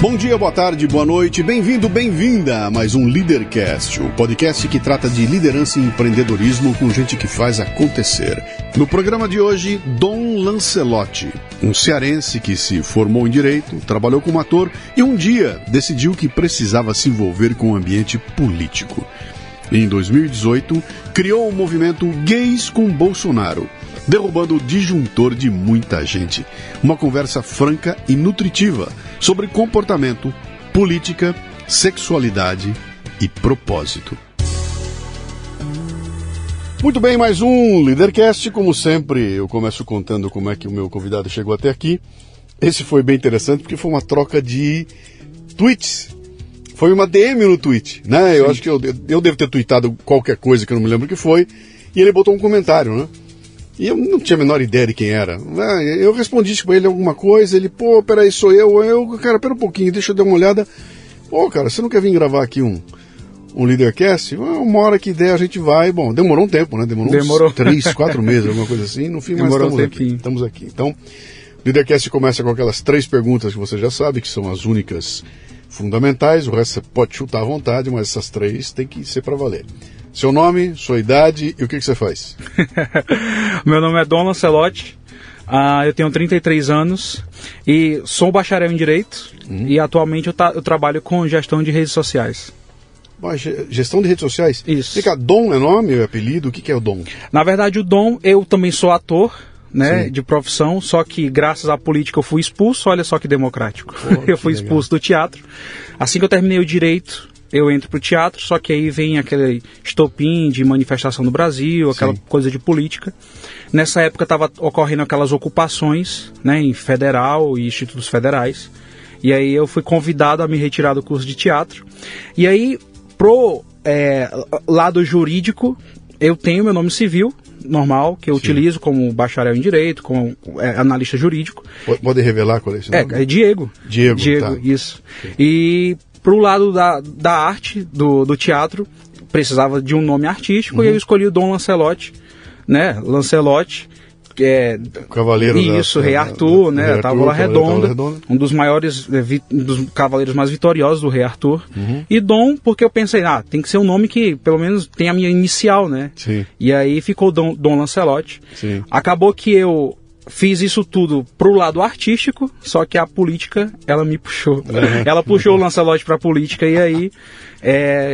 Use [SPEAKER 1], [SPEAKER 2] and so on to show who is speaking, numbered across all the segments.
[SPEAKER 1] Bom dia, boa tarde, boa noite, bem-vindo, bem-vinda a mais um Leadercast, o podcast que trata de liderança e empreendedorismo com gente que faz acontecer. No programa de hoje, Dom Lancelotti, um cearense que se formou em direito, trabalhou como ator e um dia decidiu que precisava se envolver com o ambiente político. Em 2018, criou o movimento Gays com Bolsonaro derrubando o disjuntor de muita gente. Uma conversa franca e nutritiva sobre comportamento, política, sexualidade e propósito. Muito bem, mais um Leadercast. Como sempre, eu começo contando como é que o meu convidado chegou até aqui. Esse foi bem interessante porque foi uma troca de tweets. Foi uma DM no tweet, né? Eu acho que eu, eu devo ter tweetado qualquer coisa que eu não me lembro o que foi. E ele botou um comentário, né? E eu não tinha a menor ideia de quem era. Eu respondi para ele alguma coisa, ele, pô, peraí, sou eu. Eu, cara, pera um pouquinho, deixa eu dar uma olhada. Pô, cara, você não quer vir gravar aqui um, um Leadercast? Uma hora que der a gente vai. Bom, demorou um tempo, né? Demorou, demorou. uns três, quatro meses, alguma coisa assim. No fim, demorou mas estamos um aqui. Estamos aqui. Então, o Leadercast começa com aquelas três perguntas que você já sabe, que são as únicas fundamentais. O resto você pode chutar à vontade, mas essas três tem que ser para valer. Seu nome, sua idade e o que, que você faz?
[SPEAKER 2] Meu nome é Dom Lancelotti, uh, eu tenho 33 anos e sou bacharel em Direito uhum. e atualmente eu, eu, trabalho com gestão de redes sociais.
[SPEAKER 1] Gestão de redes sociais?
[SPEAKER 2] Isso.
[SPEAKER 1] Fica Dom é nome, é apelido? O que, que é o Dom?
[SPEAKER 2] Na verdade, o Dom, eu também sou ator, né, Sim. de profissão, só que graças à política eu fui expulso, olha só que democrático. Pô, eu fui expulso legal. do teatro. Assim que eu terminei o direito, eu entro pro teatro, só que aí vem aquele estopim de manifestação no Brasil, aquela Sim. coisa de política. Nessa época estava ocorrendo aquelas ocupações, né, em federal e institutos federais. E aí eu fui convidado a me retirar do curso de teatro. E aí, pro é, lado jurídico, eu tenho meu nome civil, normal, que eu Sim. utilizo como bacharel em direito, como é, analista jurídico.
[SPEAKER 1] Pode revelar qual é esse
[SPEAKER 2] nome? É, é Diego.
[SPEAKER 1] Diego,
[SPEAKER 2] Diego,
[SPEAKER 1] tá.
[SPEAKER 2] isso. Sim. E pro lado da, da arte, do, do teatro, precisava de um nome artístico uhum. e eu escolhi o Dom Lancelotti, né? Lancelotti, que é
[SPEAKER 1] Cavaleiro
[SPEAKER 2] isso,
[SPEAKER 1] da,
[SPEAKER 2] Rei Arthur,
[SPEAKER 1] da,
[SPEAKER 2] né? Arthur, Távola Redonda, Redonda, um dos maiores, é, um dos cavaleiros mais vitoriosos do Rei Arthur. Uhum. E Dom, porque eu pensei, ah, tem que ser um nome que pelo menos tem a minha inicial, né?
[SPEAKER 1] Sim.
[SPEAKER 2] E aí ficou Dom, Dom Lancelotti.
[SPEAKER 1] Sim.
[SPEAKER 2] Acabou que eu fiz isso tudo pro lado artístico, só que a política, ela me puxou. Uhum. Ela puxou o Lancelot pra política e aí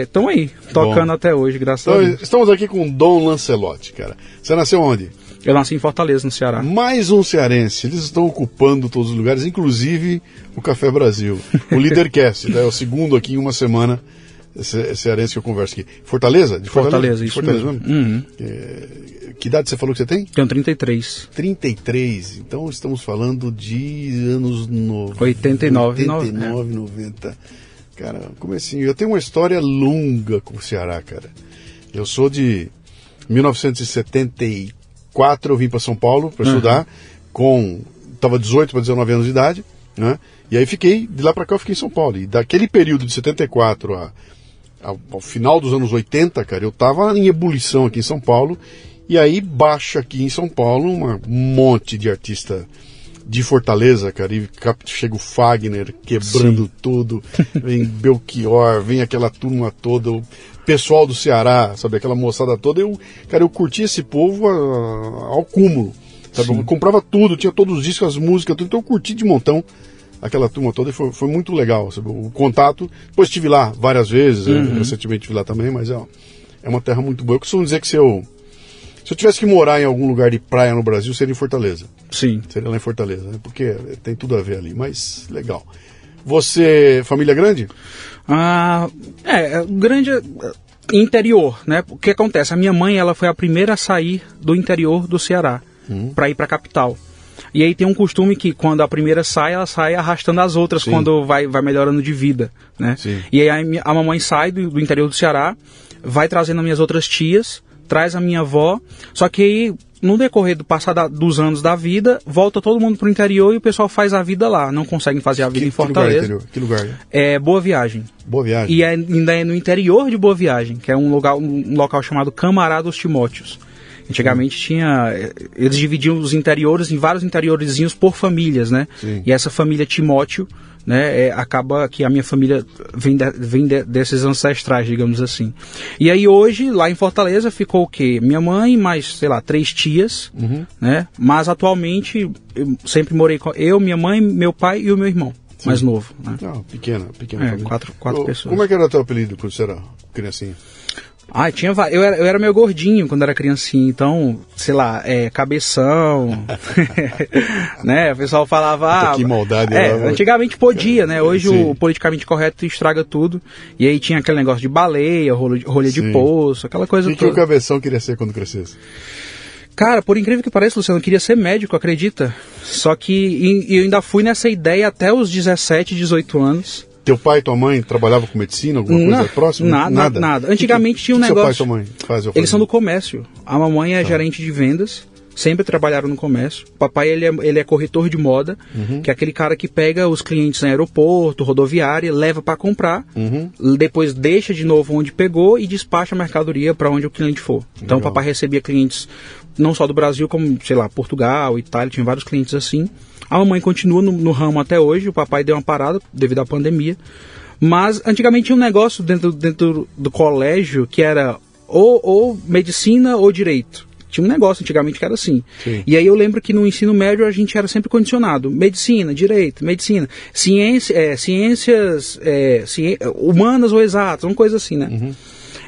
[SPEAKER 2] estão é, aí, tocando Bom. até hoje, graças então, a Deus.
[SPEAKER 1] Estamos aqui com Dom Lancelotti, cara. Você nasceu onde?
[SPEAKER 2] Eu nasci em Fortaleza, no Ceará.
[SPEAKER 1] Mais um cearense. Eles estão ocupando todos os lugares, inclusive o Café Brasil. O Leadercast, tá? é o segundo aqui em uma semana cearense que eu converso aqui. Fortaleza?
[SPEAKER 2] De Fortaleza, Fortaleza isso
[SPEAKER 1] Fortaleza
[SPEAKER 2] mesmo. mesmo? Uhum.
[SPEAKER 1] É, que idade você falou que você tem?
[SPEAKER 2] Tenho 33.
[SPEAKER 1] 33. Então estamos falando de anos no...
[SPEAKER 2] 89,
[SPEAKER 1] 89, 90. Cara, assim? Eu tenho uma história longa com o Ceará, cara. Eu sou de 1974, eu vim para São Paulo para uhum. estudar com tava 18 para 19 anos de idade, né? E aí fiquei, de lá para cá eu fiquei em São Paulo. E daquele período de 74 a ao, ao, final dos anos 80, cara, eu tava em ebulição aqui em São Paulo, e aí baixa aqui em São Paulo um monte de artista de Fortaleza, cara, e chega o Fagner quebrando Sim. tudo, vem Belchior, vem aquela turma toda, o pessoal do Ceará, sabe, aquela moçada toda, eu, cara, eu curti esse povo a, a, ao cúmulo, sabe, eu comprava tudo, tinha todos os discos, as músicas, tudo, então eu curti de montão aquela turma toda, e foi, foi muito legal. Sabe? O contato. Depois estive lá várias vezes, uhum. recentemente estive lá também, mas é, é uma terra muito boa. Eu costumo dizer que se eu. Se eu tivesse que morar em algum lugar de praia no Brasil, seria em Fortaleza.
[SPEAKER 2] Sim.
[SPEAKER 1] Seria lá em Fortaleza, né? Porque tem tudo a ver ali, mas legal. Você, família grande?
[SPEAKER 2] Ah, é, grande interior, né? O que acontece? A minha mãe, ela foi a primeira a sair do interior do Ceará uhum. para ir para a capital. E aí tem um costume que quando a primeira sai, ela sai arrastando as outras Sim. quando vai, vai melhorando de vida, né? Sim. E aí a, a mamãe sai do, do interior do Ceará, vai trazendo as minhas outras tias, traz a minha avó, só que aí no decorrer do passar dos anos da vida, volta todo mundo pro interior e o pessoal faz a vida lá. Não conseguem fazer a vida que, em Fortaleza.
[SPEAKER 1] Que lugar, que lugar?
[SPEAKER 2] É Boa Viagem.
[SPEAKER 1] Boa Viagem.
[SPEAKER 2] E é, ainda é no interior de Boa Viagem, que é um, lugar, um local chamado Camará dos Timóteos. Antigamente tinha. Eles dividiam os interiores em vários interiorzinhos por famílias, né? Sim. E essa família Timóteo, né, é, acaba que a minha família vem, de, vem de, desses ancestrais, digamos assim. E aí hoje, lá em Fortaleza, ficou o quê? Minha mãe, mais, sei lá, três tias, uhum. né? Mas atualmente, eu sempre morei com eu, minha mãe, meu pai e o meu irmão. Sim. Mais novo. Né?
[SPEAKER 1] Não, pequena, pequena.
[SPEAKER 2] É, quatro, quatro pessoas.
[SPEAKER 1] Como é que era o teu apelido quando você era criancinha?
[SPEAKER 2] Ah, tinha eu era, eu era meio gordinho quando era criancinha, então, sei lá, é, cabeção, né? O pessoal falava.
[SPEAKER 1] Ah, que maldade.
[SPEAKER 2] É, lá, antigamente podia, né? Hoje Sim. o politicamente correto estraga tudo. E aí tinha aquele negócio de baleia, rolha, rolha de poço, aquela coisa
[SPEAKER 1] toda. E que o cabeção queria ser quando crescesse?
[SPEAKER 2] Cara, por incrível que pareça, Luciano, eu queria ser médico, acredita? Só que eu ainda fui nessa ideia até os 17, 18 anos.
[SPEAKER 1] Teu pai e tua mãe trabalhavam com medicina, alguma não, coisa próxima?
[SPEAKER 2] Nada, nada. nada. Antigamente que, tinha um que negócio.
[SPEAKER 1] Seu pai e tua mãe fazem?
[SPEAKER 2] Eles são do comércio. A mamãe é tá. gerente de vendas, sempre trabalharam no comércio. O papai ele é, ele é corretor de moda, uhum. que é aquele cara que pega os clientes no aeroporto, rodoviária, leva para comprar, uhum. depois deixa de novo onde pegou e despacha a mercadoria para onde o cliente for. Então Legal. o papai recebia clientes não só do Brasil, como, sei lá, Portugal, Itália, tinha vários clientes assim. A mamãe continua no, no ramo até hoje, o papai deu uma parada devido à pandemia. Mas antigamente tinha um negócio dentro, dentro do colégio que era ou, ou medicina ou direito. Tinha um negócio antigamente que era assim. Sim. E aí eu lembro que no ensino médio a gente era sempre condicionado. Medicina, direito, medicina. Ciência, é, ciências é, humanas ou exatas, uma coisa assim, né? Uhum.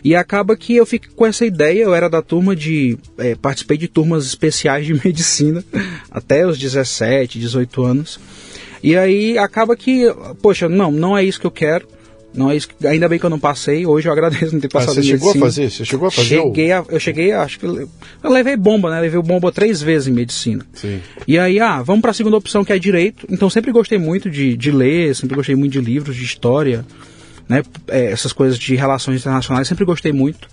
[SPEAKER 2] E acaba que eu fico com essa ideia, eu era da turma de. É, participei de turmas especiais de medicina até os 17, 18 anos. E aí acaba que, poxa, não, não é isso que eu quero. Não é isso que, ainda bem que eu não passei. Hoje eu agradeço não ter passado.
[SPEAKER 1] Mas você chegou medicina. a fazer? Você chegou a fazer?
[SPEAKER 2] Cheguei a, eu cheguei, acho que eu levei bomba, né? Levei bomba três vezes em medicina.
[SPEAKER 1] Sim.
[SPEAKER 2] E aí, ah, vamos para a segunda opção que é direito. Então sempre gostei muito de, de ler, sempre gostei muito de livros de história né? É, essas coisas de relações internacionais, sempre gostei muito.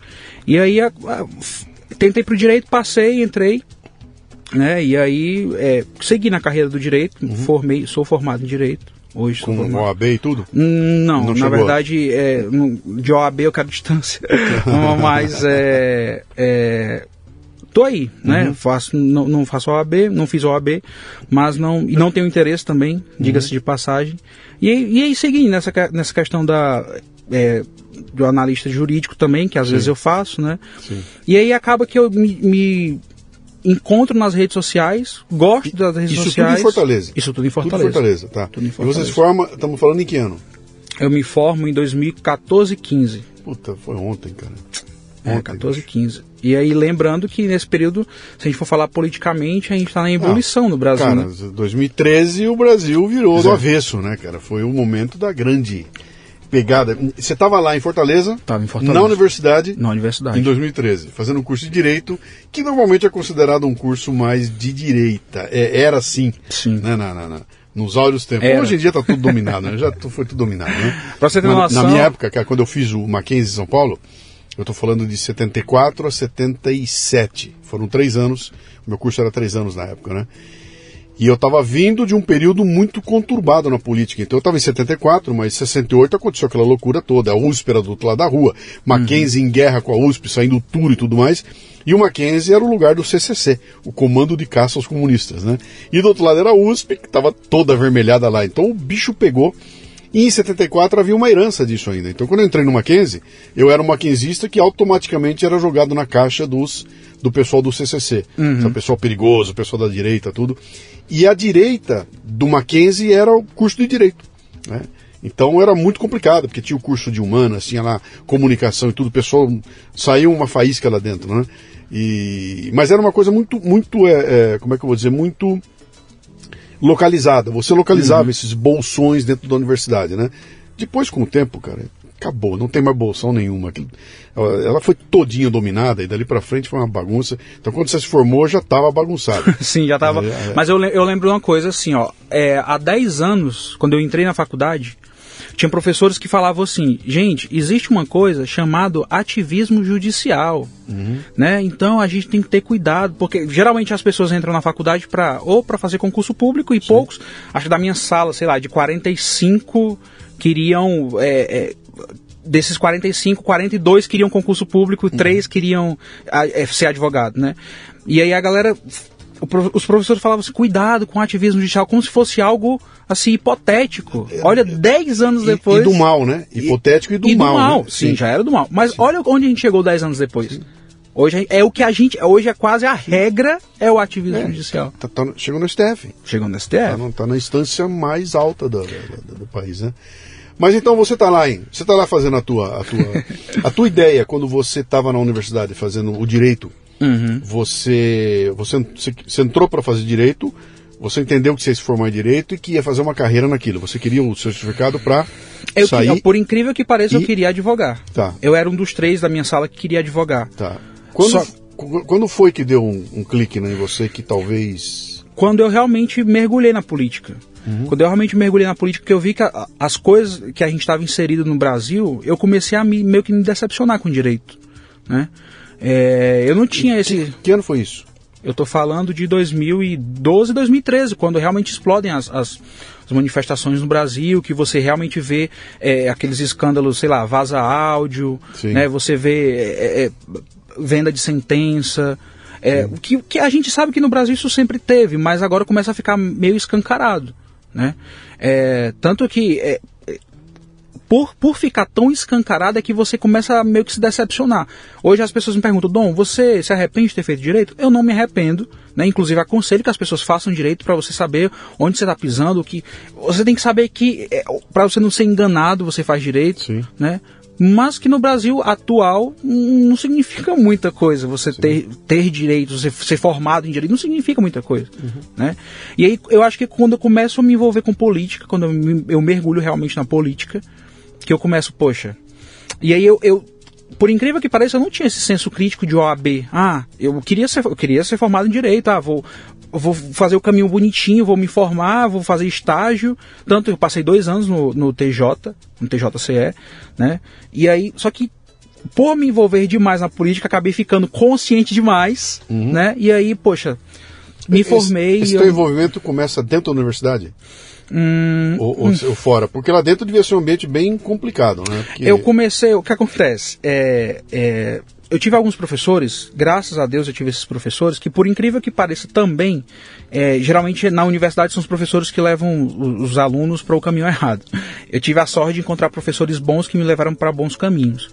[SPEAKER 2] E aí a, a, tentei para o direito, passei, entrei, né? E aí é, segui na carreira do direito, uhum. formei, sou formado em direito. Hoje
[SPEAKER 1] Com OAB e tudo?
[SPEAKER 2] Não, Não na chegou. verdade, é, de OAB eu quero distância. Mas é, é, tô aí, né? Uhum. Faço, não, não faço OAB, não fiz OAB, mas não, e não tenho interesse também, diga-se uhum. de passagem. E, e aí segui nessa, nessa questão da, é, do analista jurídico também, que às Sim. vezes eu faço, né? Sim. E aí acaba que eu me, me encontro nas redes sociais, gosto das redes
[SPEAKER 1] Isso
[SPEAKER 2] sociais.
[SPEAKER 1] Isso tudo em Fortaleza?
[SPEAKER 2] Isso tudo em Fortaleza.
[SPEAKER 1] Tudo em Fortaleza, tá. Tudo em Fortaleza. E você se forma, estamos falando em que ano?
[SPEAKER 2] Eu me formo em 2014, 15.
[SPEAKER 1] Puta, foi ontem, cara.
[SPEAKER 2] É, 14 e 15. E aí, lembrando que nesse período, se a gente for falar politicamente, a gente está na ebulição ah, no Brasil.
[SPEAKER 1] Cara,
[SPEAKER 2] né?
[SPEAKER 1] 2013 o Brasil virou do avesso, né, cara? Foi o momento da grande pegada. Você estava lá em Fortaleza?
[SPEAKER 2] Estava em Fortaleza.
[SPEAKER 1] Na universidade?
[SPEAKER 2] Na universidade.
[SPEAKER 1] Em 2013, fazendo um curso de Direito, que normalmente é considerado um curso mais de direita. É, era assim.
[SPEAKER 2] Sim.
[SPEAKER 1] Né, na, na, na nos áureos tempos. Era. Hoje em dia está tudo dominado, né? Já foi tudo dominado, né?
[SPEAKER 2] Pra você ter Mas, noção...
[SPEAKER 1] Na minha época, cara, quando eu fiz o Mackenzie em São Paulo, eu estou falando de 74 a 77. Foram três anos. O meu curso era três anos na época, né? E eu estava vindo de um período muito conturbado na política. Então eu estava em 74, mas em 68 aconteceu aquela loucura toda. A USP era do outro lado da rua, Mackenzie uhum. em guerra com a USP, saindo tudo e tudo mais. E o Mackenzie era o lugar do CCC, o Comando de Caça aos Comunistas, né? E do outro lado era a USP, que estava toda avermelhada lá. Então o bicho pegou E em 74 havia uma herança disso ainda. Então, quando eu entrei no Mackenzie, eu era um mackenzista que automaticamente era jogado na caixa dos, do pessoal do CCC. Uhum. pessoal perigoso, pessoal da direita, tudo. E a direita do Mackenzie era o curso de direito. Né? Então era muito complicado, porque tinha o curso de humanas, tinha lá comunicação e tudo, o pessoal saiu uma faísca lá dentro, né? E, mas era uma coisa muito, muito, é, é, como é que eu vou dizer, muito localizada. Você localizava uhum. esses bolsões dentro da universidade, né? Depois, com o tempo, cara, acabou, não tem mais bolsão nenhuma. Ela, ela foi todinha dominada e dali para frente foi uma bagunça. Então, quando você se formou, já estava bagunçado.
[SPEAKER 2] Sim, já estava. É, é. Mas eu, eu lembro uma coisa assim, ó. É, há 10 anos, quando eu entrei na faculdade, tinha professores que falavam assim, gente, existe uma coisa chamada ativismo judicial, uhum. né? Então a gente tem que ter cuidado, porque geralmente as pessoas entram na faculdade para ou para fazer concurso público e Sim. poucos, acho que da minha sala, sei lá, de 45 queriam é, é, desses 45, 42 queriam concurso público, uhum. 3 queriam é, ser advogado, né? E aí a galera os professores falavam assim, cuidado com o ativismo judicial, como se fosse algo assim hipotético. Olha, 10 anos depois.
[SPEAKER 1] E, do mal, né? Hipotético e do
[SPEAKER 2] e
[SPEAKER 1] mal.
[SPEAKER 2] Do mal.
[SPEAKER 1] Né?
[SPEAKER 2] Sim, Sim, já era do mal. Mas Sim. olha onde a gente chegou 10 anos depois. Sim. Hoje é o que a gente. Hoje é quase a regra é o ativismo é, judicial.
[SPEAKER 1] Tá, tá, chegou no STF.
[SPEAKER 2] Chegou no STF.
[SPEAKER 1] Tá, tá na instância mais alta do, do, do país, né? Mas então você está lá, hein? Você está lá fazendo a tua, a tua, a tua ideia quando você estava na universidade fazendo o direito. Uhum. Você, você, você entrou para fazer direito, você entendeu que você ia se formar em direito e que ia fazer uma carreira naquilo. Você queria o certificado para sair.
[SPEAKER 2] Por incrível que pareça, e... eu queria advogar.
[SPEAKER 1] Tá.
[SPEAKER 2] Eu era um dos três da minha sala que queria advogar.
[SPEAKER 1] Tá. Quando, Só... quando foi que deu um, um clique né, em você que talvez.
[SPEAKER 2] Quando eu realmente mergulhei na política. Uhum. Quando eu realmente mergulhei na política, que eu vi que a, as coisas que a gente estava inserido no Brasil, eu comecei a me, meio que me decepcionar com o direito. Né? É, eu não tinha esse.
[SPEAKER 1] Que, que ano foi isso?
[SPEAKER 2] Eu estou falando de 2012 2013, quando realmente explodem as, as, as, manifestações no Brasil, que você realmente vê é, aqueles escândalos, sei lá, vaza áudio, né, você vê é, é, venda de sentença. É, o que, que a gente sabe que no Brasil isso sempre teve, mas agora começa a ficar meio escancarado. Né? É, tanto que é, por, por ficar tão escancarada é que você começa a meio que se decepcionar. Hoje as pessoas me perguntam, Dom, você se arrepende de ter feito direito? Eu não me arrependo, né? Inclusive aconselho que as pessoas façam direito para você saber onde você está pisando, que você tem que saber que é, para você não ser enganado você faz direito, Sim. né? mas que no Brasil atual não significa muita coisa. Você ter, ter direitos, você ser formado em direito, não significa muita coisa. Uhum. Né? E aí eu acho que quando eu começo a me envolver com política, quando eu, eu mergulho realmente na política, que eu começo, poxa. E aí eu, eu, por incrível que pareça, eu não tinha esse senso crítico de OAB. Ah, eu queria ser, eu queria ser formado em direito, ah, vou, vou fazer o caminho bonitinho, vou me formar, vou fazer estágio. Tanto eu passei dois anos no, no TJ, no TJCE, né? E aí, só que por me envolver demais na política, acabei ficando consciente demais, uhum. né? E aí, poxa, me esse, formei.
[SPEAKER 1] Esse teu envolvimento começa dentro da universidade? Hum, ou, ou, hum. ou, fora? Porque lá dentro devia ser um ambiente bem complicado, né? Porque...
[SPEAKER 2] Eu comecei, o que acontece? É, é, eu tive alguns professores, graças a Deus eu tive esses professores, que por incrível que pareça também, é, geralmente na universidade são os professores que levam os, os alunos para o caminho errado. Eu tive a sorte de encontrar professores bons que me levaram para bons caminhos.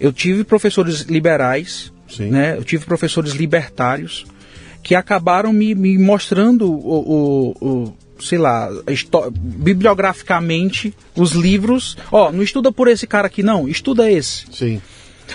[SPEAKER 2] Eu tive professores liberais, né? eu tive professores libertários, que acabaram me, me mostrando o, o, o sei lá, bibliograficamente os livros. Ó, oh, não estuda por esse cara aqui, não, estuda esse.
[SPEAKER 1] Sim.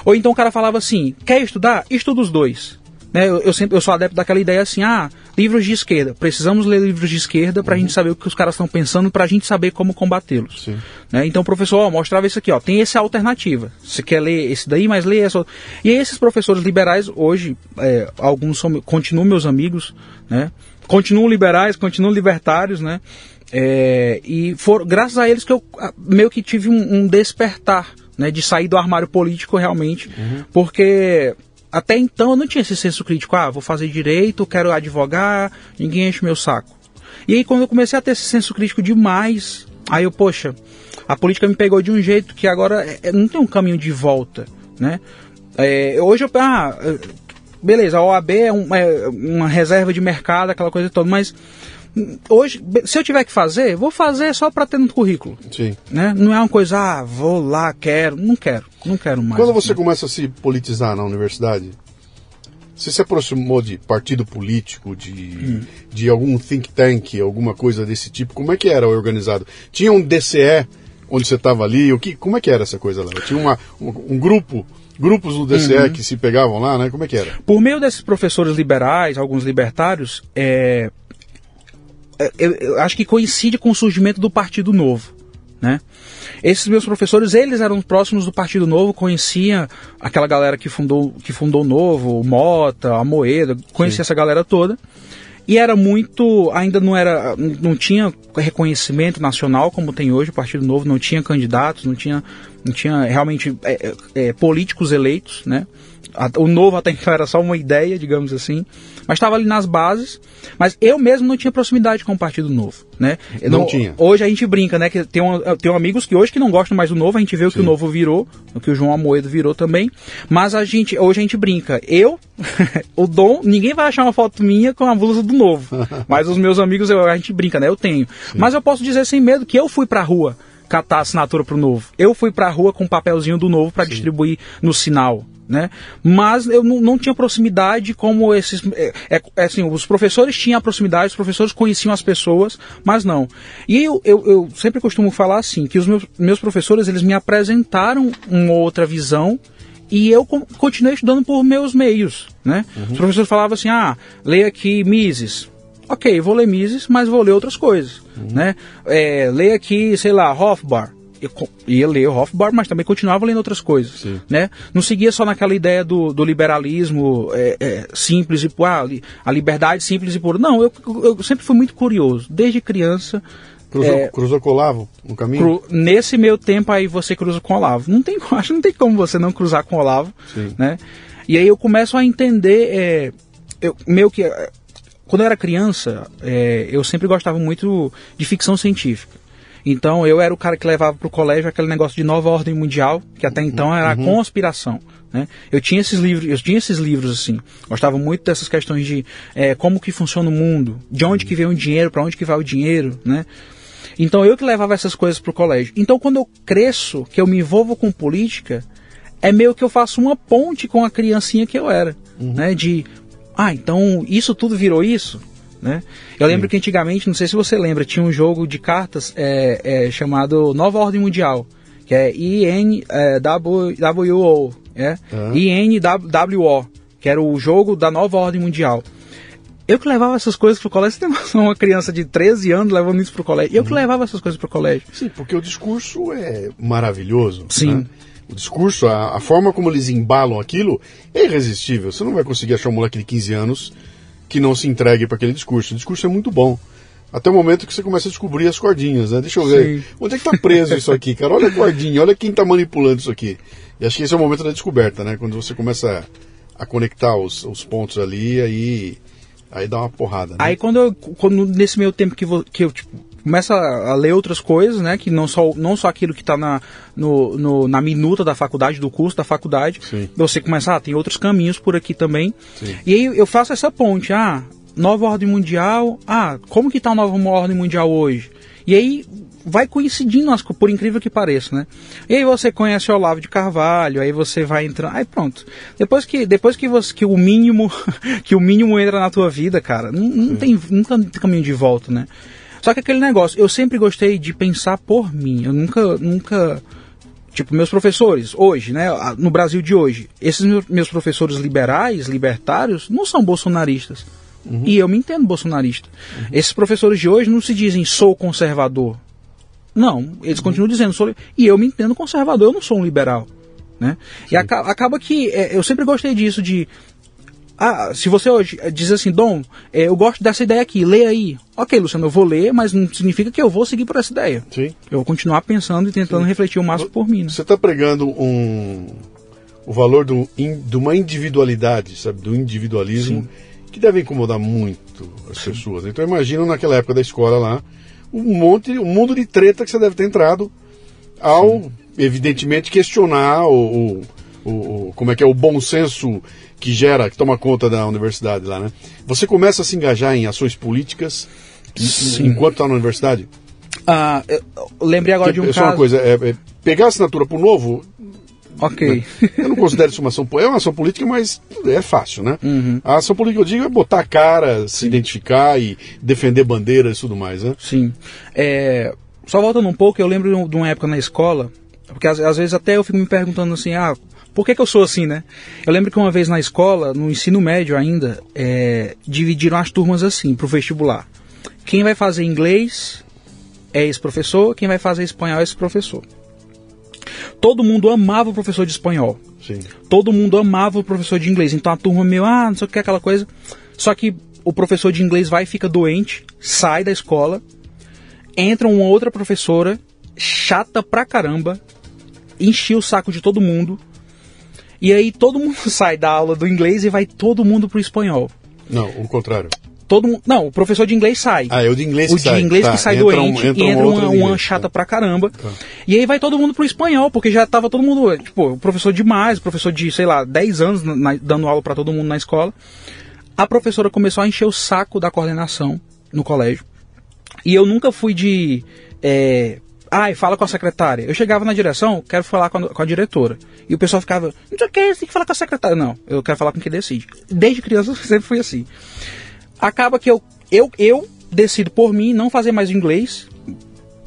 [SPEAKER 2] Ou então o cara falava assim: quer estudar? Estuda os dois. Né? Eu, eu, sempre, eu sou adepto daquela ideia assim: ah, livros de esquerda. Precisamos ler livros de esquerda para a uhum. gente saber o que os caras estão pensando, para a gente saber como combatê-los. Né? Então o professor ó, mostrava isso aqui: ó, tem essa alternativa. Você quer ler esse daí, mas lê essa. E aí, esses professores liberais, hoje, é, alguns são, continuam meus amigos, né? Continuam liberais, continuam libertários, né? É, e foram graças a eles que eu meio que tive um, um despertar, né? De sair do armário político realmente, uhum. porque até então eu não tinha esse senso crítico, ah, vou fazer direito, quero advogar, ninguém enche meu saco. E aí quando eu comecei a ter esse senso crítico demais, aí eu, poxa, a política me pegou de um jeito que agora é, é não tem um caminho de volta, né? É, hoje eu, ah, beleza, a OAB é, um, é, uma reserva de mercado, aquela coisa toda, mas hoje, se eu tiver que fazer, vou fazer só para ter no currículo.
[SPEAKER 1] Sim.
[SPEAKER 2] Né? Não é uma coisa, ah, vou lá, quero. Não quero, não quero mais.
[SPEAKER 1] Quando você né? começa a se politizar na universidade, você se aproximou de partido político, de, hum. de algum think tank, alguma coisa desse tipo? Como é que era organizado? Tinha um DCE onde você estava ali? O que, como é que era essa coisa lá? Tinha uma, um, um grupo grupos do DCE uhum. que se pegavam lá, né? Como é que era?
[SPEAKER 2] Por meio desses professores liberais, alguns libertários, é, é, eu, eu acho que coincide com o surgimento do Partido Novo. Né? Esses meus professores, eles eram próximos do Partido Novo, conheciam aquela galera que fundou, que fundou o Novo, o Mota, a Moeda, conhecia Sim. essa galera toda. E era muito, ainda não era, não tinha reconhecimento nacional como tem hoje o Partido Novo, não tinha candidatos, não tinha, não tinha realmente é, é, é políticos eleitos, né? O novo até então era só uma ideia, digamos assim, mas estava ali nas bases. Mas eu mesmo não tinha proximidade com o Partido Novo, né?
[SPEAKER 1] Não, não tinha.
[SPEAKER 2] Hoje a gente brinca, né? Que tem, um, tem amigos que hoje que não gostam mais do Novo, a gente vê o que o Novo virou, o que o João Amoedo virou também. Mas a gente, hoje a gente brinca. Eu, o Dom, ninguém vai achar uma foto minha com a blusa do Novo. mas os meus amigos, eu, a gente brinca, né? Eu tenho. Sim. Mas eu posso dizer sem medo que eu fui pra rua catar assinatura pro Novo. Eu fui pra rua com um papelzinho do Novo para distribuir no sinal, né? Mas eu não, tinha proximidade como esses. É, é, é, assim, os professores tinham a proximidade, os professores conheciam as pessoas, mas não. E eu, eu, eu sempre costumo falar assim, que os meus, meus professores eles me apresentaram uma outra visão e eu continuei estudando por meus meios, né? Uhum. Os professores falavam assim, ah, leia aqui Mises. Ok, vou ler Mises, mas vou ler outras coisas, uhum. né? É, leia aqui, sei lá, Hofbauer ia ler Hofbauer, mas também continuava lendo outras coisas, Sim. né? Não seguia só naquela ideia do, do liberalismo é, é, simples e ah, a liberdade simples e pura. Não, eu, eu sempre fui muito curioso, desde criança.
[SPEAKER 1] Cruzou, é, cruzou com o Olavo no caminho?
[SPEAKER 2] Cru, nesse meio tempo aí você cruza com o Olavo. Não tem, acho não tem como você não cruzar com o Olavo, Sim. né? E aí eu começo a entender, é, eu, meio que quando eu era criança, é, eu sempre gostava muito de ficção científica. Então eu era o cara que levava para o colégio aquele negócio de nova ordem mundial, que até então era uhum. a conspiração. Né? Eu tinha esses livros, eu tinha esses livros assim. Gostava muito dessas questões de é, como que funciona o mundo, de onde que vem o dinheiro, para onde que vai o dinheiro, né? Então eu que levava essas coisas para o colégio. Então quando eu cresço, que eu me envolvo com política, é meio que eu faço uma ponte com a criancinha que eu era, uhum. né? De ah, então isso tudo virou isso. Né? Eu lembro Sim. que antigamente, não sei se você lembra, tinha um jogo de cartas é, é, chamado Nova Ordem Mundial, que é INWO, é? Uhum. INWO, que era o jogo da Nova Ordem Mundial. Eu que levava essas coisas pro colégio, você tem uma criança de 13 anos levando isso pro colégio. Eu que uhum. levava essas coisas pro colégio.
[SPEAKER 1] Sim, porque o discurso é maravilhoso.
[SPEAKER 2] Sim. Né?
[SPEAKER 1] O discurso, a, a, forma como eles embalam aquilo é irresistível. Você não vai conseguir achar um moleque de 15 anos que não se entregue para aquele discurso. O discurso é muito bom. Até o momento que você começa a descobrir as cordinhas, né? Deixa eu ver. Sim. Onde é que tá preso isso aqui, cara? Olha a cordinha, olha quem tá manipulando isso aqui. E acho que esse é o momento da descoberta, né? Quando você começa a, a conectar os, os pontos ali, aí, aí dá uma porrada. Né?
[SPEAKER 2] Aí quando, eu, quando nesse meio tempo que, vou, que eu tipo, começa a ler outras coisas, né? Que não só, não só aquilo que está na, no, no, na minuta da faculdade, do curso da faculdade. Sim. Você começa, ah, tem outros caminhos por aqui também. Sim. E aí eu faço essa ponte, ah, nova ordem mundial, ah, como que está a nova ordem mundial hoje? E aí vai coincidindo, por incrível que pareça, né? E aí você conhece o Olavo de Carvalho, aí você vai entrando, aí pronto. Depois que depois que você que o mínimo que o mínimo entra na tua vida, cara, não, não tem não tem caminho de volta, né? Só que aquele negócio, eu sempre gostei de pensar por mim. Eu nunca, nunca. Tipo, meus professores, hoje, né, no Brasil de hoje, esses meus professores liberais, libertários, não são bolsonaristas. Uhum. E eu me entendo bolsonarista. Uhum. Esses professores de hoje não se dizem sou conservador. Não, eles uhum. continuam dizendo sou. E eu me entendo conservador, eu não sou um liberal. Né? E acaba, acaba que é, eu sempre gostei disso, de ah, se você hoje diz assim, Dom, é, eu gosto dessa ideia aqui, lê aí. Ok, Luciano, eu vou ler, mas não significa que eu vou seguir por essa ideia.
[SPEAKER 1] Sim.
[SPEAKER 2] Eu vou continuar pensando e tentando Sim. refletir o máximo por mim. Né?
[SPEAKER 1] Você está pregando um, o valor do, in, de uma individualidade, sabe, do individualismo, Sim. que deve incomodar muito as Sim. pessoas. Então imagina naquela época da escola lá, um monte, um mundo de treta que você deve ter entrado ao, evidentemente, questionar o, o, o, como é que é o bom senso que gera, que toma conta da universidade lá, né? Você começa a se engajar em ações políticas Sim. enquanto está na universidade?
[SPEAKER 2] Ah, lembrei agora
[SPEAKER 1] que,
[SPEAKER 2] de um
[SPEAKER 1] só
[SPEAKER 2] caso...
[SPEAKER 1] uma coisa, é, é, pegar a assinatura para o novo...
[SPEAKER 2] Ok. Né?
[SPEAKER 1] Eu não considero isso uma ação política, é uma ação política, mas é fácil, né?
[SPEAKER 2] Uhum.
[SPEAKER 1] A ação política, eu digo, é botar a cara, se identificar e defender bandeiras e tudo mais, né?
[SPEAKER 2] Sim. É, só voltando um pouco, eu lembro de uma época na escola, porque às, às vezes até eu fico me perguntando assim, ah, por que, que, eu sou assim, né? Eu lembro que uma vez na escola, no ensino médio ainda, é, dividiram as turmas assim, para o vestibular. Quem vai fazer inglês é esse professor, quem vai fazer espanhol é esse professor. Todo mundo amava o professor de espanhol.
[SPEAKER 1] Sim.
[SPEAKER 2] Todo mundo amava o professor de inglês. Então a turma meio, ah, não sei o que, aquela coisa. Só que o professor de inglês vai e fica doente, sai da escola, entra uma outra professora, chata pra caramba, enchia o saco de todo mundo. E aí todo mundo sai da aula do inglês e vai todo mundo pro espanhol.
[SPEAKER 1] Não, o contrário.
[SPEAKER 2] Todo mundo, não, o professor de inglês sai.
[SPEAKER 1] Ah, é o de inglês
[SPEAKER 2] o
[SPEAKER 1] que sai.
[SPEAKER 2] O de inglês
[SPEAKER 1] tá,
[SPEAKER 2] que sai
[SPEAKER 1] entra
[SPEAKER 2] doente
[SPEAKER 1] um, entra
[SPEAKER 2] e entra
[SPEAKER 1] uma,
[SPEAKER 2] uma, uma chata tá. pra caramba. Tá. E aí vai todo mundo pro espanhol, porque já tava todo mundo, tipo, o professor de mais, o professor de, sei lá, 10 anos na, dando aula para todo mundo na escola. A professora começou a encher o saco da coordenação no colégio. E eu nunca fui de. É, Ai, fala com a secretária. Eu chegava na direção, quero falar com a, com a diretora. E o pessoal ficava, não sei o que, você tem que falar com a secretária. Não, eu quero falar com quem decide. Desde criança eu sempre fui assim. Acaba que eu, eu, eu decido por mim não fazer mais inglês.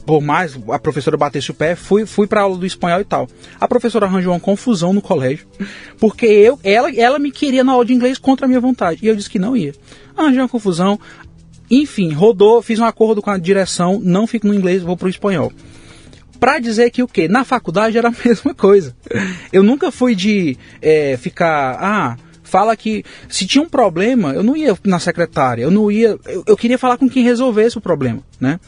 [SPEAKER 2] Por mais a professora batesse o pé, fui, fui para aula do espanhol e tal. A professora arranjou uma confusão no colégio, porque eu, ela, ela me queria na aula de inglês contra a minha vontade. E eu disse que não ia. Arranjei uma confusão. Enfim, rodou, fiz um acordo com a direção, não fico no inglês, vou pro espanhol. Pra dizer que o quê? Na faculdade era a mesma coisa. Eu nunca fui de é, ficar, ah, fala que se tinha um problema, eu não ia na secretária, eu não ia, eu, eu queria falar com quem resolvesse o problema, né?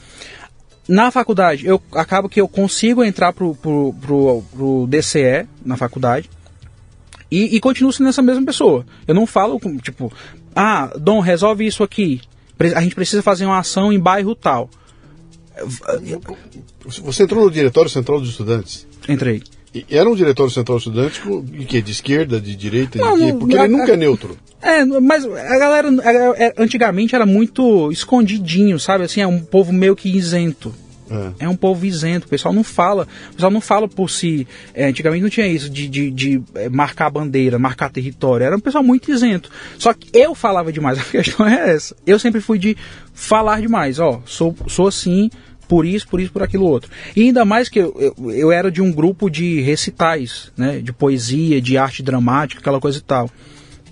[SPEAKER 2] Na faculdade, eu acabo que eu consigo entrar pro, pro, pro, pro DCE na faculdade e, e continuo sendo essa mesma pessoa. Eu não falo, tipo, ah, Dom, resolve isso aqui a gente precisa fazer uma ação em bairro tal.
[SPEAKER 1] Você entrou no Diretório Central dos Estudantes?
[SPEAKER 2] Entrei.
[SPEAKER 1] E era um diretório central estudante quê? De esquerda, de direita, não, de quê? Porque a, ele nunca é neutro.
[SPEAKER 2] É, mas a galera antigamente era muito escondidinho, sabe? Assim, é um povo meio que isento. É. é. um povo isento, o pessoal não fala, o pessoal não fala por si. É, antigamente não tinha isso de, de, de, é, marcar bandeira, marcar território, era um pessoal muito isento. Só que eu falava demais, a questão é essa. Eu sempre fui de falar demais, ó, sou, sou assim, por isso, por isso, por aquilo outro. E ainda mais que eu, eu, eu era de um grupo de recitais, né, de poesia, de arte dramática, aquela coisa e tal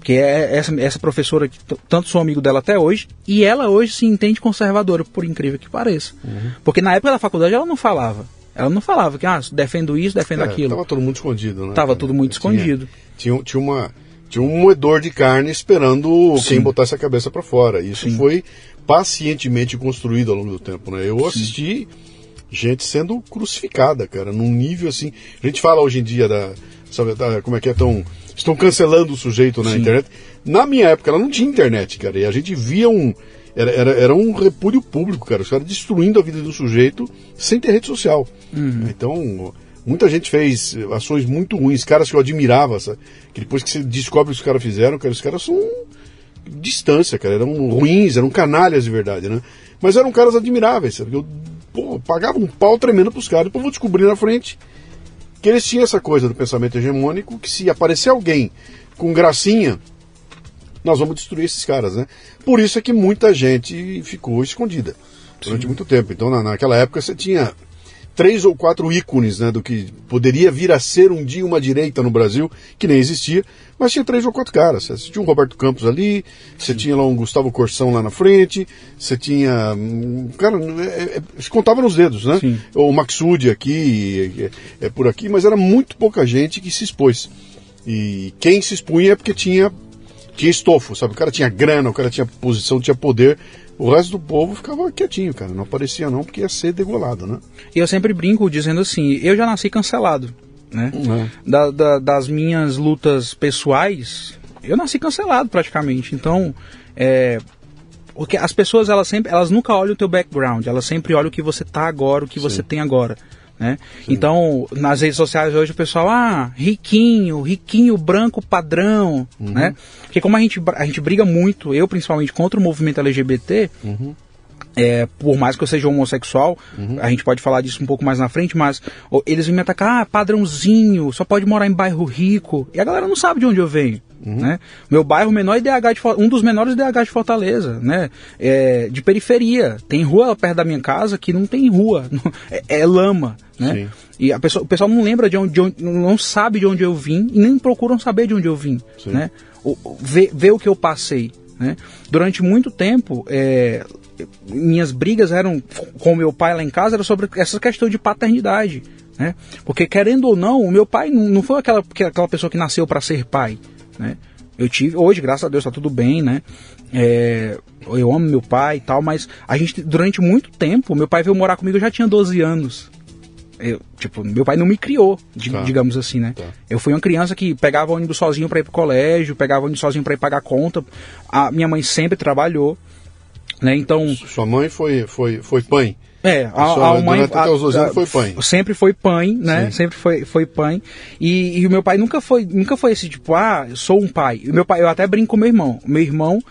[SPEAKER 2] que é essa, essa professora que tanto sou amigo dela até hoje, e ela hoje se entende conservadora, por incrível que pareça. Uhum. Porque na época da faculdade ela não falava. Ela não falava que, ah, defendo isso, defendo é, aquilo.
[SPEAKER 1] Tava todo mundo escondido, né?
[SPEAKER 2] Tava tudo muito tinha, escondido.
[SPEAKER 1] Tinha, tinha, uma, tinha um moedor de carne esperando Sim. quem botasse a cabeça para fora. Isso Sim. foi pacientemente construído ao longo do tempo, né? Eu assisti Sim. gente sendo crucificada, cara, num nível assim. A gente fala hoje em dia da. Sabe, da, como é que é tão estão cancelando o sujeito na Sim. internet. Na minha época, ela não tinha internet, cara, e a gente via um. Era, era, era um repúdio público, cara. Os caras destruindo a vida do sujeito sem ter rede social. Uhum. Então, muita gente fez ações muito ruins, caras que eu admirava, sabe? que depois que você descobre o que os caras fizeram, cara, os caras são distância, cara. Eram ruins, eram canalhas de verdade, né? Mas eram caras admiráveis, sabe? Eu pô, pagava um pau tremendo pros caras, depois vou descobrir na frente que eles tinham essa coisa do pensamento hegemônico que se aparecer alguém com gracinha, nós vamos destruir esses caras, né? Por isso é que muita gente ficou escondida durante Sim. muito tempo. Então, na, naquela época, você tinha três ou quatro ícones né, do que poderia vir a ser um dia uma direita no Brasil, que nem existia, mas tinha três ou quatro caras. Você tinha um Roberto Campos ali, você tinha lá um Gustavo Corsão lá na frente, você tinha. Cara, é, é, se contava nos dedos, né? Sim. O Maxud aqui, é, é por aqui, mas era muito pouca gente que se expôs. E quem se expunha é porque tinha tinha estofo, sabe? O cara tinha grana, o cara tinha posição, tinha poder o resto do povo ficava quietinho, cara. Não aparecia não, porque ia ser degolado, né?
[SPEAKER 2] E eu sempre brinco dizendo assim, eu já nasci cancelado, né? Uhum. Da, da, das minhas lutas pessoais, eu nasci cancelado praticamente. Então, é, porque as pessoas elas sempre elas nunca olham o teu background elas sempre olham o que você tá agora o que Sim. você tem agora né? Então, nas redes sociais hoje o pessoal, ah, riquinho, riquinho branco padrão, uhum. né? Porque como a gente, a gente briga muito, eu principalmente, contra o movimento LGBT, uhum. É, por mais que eu seja homossexual, uhum. a gente pode falar disso um pouco mais na frente, mas eles vêm me atacar, ah, padrãozinho, só pode morar em bairro rico. E a galera não sabe de onde eu venho. Uhum. Né? Meu bairro menor IDH de, um dos menores IDH de Fortaleza, né? É, de periferia. Tem rua perto da minha casa que não tem rua, é, é lama. Né? Sim. E a pessoa, o pessoal não lembra de onde, de onde, não sabe de onde eu vim e nem procuram saber de onde eu vim. Né? O, ver, ver o que eu passei. Né? Durante muito tempo, é, minhas brigas eram com meu pai lá em casa era sobre essa questão de paternidade. Né? Porque, querendo ou não, o meu pai não, não foi aquela, aquela pessoa que nasceu para ser pai. Né? Eu tive, hoje, graças a Deus, tá tudo bem, né? É, eu amo meu pai e tal, mas a gente, durante muito tempo, meu pai veio morar comigo, eu já tinha 12 anos. Eu, tipo, meu pai não me criou, tá. digamos assim, né? Tá. Eu fui uma criança que pegava ônibus sozinho para ir pro colégio, pegava ônibus sozinho para ir pagar conta. A minha mãe sempre trabalhou. Né? Então,
[SPEAKER 1] Sua mãe foi, foi, foi pai?
[SPEAKER 2] É, a,
[SPEAKER 1] a,
[SPEAKER 2] a mãe
[SPEAKER 1] até os 12 anos foi pai.
[SPEAKER 2] Sempre foi pai, né? Sim. Sempre foi, foi pai. E, e, o meu pai nunca foi, nunca foi esse tipo, ah, eu sou um pai. O meu pai, eu até brinco com meu irmão. Meu irmão,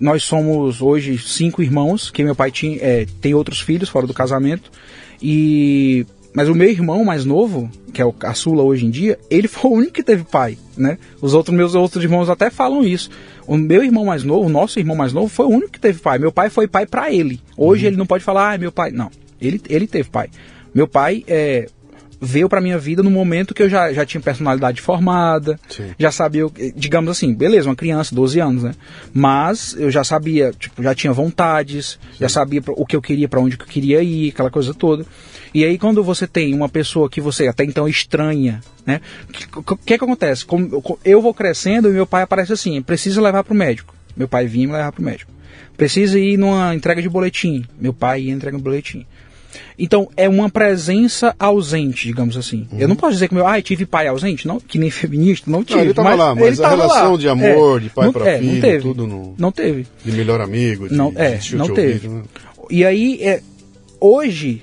[SPEAKER 2] nós somos hoje cinco irmãos, que meu pai tinha, é, tem outros filhos fora do casamento. E mas o meu irmão mais novo, que é o caçula hoje em dia, ele foi o único que teve pai, né? Os outros meus outros irmãos até falam isso. O meu irmão mais novo, o nosso irmão mais novo, foi o único que teve pai. Meu pai foi pai para ele. Hoje uhum. ele não pode falar, ah, meu pai. Não, ele, ele teve pai. Meu pai é, veio para minha vida no momento que eu já, já tinha personalidade formada, Sim. já sabia, digamos assim, beleza, uma criança, 12 anos, né? Mas eu já sabia, tipo, já tinha vontades, Sim. já sabia o que eu queria, para onde eu queria ir, aquela coisa toda. E aí quando você tem uma pessoa que você até então estranha, né? O que, que, que, acontece? Como, eu vou crescendo e meu pai aparece assim, precisa levar para o médico. Meu pai vinha me levar para o médico. Precisa ir numa entrega de boletim. Meu pai ia entregar um boletim. Então, é uma presença ausente, digamos assim. Uhum. Eu não posso dizer que meu, ah, tive pai ausente, não, que nem feminista, não tive. Não,
[SPEAKER 1] ele estava lá, mas a relação lá. de amor, é, de pai para é, filho,
[SPEAKER 2] não teve,
[SPEAKER 1] tudo no,
[SPEAKER 2] não teve.
[SPEAKER 1] De melhor amigo, de,
[SPEAKER 2] não, é, não teve. Ouvir, né? E aí, é, hoje,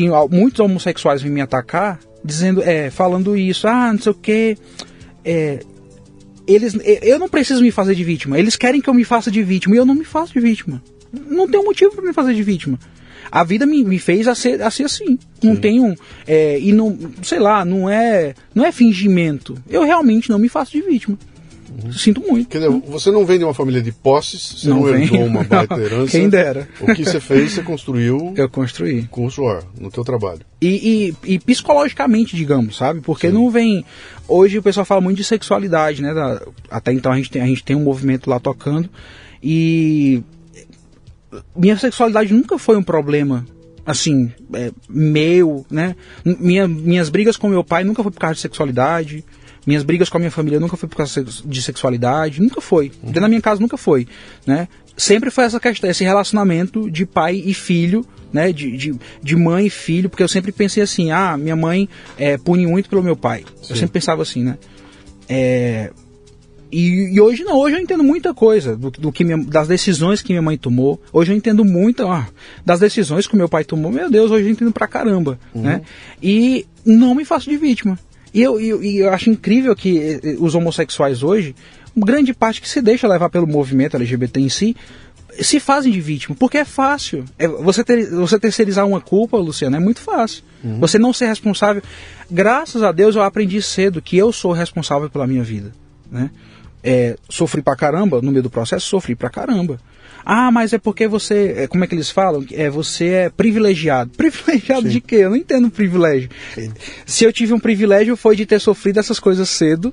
[SPEAKER 2] tem muitos homossexuais vêm me atacar, dizendo, é, falando isso, ah, não sei o que, é, eles, eu não preciso me fazer de vítima, eles querem que eu me faça de vítima, e eu não me faço de vítima. Não tem um motivo para me fazer de vítima a vida me, me fez a ser, a ser assim. Não Sim. tenho. É, e não, sei lá, não é, não é fingimento. Eu realmente não me faço de vítima. Uhum. Sinto muito.
[SPEAKER 1] Quer dizer, você não vem de uma família de posses, você não, não herdou uma baita herança.
[SPEAKER 2] Quem dera.
[SPEAKER 1] O que você fez, você construiu.
[SPEAKER 2] Eu construí.
[SPEAKER 1] Com o suor, no teu trabalho.
[SPEAKER 2] E, e, e psicologicamente, digamos, sabe? Porque Sim. não vem. Hoje o pessoal fala muito de sexualidade, né? Da, até então a gente, tem, a gente tem um movimento lá tocando. E minha sexualidade nunca foi um problema assim, é, meu, né? Minha, minhas brigas com meu pai nunca foi por causa de sexualidade. Minhas brigas com a minha família nunca foi por causa de sexualidade, nunca foi. Uhum. Dentro da minha casa nunca foi, né? Sempre foi essa questão, esse relacionamento de pai e filho, né? De, de, de mãe e filho, porque eu sempre pensei assim, ah, minha mãe é, pune muito pelo meu pai. Sim. Eu sempre pensava assim, né? É, e, e, hoje não, hoje eu entendo muita coisa do, do que minha, das decisões que minha mãe tomou. Hoje eu entendo muito ah, das decisões que meu pai tomou. Meu Deus, hoje eu entendo pra caramba, uhum. né? E não me faço de vítima. E eu, eu, eu acho incrível que eh, eh, os homossexuais hoje, grande parte que se deixa levar pelo movimento LGBT em si, se fazem de vítima, porque é fácil. É, você, ter, você terceirizar uma culpa, Luciano, é muito fácil. Uhum. Você não ser responsável. Graças a Deus eu aprendi cedo que eu sou responsável pela minha vida. Né? é, sofri pra caramba, no meio do processo, sofri pra caramba. Ah, mas é porque você, é, como é que eles falam? É, você é privilegiado. Privilegiado Sim. de quê? Eu não entendo privilégio. Sim. Se eu tive um privilégio foi de ter sofrido essas coisas cedo,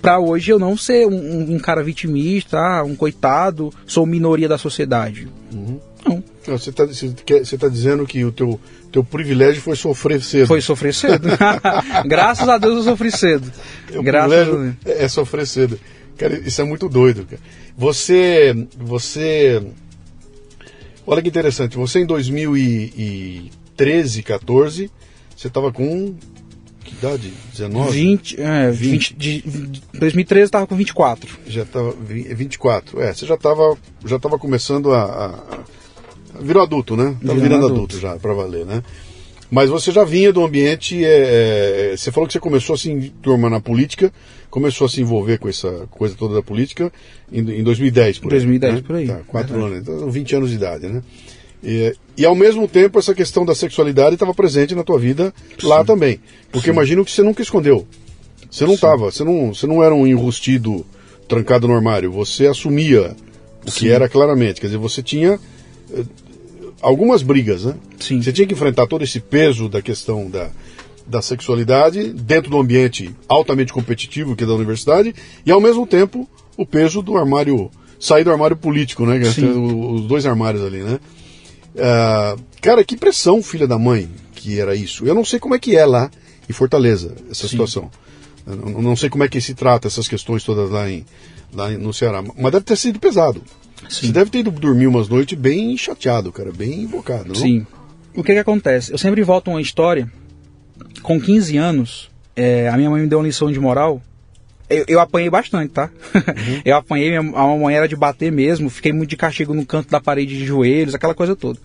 [SPEAKER 2] para hoje eu não ser um, um, cara vitimista, ah, um coitado, sou minoria da sociedade.
[SPEAKER 1] Uhum. Não. Você está tá dizendo que o teu, teu privilégio foi sofrer cedo.
[SPEAKER 2] Foi sofrer cedo. Graças a Deus eu sofri cedo.
[SPEAKER 1] Graças privilégio é sofrer cedo. Cara, isso é muito doido, cara. Você. Você. Olha que interessante, você em 2013, 14, você estava com. Que idade? 19?
[SPEAKER 2] 20, é, 20, 20 de, 2013 estava com 24.
[SPEAKER 1] Já estava. 24. É, você já estava já tava começando a, a, a. Virou adulto, né? Estava virando adulto. adulto já, para valer, né? Mas você já vinha do ambiente. É, é, você falou que você começou assim, turma na política, começou a se envolver com essa coisa toda da política em, em 2010, por
[SPEAKER 2] 2010,
[SPEAKER 1] aí.
[SPEAKER 2] por aí.
[SPEAKER 1] Tá, quatro anos, então 20 anos de idade, né? E, e ao mesmo tempo essa questão da sexualidade estava presente na tua vida lá também. Porque Sim. imagino que você nunca escondeu. Você não estava, você não, você não era um enrustido trancado no armário, você assumia o Sim. que era claramente. Quer dizer, você tinha eh, algumas brigas, né?
[SPEAKER 2] Sim.
[SPEAKER 1] Você tinha que enfrentar todo esse peso da questão da, da sexualidade dentro do ambiente altamente competitivo que é da universidade e ao mesmo tempo o peso do armário sair do armário político, né? Os dois armários ali, né? Uh, cara, que pressão, filha da mãe, que era isso. Eu não sei como é que é lá em Fortaleza essa Sim. situação. Eu não sei como é que se trata essas questões todas lá, em, lá no Ceará, mas deve ter sido pesado. Sim. Você deve ter ido dormir umas noites bem chateado, cara, bem invocado, não?
[SPEAKER 2] Sim. O que que acontece? Eu sempre volto uma história. Com 15 anos, é, a minha mãe me deu uma lição de moral. Eu, eu apanhei bastante, tá? Uhum. eu apanhei, a mamãe era de bater mesmo, fiquei muito de castigo no canto da parede de joelhos, aquela coisa toda.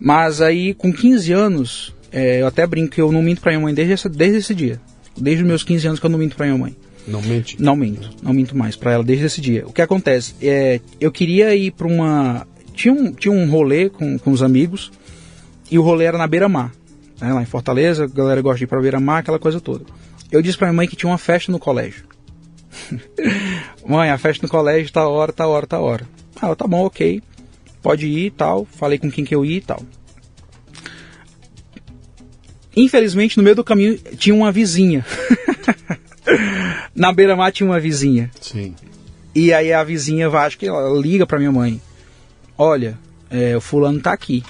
[SPEAKER 2] Mas aí, com 15 anos, é, eu até brinco que eu não minto pra minha mãe desde, essa, desde esse dia. Desde os meus 15 anos que eu não minto pra minha mãe.
[SPEAKER 1] Não mente?
[SPEAKER 2] Não minto, não minto mais para ela desde esse dia. O que acontece? É, eu queria ir para uma. Tinha um, tinha um rolê com, com os amigos e o rolê era na beira-mar. Né, lá em Fortaleza, a galera gosta de ir pra beira-mar, aquela coisa toda. Eu disse pra minha mãe que tinha uma festa no colégio. mãe, a festa no colégio tá hora, tá hora, tá hora. Ah, tá bom, ok. Pode ir e tal. Falei com quem que eu ia e tal. Infelizmente, no meio do caminho tinha uma vizinha. na beira-mar tinha uma vizinha.
[SPEAKER 1] Sim.
[SPEAKER 2] E aí a vizinha vai, acho que ela liga pra minha mãe. Olha, é, o fulano tá aqui.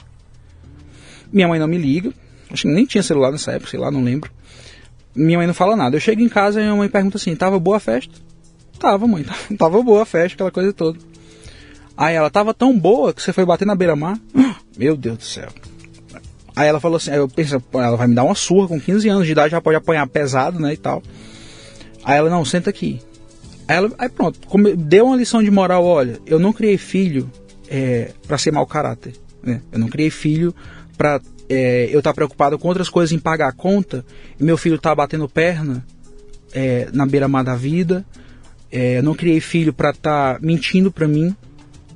[SPEAKER 2] Minha mãe não me liga. Acho que nem tinha celular nessa época, sei lá, não lembro. Minha mãe não fala nada. Eu chego em casa e minha mãe pergunta assim: tava boa a festa? Tava, mãe, tava boa a festa, aquela coisa toda. Aí ela tava tão boa que você foi bater na beira-mar. Meu Deus do céu. Aí ela falou assim, eu penso, ela vai me dar uma surra com 15 anos de idade, já pode apanhar pesado, né, e tal. Aí ela, não, senta aqui. Aí, ela, aí pronto, deu uma lição de moral, olha, eu não criei filho é, para ser mau caráter. Né? Eu não criei filho para é, eu estar tá preocupado com outras coisas em pagar a conta, e meu filho tá batendo perna é, na beira-mar da vida. É, eu não criei filho para estar tá mentindo para mim,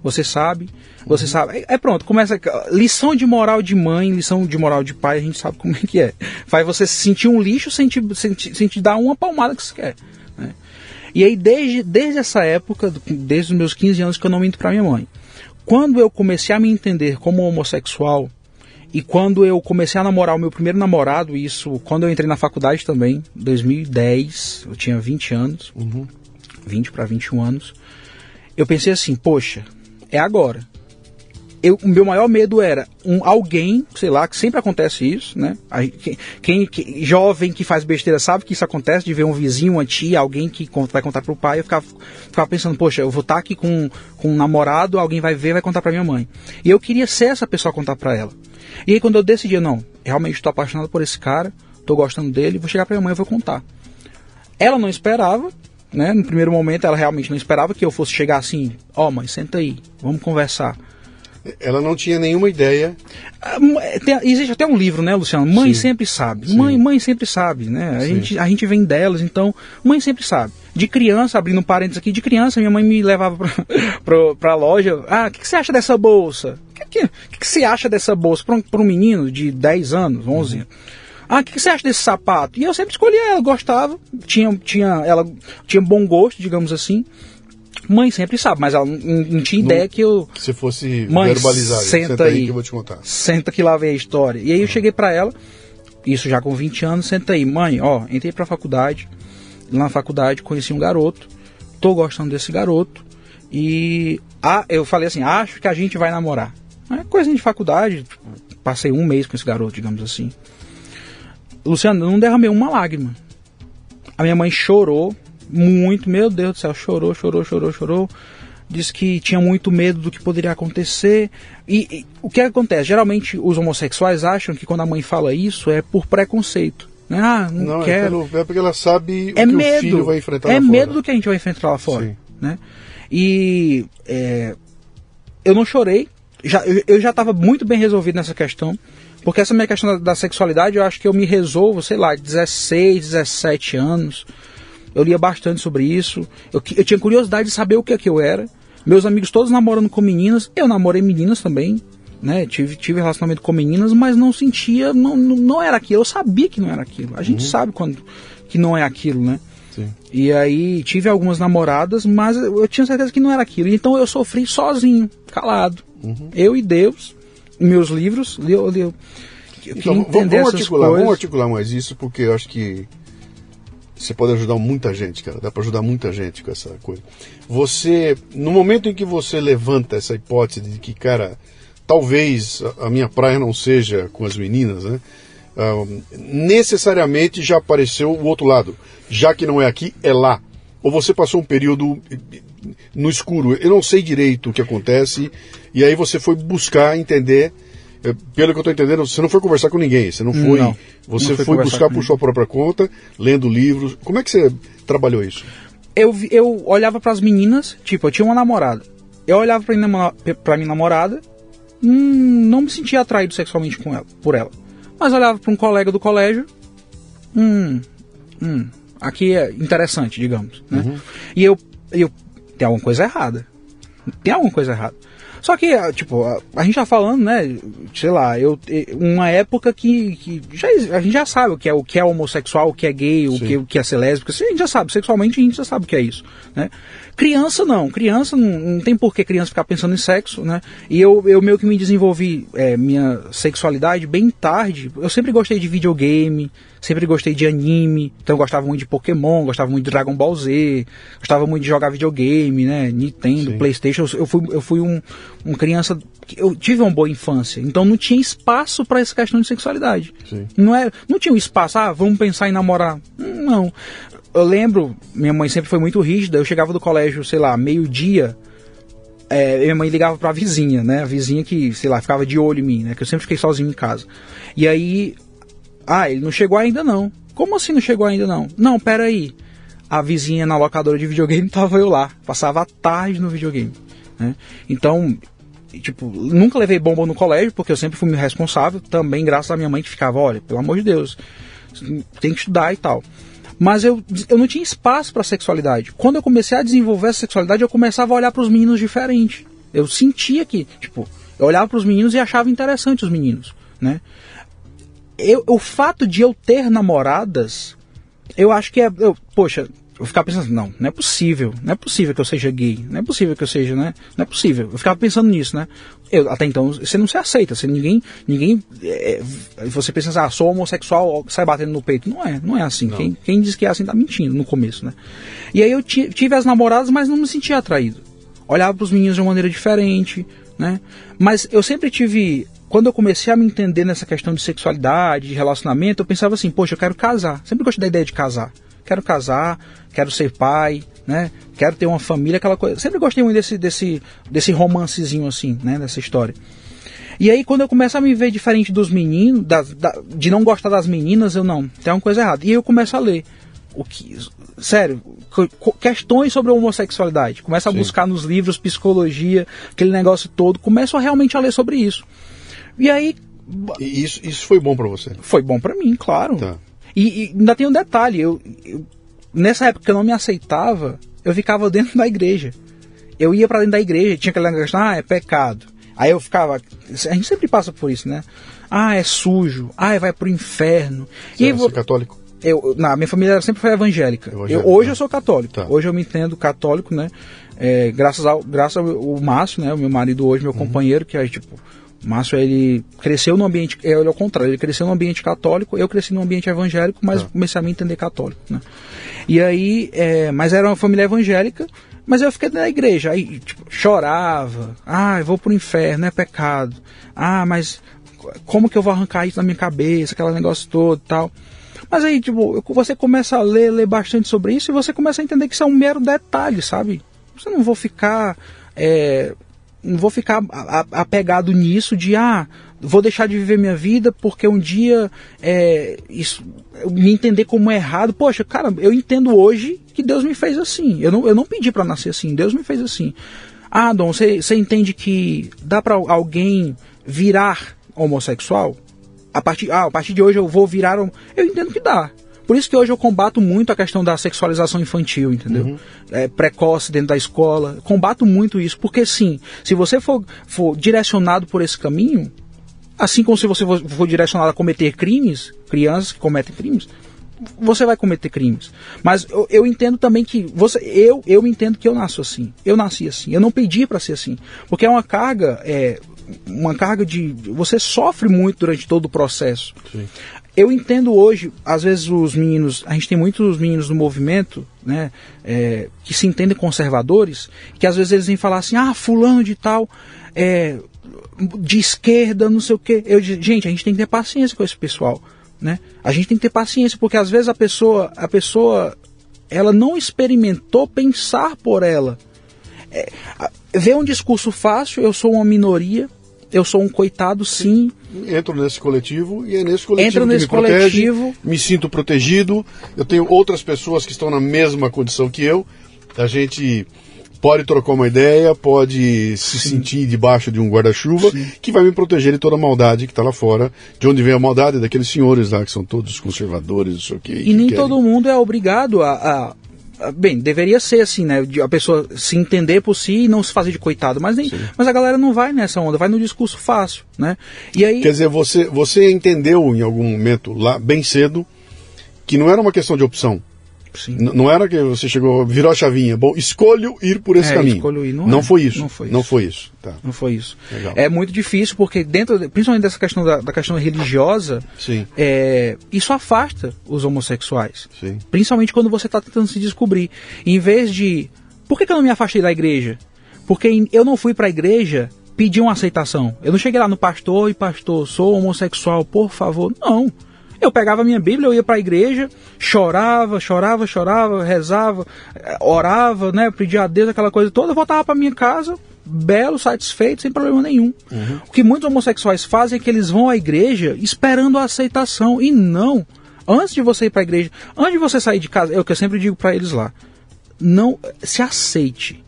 [SPEAKER 2] você sabe. Você uhum. sabe. É, é, pronto, começa. Lição de moral de mãe, lição de moral de pai, a gente sabe como é que é. Faz você se sentir um lixo sem te, sem te, sem te dar uma palmada que você quer. Né? E aí, desde, desde essa época, desde os meus 15 anos, que eu não minto pra minha mãe. Quando eu comecei a me entender como homossexual, e quando eu comecei a namorar o meu primeiro namorado, isso quando eu entrei na faculdade também, 2010, eu tinha 20 anos, uhum. 20 para 21 anos, eu pensei assim, poxa, é agora eu, o meu maior medo era um alguém, sei lá, que sempre acontece isso, né? Quem, quem, jovem que faz besteira sabe que isso acontece, de ver um vizinho, uma tia, alguém que vai contar pro pai, eu ficava, ficava pensando, poxa, eu vou estar tá aqui com, com um namorado, alguém vai ver, vai contar pra minha mãe. E eu queria ser essa pessoa a contar pra ela. E aí quando eu decidi, não, realmente estou apaixonado por esse cara, estou gostando dele, vou chegar pra minha mãe e vou contar. Ela não esperava, né? No primeiro momento ela realmente não esperava que eu fosse chegar assim, ó oh, mãe, senta aí, vamos conversar.
[SPEAKER 1] Ela não tinha nenhuma ideia.
[SPEAKER 2] Ah, tem, existe até um livro, né, Luciano? Mãe Sim. sempre sabe. Sim. Mãe, mãe sempre sabe, né? A gente, a gente vem delas, então mãe sempre sabe. De criança, abrindo um parênteses aqui, de criança minha mãe me levava para a loja. Ah, o que, que, você acha dessa bolsa? O que, que, que, você acha dessa bolsa para um, um menino de 10 anos, 11 anos? Ah, o que, você acha desse sapato? E eu sempre escolhia ela, gostava, tinha, tinha, ela tinha bom gosto, digamos assim. Mãe sempre sabe, mas ela não, não tinha ideia que eu.
[SPEAKER 1] Se fosse mãe, verbalizar,
[SPEAKER 2] senta, senta aí, aí,
[SPEAKER 1] que eu vou te contar.
[SPEAKER 2] Senta que lá vem a história. E aí eu cheguei para ela, isso já com 20 anos, senta aí, mãe, ó, entrei pra faculdade. Lá na faculdade conheci um garoto, tô gostando desse garoto. E ah, eu falei assim, acho que a gente vai namorar. É coisa de faculdade, tipo, passei um mês com esse garoto, digamos assim. Luciano, não derramei uma lágrima. A minha mãe chorou, muito, meu Deus do céu, chorou, chorou, chorou, chorou. Disse que tinha muito medo do que poderia acontecer. E, e o que acontece? Geralmente os homossexuais acham que quando a mãe fala isso é por preconceito. Né? Ah, não, não é quero.
[SPEAKER 1] É, pelo, é porque ela sabe é o que medo, o filho vai enfrentar
[SPEAKER 2] É
[SPEAKER 1] lá
[SPEAKER 2] medo
[SPEAKER 1] fora.
[SPEAKER 2] do que a gente vai enfrentar lá fora. Sim. Né? E é, eu não chorei. Já, eu, eu já estava muito bem resolvido nessa questão. Porque essa minha questão da, da, sexualidade, eu acho que eu me resolvo, sei lá, 16, 17 anos eu lia bastante sobre isso. Eu, eu tinha curiosidade de saber o que é que eu era. Meus amigos todos namorando com meninas, eu namorei meninas também. né? Tive, tive relacionamento com meninas, mas não sentia, não, não, era aquilo. Eu sabia que não era aquilo. A gente uhum. sabe quando que não é aquilo, né? Sim. E aí tive algumas namoradas, mas eu tinha certeza que não era aquilo. Então eu sofri sozinho, calado. Uhum. Eu e Deus, meus livros, eu, eu,
[SPEAKER 1] eu então, vamos, vamos articular, coisas. vamos articular mais isso, porque eu acho que você pode ajudar muita gente, cara. Dá para ajudar muita gente com essa coisa. Você, no momento em que você levanta essa hipótese de que, cara, talvez a minha praia não seja com as meninas, né? Necessariamente já apareceu o outro lado. Já que não é aqui, é lá. Ou você passou um período no escuro. Eu não sei direito o que acontece. E aí você foi buscar entender. Eh, pelo que eu estou entendendo, você não foi conversar com ninguém. Você não foi. Não, você não foi buscar por sua própria conta, lendo livros. Como é que você trabalhou isso?
[SPEAKER 2] Eu, eu olhava para as meninas, tipo, eu tinha uma namorada. Eu olhava para minha, minha namorada hum, não me sentia atraído sexualmente com ela, por ela. Mas olhava para um colega do colégio, hum, hum, aqui é interessante, digamos. Né? Uhum. E eu, eu, tem alguma coisa errada. Tem alguma coisa errada. Só que, ah, tipo, a, a gente tá falando, né, sei lá, eu, uma época que, que já, a gente já sabe o que é o que é homossexual, o que é gay, o que, o que é ser lésbico, assim, a gente já sabe, sexualmente a gente já sabe o que é isso, né? Criança não, criança não, não tem por que criança ficar pensando em sexo, né? E eu, eu meio que me desenvolvi é, minha sexualidade bem tarde. Eu sempre gostei de videogame, sempre gostei de anime, então eu gostava muito de Pokémon, gostava muito de Dragon Ball Z, gostava muito de jogar videogame, né? Nintendo, Sim. Playstation. Eu fui, eu fui um, um criança. Eu tive uma boa infância, então não tinha espaço para essa questão de sexualidade. Sim. Não, é, não tinha um espaço, ah, vamos pensar em namorar. Não eu lembro, minha mãe sempre foi muito rígida, eu chegava do colégio, sei lá, meio-dia, é, minha mãe ligava pra vizinha, né? A vizinha que, sei lá, ficava de olho em mim, né? Que eu sempre fiquei sozinho em casa. E aí, ah, ele não chegou ainda não. Como assim não chegou ainda não? Não, pera aí. A vizinha na locadora de videogame tava eu lá, passava a tarde no videogame, né? Então, tipo, nunca levei bomba no colégio, porque eu sempre fui responsável, também graças à minha mãe que ficava, olha, pelo amor de Deus, tem que estudar e tal. Mas eu, eu não tinha espaço para sexualidade. Quando eu comecei a desenvolver essa sexualidade, eu começava a olhar para os meninos diferente. Eu sentia que, tipo, eu olhava para os meninos e achava interessante os meninos, né? Eu, o fato de eu ter namoradas, eu acho que é, eu, poxa, eu ficava pensando, não, não é possível, não é possível que eu seja gay, não é possível que eu seja, né? Não é possível. Eu ficava pensando nisso, né? Eu, até então, você não se aceita, você ninguém, ninguém, é, você pensa assim, ah, sou homossexual, sai batendo no peito. Não é, não é assim. Quem, quem diz que é assim tá mentindo no começo, né? E aí eu tive as namoradas, mas não me sentia atraído. Olhava para os meninos de uma maneira diferente, né? Mas eu sempre tive quando eu comecei a me entender nessa questão de sexualidade, de relacionamento, eu pensava assim, poxa, eu quero casar. Sempre gostei da ideia de casar quero casar, quero ser pai, né? Quero ter uma família, aquela coisa. Sempre gostei muito desse, desse, desse romancezinho assim, né? Dessa história. E aí, quando eu começo a me ver diferente dos meninos, da, da, de não gostar das meninas, eu não, tem uma coisa errada. E aí eu começo a ler. O que, sério, questões sobre a homossexualidade. Começo a Sim. buscar nos livros psicologia, aquele negócio todo. Começo a realmente a ler sobre isso. E aí.
[SPEAKER 1] E isso, isso foi bom para você?
[SPEAKER 2] Foi bom para mim, claro. Tá. E, e, ainda tem um detalhe, eu, eu, nessa época que eu não me aceitava, eu ficava dentro da igreja. Eu ia para dentro da igreja, tinha aquela questão, ah, é pecado. Aí eu ficava, a gente sempre passa por isso, né? Ah, é sujo, ah, vai pro inferno.
[SPEAKER 1] Você e aí, católico?
[SPEAKER 2] Eu, na minha família sempre foi evangélica. Eu, hoje eu sou católico. Tá. Hoje eu me entendo católico, né? É, graças ao graças ao, Márcio, né? O meu marido hoje, meu uhum. companheiro, que é tipo Márcio, ele cresceu no ambiente, é o contrário, ele cresceu no ambiente católico, eu cresci no ambiente evangélico, mas tá. comecei a me entender católico, né? E aí, é, mas era uma família evangélica, mas eu fiquei na igreja, aí, tipo, chorava, ah, eu vou pro inferno, é pecado, ah, mas como que eu vou arrancar isso da minha cabeça, aquele negócio todo e tal. Mas aí, tipo, você começa a ler, ler bastante sobre isso e você começa a entender que isso é um mero detalhe, sabe? Você não vou ficar é, não vou ficar apegado nisso de ah, vou deixar de viver minha vida porque um dia é, isso, me entender como é errado. Poxa, cara, eu entendo hoje que Deus me fez assim. Eu não, eu não pedi para nascer assim, Deus me fez assim. Ah, Dom, você entende que dá para alguém virar homossexual? A partir, ah, a partir de hoje eu vou virar. Eu entendo que dá. Por isso que hoje eu combato muito a questão da sexualização infantil, entendeu? Uhum. É, precoce dentro da escola. Combato muito isso, porque sim, se você for, for direcionado por esse caminho, assim como se você for, for direcionado a cometer crimes, crianças que cometem crimes, você vai cometer crimes. Mas eu, eu, entendo também que você, eu, eu entendo que eu nasço assim. Eu nasci assim. Eu não pedi para ser assim, porque é uma carga, é, uma carga de você sofre muito durante todo o processo. Eu entendo hoje, às vezes os meninos, a gente tem muitos meninos no movimento, né, é, que se entendem conservadores, que às vezes eles vêm falar assim, ah, fulano de tal, é, de esquerda, não sei o quê. Eu, gente, a gente tem que ter paciência com esse pessoal né? A gente tem que ter paciência, porque às vezes a pessoa, a pessoa ela não experimentou pensar por ela. É, vê um discurso fácil, eu sou uma minoria, eu sou um coitado, sim.
[SPEAKER 1] Entro nesse coletivo e é nesse coletivo
[SPEAKER 2] Entro
[SPEAKER 1] que
[SPEAKER 2] nesse
[SPEAKER 1] me
[SPEAKER 2] coletivo.
[SPEAKER 1] protege, me sinto protegido, eu tenho outras pessoas que estão na mesma condição que eu, a gente pode trocar uma ideia, pode se Sim. sentir debaixo de um guarda-chuva que vai me proteger de toda a maldade que está lá fora. De onde vem a maldade? Daqueles senhores lá que são todos conservadores, não sei o quê.
[SPEAKER 2] E nem querem. todo mundo é obrigado a, a, Bem, deveria ser assim, né? A pessoa se entender por si e não se fazer de coitado. Mas, nem, mas a galera não vai nessa onda, vai no discurso fácil, né?
[SPEAKER 1] E aí... Quer dizer, você, você entendeu em algum momento, lá bem cedo, que não era uma questão de opção não era que você chegou, virou a chavinha. Bom, escolho ir por esse é, caminho.
[SPEAKER 2] Escolho ir. Não,
[SPEAKER 1] não,
[SPEAKER 2] é.
[SPEAKER 1] foi isso. Não foi isso. Não foi isso. Tá.
[SPEAKER 2] Não foi isso. Legal. É muito difícil porque dentro, principalmente dessa questão da, da questão religiosa. É, isso afasta os homossexuais.
[SPEAKER 1] Sim.
[SPEAKER 2] Principalmente quando você está tentando se descobrir. Em vez de, por que, que eu não me afastei da igreja? Porque eu não fui para a igreja pedir uma aceitação. Eu não cheguei lá no pastor e pastor, sou homossexual, por favor. Não. Eu pegava minha Bíblia, eu ia para a igreja, chorava, chorava, chorava, rezava, eh, orava, né, pedia a Deus aquela coisa toda, voltava para minha casa, belo, satisfeito, sem problema nenhum. Uhum. O que muitos homossexuais fazem é que eles vão à igreja esperando a aceitação e não. Antes de você ir para a igreja, antes de você sair de casa, é o que eu sempre digo para eles lá. Não se aceite.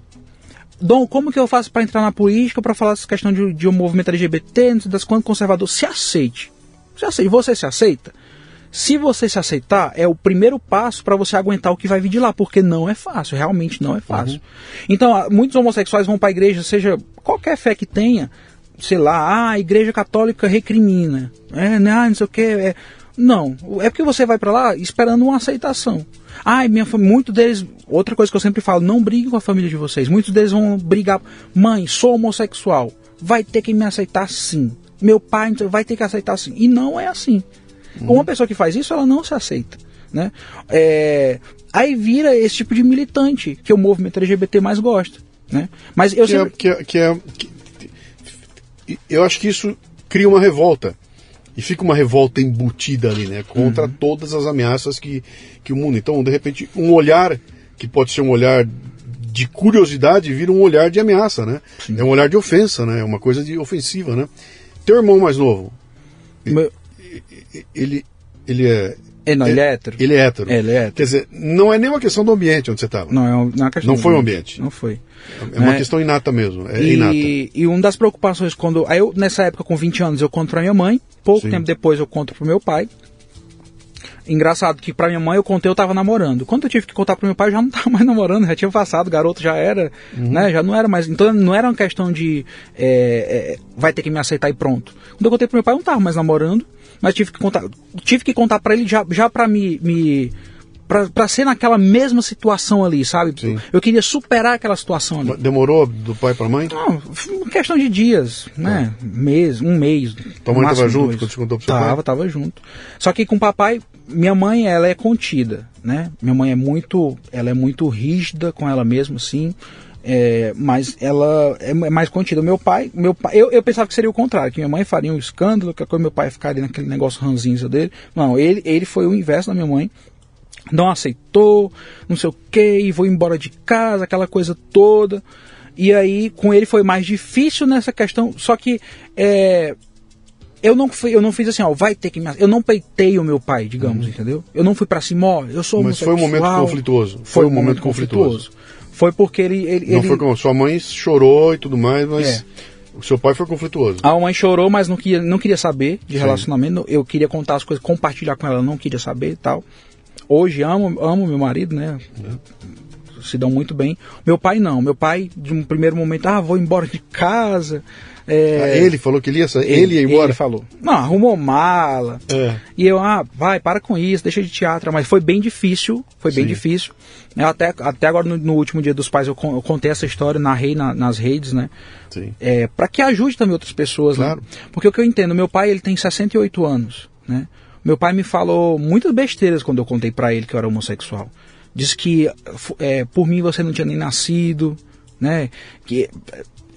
[SPEAKER 2] Dom, como que eu faço para entrar na política, para falar essa questão de, de um movimento LGBT, não sei das quantas conservador? Se aceite. Se aceita. Você se aceita? Se você se aceitar, é o primeiro passo para você aguentar o que vai vir de lá, porque não é fácil, realmente não é fácil. Uhum. Então, muitos homossexuais vão para a igreja, seja qualquer fé que tenha, sei lá, ah, a igreja católica recrimina, é, né, ah, não sei o que, é, não, é porque você vai para lá esperando uma aceitação. Ai, minha muito deles, outra coisa que eu sempre falo, não briguem com a família de vocês. Muitos deles vão brigar, mãe, sou homossexual, vai ter que me aceitar sim meu pai vai ter que aceitar assim. E não é assim. Uhum. Uma pessoa que faz isso, ela não se aceita. Né? É, aí vira esse tipo de militante que o movimento LGBT mais gosta. Né? Mas eu
[SPEAKER 1] que é, sempre... é, que, é, que é, que, eu acho que isso cria uma revolta. E fica uma revolta embutida ali, né? Contra uhum. todas as ameaças que, que o mundo. Então, de repente, um olhar que pode ser um olhar de curiosidade vira um olhar de ameaça, né? Sim. É um olhar de ofensa, né? É uma coisa de ofensiva, né? Teu irmão mais novo, Meu... ele, ele é.
[SPEAKER 2] É, não, ele é hétero.
[SPEAKER 1] Ele é hétero.
[SPEAKER 2] É, ele é hétero.
[SPEAKER 1] Quer dizer, não é nem uma questão do ambiente onde você estava.
[SPEAKER 2] Não, é uma questão
[SPEAKER 1] Não foi o ambiente.
[SPEAKER 2] Não foi.
[SPEAKER 1] É uma é, questão inata mesmo. É
[SPEAKER 2] e,
[SPEAKER 1] inata.
[SPEAKER 2] E uma das preocupações quando. Aí eu, nessa época, com 20 anos, eu conto pra minha mãe. Pouco Sim. tempo depois eu conto pro meu pai. Engraçado que pra minha mãe eu contei eu tava namorando. Quando eu tive que contar pro meu pai, eu já não tava mais namorando, já tinha passado, garoto já era, uhum. né? Já não era mais. Então não era uma questão de é, é, vai ter que me aceitar e pronto. Quando eu contei pro meu pai, eu não tava mais namorando, mas tive que contar, tive que contar para ele já, já pra me, me para ser naquela mesma situação ali, sabe? Sim. Eu queria superar aquela situação ali.
[SPEAKER 1] Demorou do pai para mãe?
[SPEAKER 2] Não, questão de dias, né? Tá. Mês, um mês.
[SPEAKER 1] Tua mãe estava junto quando você contou pro seu
[SPEAKER 2] tava, pai? Tava, junto. Só que com o papai, minha mãe, ela é contida, né? Minha mãe é muito, ela é muito rígida com ela mesma, assim. É, mas ela é mais contida. Meu pai, meu pai eu, eu pensava que seria o contrário, que minha mãe faria um escândalo, que meu pai ficaria naquele negócio ranzinza dele. Não, ele, ele foi o inverso da minha mãe não aceitou, não sei o que, e vou embora de casa, aquela coisa toda. E aí, com ele foi mais difícil nessa questão, só que é, eu não fui, eu não fiz assim, ó, vai ter que me. Eu não peitei o meu pai, digamos, uhum. entendeu? Eu não fui para cima, ó, eu sou
[SPEAKER 1] Mas foi um momento conflituoso. Foi, foi um momento conflituoso. conflituoso.
[SPEAKER 2] Foi porque ele. ele
[SPEAKER 1] não
[SPEAKER 2] ele...
[SPEAKER 1] foi como. Sua mãe chorou e tudo mais, mas. É. O seu pai foi conflituoso.
[SPEAKER 2] A mãe chorou, mas não queria, não queria saber de Sim. relacionamento. Eu queria contar as coisas, compartilhar com ela, não queria saber e tal. hoje amo, amo meu marido, né? Se dão muito bem. Meu pai não. Meu pai, de um primeiro momento, ah, vou embora de casa. É,
[SPEAKER 1] Ah, ele falou que ele ia, sa- ele, ia embora.
[SPEAKER 2] Ele falou. Não, arrumou mala.
[SPEAKER 1] É.
[SPEAKER 2] E eu, ah, vai, para com isso, deixa de teatro. Mas foi bem difícil, foi bem
[SPEAKER 1] Sim.
[SPEAKER 2] difícil. Eu até, até agora, no, no último dia dos pais, eu, con- eu contei essa história, narrei na- nas redes, né?
[SPEAKER 1] Sim.
[SPEAKER 2] é, para que ajude também outras pessoas,
[SPEAKER 1] Claro.
[SPEAKER 2] né? Porque o que eu entendo, meu pai ele tem 68 anos, né? Meu pai me falou muitas besteiras quando eu contei para ele que eu era homossexual. Disse que é, por mim você não tinha nem nascido, né? Que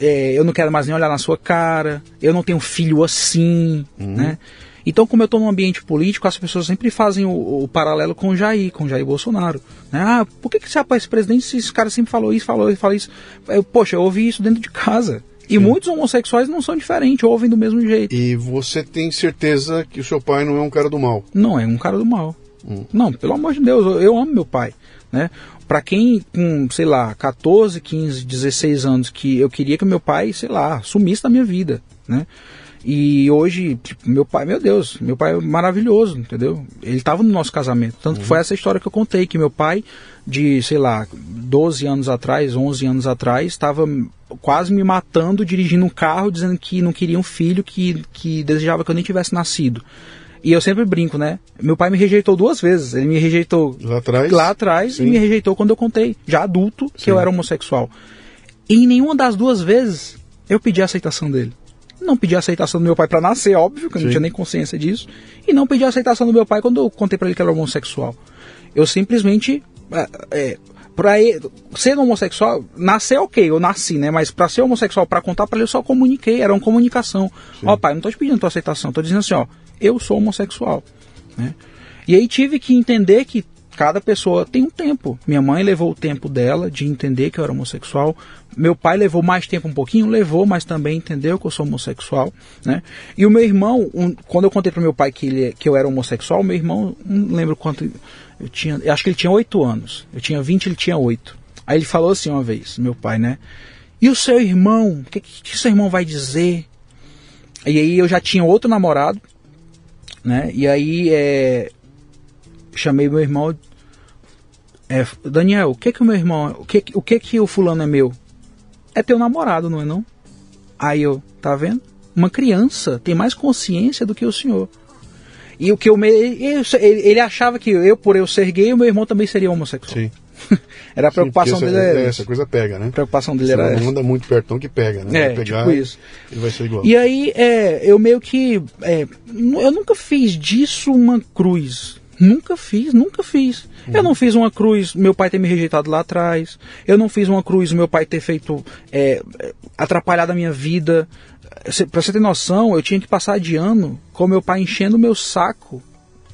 [SPEAKER 2] é, eu não quero mais nem olhar na sua cara, eu não tenho filho assim, né? Então, como eu estou num ambiente político, as pessoas sempre fazem o, o paralelo com o Jair, com o Jair Bolsonaro. Né? Ah, por que, que esse presidente se esse cara sempre falou isso, falou isso, falou isso? Eu, poxa, eu ouvi isso dentro de casa. E muitos homossexuais não são diferentes, ouvem do mesmo jeito.
[SPEAKER 1] E você tem certeza que o seu pai não é um cara do mal.
[SPEAKER 2] Não, é um cara do mal.
[SPEAKER 1] Hum.
[SPEAKER 2] Não, pelo amor de Deus, eu, eu amo meu pai, né? Pra quem com, sei lá, 14, 15, 16 anos que eu queria que meu pai, sei lá, sumisse da minha vida, né? E hoje, tipo, meu pai, meu Deus, meu pai é maravilhoso, entendeu? Ele estava no nosso casamento. Tanto que foi essa história que eu contei, que meu pai, de, sei lá, 12 anos atrás, 11 anos atrás, estava quase me matando dirigindo um carro, dizendo que não queria um filho, que, que desejava que eu nem tivesse nascido. E eu sempre brinco, né? Meu pai me rejeitou duas vezes. Ele me rejeitou
[SPEAKER 1] Lá atrás?
[SPEAKER 2] lá atrás
[SPEAKER 1] Sim.
[SPEAKER 2] e me rejeitou quando eu contei, já adulto, que
[SPEAKER 1] Sim.
[SPEAKER 2] eu era homossexual. E em nenhuma das duas vezes eu pedi a aceitação dele. Não pedi a aceitação do meu pai para nascer, óbvio, que eu não tinha nem consciência disso. E não pedi a aceitação do meu pai quando eu contei para ele que era homossexual. Eu simplesmente. É, é, pra ele, ser homossexual, nascer ok, eu nasci, né? Mas para ser homossexual, para contar para ele, eu só comuniquei, era uma comunicação. Ó, pai, não tô te pedindo tua aceitação, tô dizendo assim, ó, eu sou homossexual. Né? E aí tive que entender que cada pessoa tem um tempo. Minha mãe levou o tempo dela de entender que eu era homossexual. Meu pai levou mais tempo um pouquinho, levou, mas também entendeu que eu sou homossexual, né? E o meu irmão, um- quando eu contei para meu pai que, ele, que eu era homossexual, meu irmão, não lembro quanto eu tinha, eu acho que ele tinha 8 anos. Eu tinha 20, ele tinha 8. Aí ele falou assim uma vez, meu pai, né? E o seu irmão? O que, que, que seu irmão vai dizer? E aí eu já tinha outro namorado, né? E aí é, chamei meu irmão. É, Daniel, o que que o meu irmão, o que o que que o fulano é meu? É teu namorado, não é não? Aí eu, tá vendo? Uma criança tem mais consciência do que o senhor. E o que eu me, ele, ele achava que eu, por eu ser gay, o meu irmão também seria homossexual.
[SPEAKER 1] Sim.
[SPEAKER 2] Era a preocupação
[SPEAKER 1] Sim, porque
[SPEAKER 2] dele.
[SPEAKER 1] essa,
[SPEAKER 2] Era
[SPEAKER 1] é,
[SPEAKER 2] essa.
[SPEAKER 1] essa coisa pega, né?
[SPEAKER 2] A preocupação dele
[SPEAKER 1] Você
[SPEAKER 2] era
[SPEAKER 1] não
[SPEAKER 2] essa.
[SPEAKER 1] anda muito perto, não que pega, né?
[SPEAKER 2] É,
[SPEAKER 1] Vai pegar,
[SPEAKER 2] tipo isso.
[SPEAKER 1] Ele vai ser igual.
[SPEAKER 2] E aí, é, eu meio que. é, eu nunca fiz disso uma cruz. Nunca fiz, nunca fiz. Eu não fiz uma cruz, meu pai ter me rejeitado lá atrás. Eu não fiz uma cruz, meu pai ter feito. É, é, atrapalhado a minha vida. Pra você ter noção, eu tinha que passar de ano com meu pai enchendo o meu saco,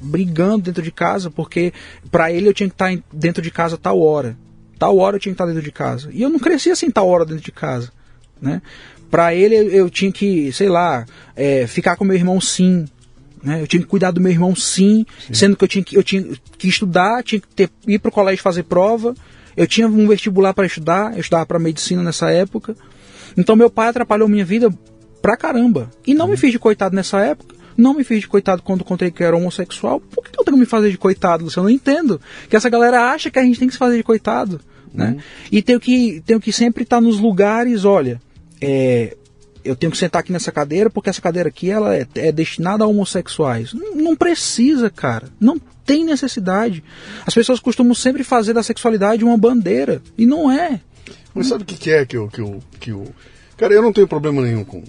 [SPEAKER 2] brigando dentro de casa, porque pra ele eu tinha que estar em- dentro de casa tal hora. Tal hora eu tinha que estar dentro de casa. E eu não cresci assim tal hora dentro de casa né? Para ele eu, tinha que, sei lá, é, ficar com meu irmão sim, né? Eu tinha que cuidar do meu irmão sim, sendo que eu tinha que, eu tinha que estudar, tinha que ter, ir para o colégio fazer prova. Eu tinha um vestibular para estudar, eu estudava para medicina nessa época. Então meu pai atrapalhou minha vida pra caramba. E não me fiz de coitado nessa época. Não me fiz de coitado quando contei que era homossexual. Por que eu tenho que me fazer de coitado, Luciano? Eu não entendo. Que essa galera acha que a gente tem que se fazer de coitado. Né? E tenho que, tenho que sempre estar nos lugares, olha, é, eu tenho que sentar aqui nessa cadeira porque essa cadeira aqui ela é, é destinada a homossexuais. Não, não precisa, cara. Não tem necessidade. As pessoas costumam sempre fazer da sexualidade uma bandeira. E não é.
[SPEAKER 1] Mas sabe o que, que é que eu, que, eu, que eu. Cara, eu não tenho problema nenhum com,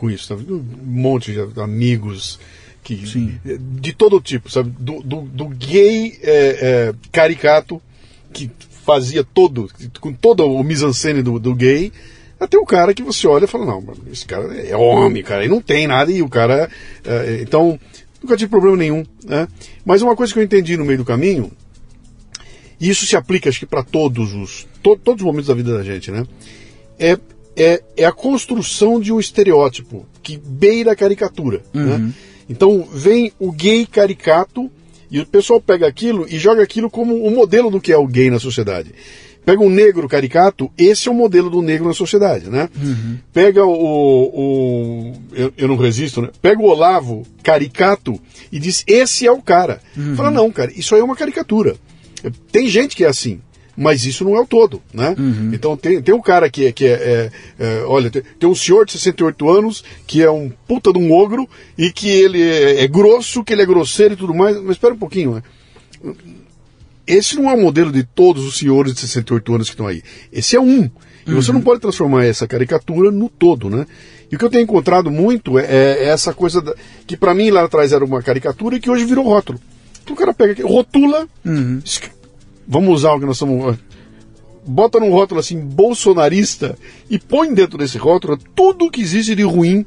[SPEAKER 1] com isso. Sabe? Um monte de amigos que,
[SPEAKER 2] Sim.
[SPEAKER 1] de todo tipo, sabe? Do, do, do gay é, é, caricato que fazia todo, com toda o mise-en-scène do, do gay, até o cara que você olha e fala, não, esse cara é homem, cara, e não tem nada, e o cara. é, então, nunca tive problema nenhum. Né? Mas uma coisa que eu entendi no meio do caminho e isso se aplica, acho que, para todos os to- todos os momentos da vida da gente, né? É, é, é a construção de um estereótipo que beira a caricatura. Né? Então vem o gay caricato e o pessoal pega aquilo e joga aquilo como o modelo do que é o gay na sociedade. Pega um negro caricato, esse é o modelo do negro na sociedade, né? Uhum. Pega o. o eu, eu, não resisto, né? Pega o Olavo caricato e diz: esse é o cara. Uhum. Fala, não, cara, isso aí é uma caricatura. Tem gente que é assim mas isso não é o todo, né? Uhum. Então tem, tem um cara que, é, que é, é, é olha, tem, tem, um senhor de 68 anos que é um puta de um ogro e que ele é, é grosso, que ele é grosseiro e tudo mais, mas espera um pouquinho, né? Esse não é o modelo de todos os senhores de 68 anos que estão aí. Esse é um. E uhum. você não pode transformar essa caricatura no todo, né? E o que eu tenho encontrado muito é, é essa coisa da, que para mim lá atrás era uma caricatura e que hoje virou rótulo. Então o cara pega, rotula, uhum vamos usar o que nós estamos. Bota num rótulo assim, bolsonarista, e põe dentro desse rótulo tudo que existe de ruim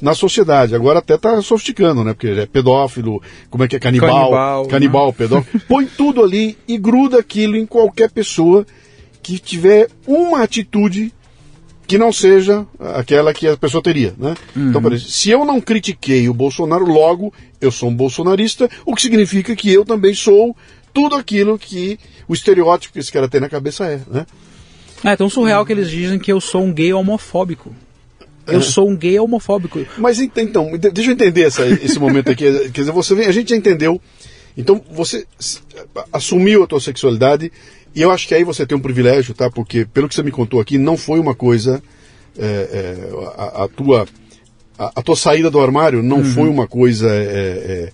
[SPEAKER 1] na sociedade. Agora até está sofisticando, né? Porque é pedófilo, como é que é canibal, canibal, canibal né? pedófilo. Põe tudo ali e gruda aquilo em qualquer pessoa que tiver uma atitude que não seja aquela que a pessoa teria, né? Uhum. Então, por exemplo, se eu não critiquei o Bolsonaro, logo eu sou um bolsonarista, o que significa que eu também sou tudo aquilo que o estereótipo que esse cara tem na cabeça é, né?
[SPEAKER 2] É tão surreal que eles dizem que eu sou um gay homofóbico. Eu é. sou um gay homofóbico.
[SPEAKER 1] Mas então, deixa eu entender essa, esse momento aqui. Quer dizer, você vem, a gente já entendeu. Então, você assumiu a tua sexualidade e eu acho que aí você tem um privilégio, tá? Porque, pelo que você me contou aqui, não foi uma coisa. É, é, a, a, tua, a, a, tua saída do armário não uhum. foi uma coisa é, é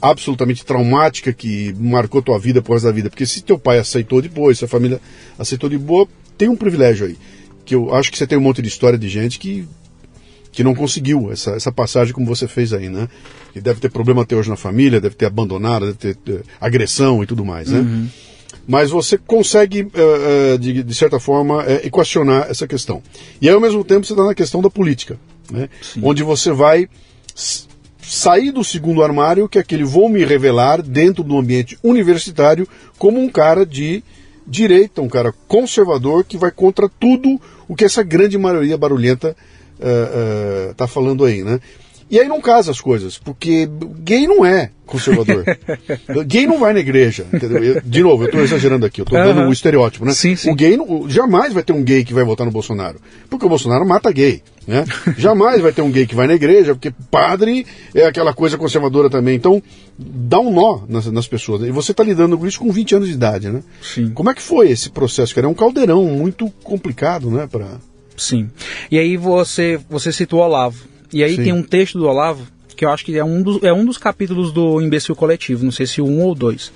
[SPEAKER 1] absolutamente traumática que marcou tua vida por resto da vida. Porque se teu pai aceitou depois, se a família aceitou de boa, tem um privilégio aí. Que eu acho que você tem um monte de história de gente que, que não conseguiu essa, essa passagem como você fez aí, né? Que deve ter problema até hoje na família, deve ter abandonado, deve ter, ter agressão e tudo mais, né? Uhum. Mas você consegue, uh, uh, de, de, certa forma, uh, equacionar essa questão. E aí, ao mesmo tempo, você está na questão da política, né? Onde você vai sair do segundo armário, que é aquele vou me revelar dentro do ambiente universitário como um cara de direita, um cara conservador que vai contra tudo o que essa grande maioria barulhenta está uh, uh, tá falando aí, né? E aí não casa as coisas, porque gay não é conservador. gay não vai na igreja, entendeu? Eu, de novo, eu estou exagerando aqui, eu estou dando o um estereótipo, né?
[SPEAKER 2] Sim, sim.
[SPEAKER 1] O gay não, jamais vai ter um gay que vai votar no Bolsonaro, porque o Bolsonaro mata gay, né? jamais vai ter um gay que vai na igreja, porque padre é aquela coisa conservadora também. Então, dá um nó nas, nas pessoas. E você está lidando com isso com 20 anos de idade, né?
[SPEAKER 2] Sim.
[SPEAKER 1] Como é que foi esse processo, cara? É um caldeirão muito complicado, né? Pra...
[SPEAKER 2] Sim. E aí você, você citou o Olavo. E aí Sim. tem um texto do Olavo, que eu acho que é um, dos, é um dos capítulos do Imbecil Coletivo, não sei se um ou dois,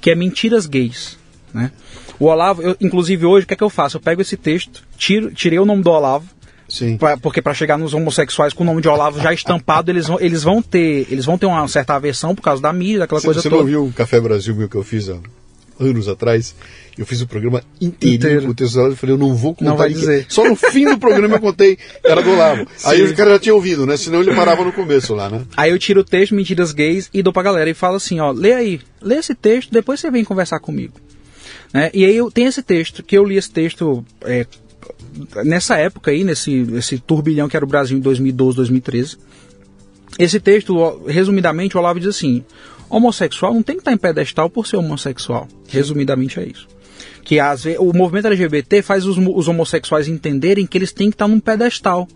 [SPEAKER 2] que é Mentiras Gays. Né? O Olavo, eu, inclusive hoje, o que é que eu faço? Eu pego esse texto, tiro, tirei o nome do Olavo,
[SPEAKER 1] Sim.
[SPEAKER 2] Pra, porque para chegar nos homossexuais com o nome de Olavo já estampado, eles vão, eles vão ter eles vão ter uma certa aversão por causa da mídia, daquela coisa
[SPEAKER 1] você
[SPEAKER 2] toda.
[SPEAKER 1] Você não viu o Café Brasil que eu fiz há anos atrás? Eu fiz o programa inteiro, inteiro. com o texto eu falei, eu não vou contar.
[SPEAKER 2] Não vai dizer.
[SPEAKER 1] Só no fim do programa eu contei, era do Olavo. Aí o cara já tinha ouvido, né? Senão ele parava no começo lá, né?
[SPEAKER 2] Aí eu tiro o texto, Mentiras Gays, e dou pra galera e falo assim, ó, lê aí, lê esse texto, depois você vem conversar comigo. Né? E aí eu tenho esse texto, que eu li esse texto é, nessa época aí, nesse, nesse turbilhão que era o Brasil em 2012, 2013. Esse texto, resumidamente, o Olavo diz assim: homossexual não tem que estar em pedestal por ser homossexual. Resumidamente é isso que às vezes, o movimento LGBT faz os, os homossexuais entenderem que eles têm que estar num pedestal.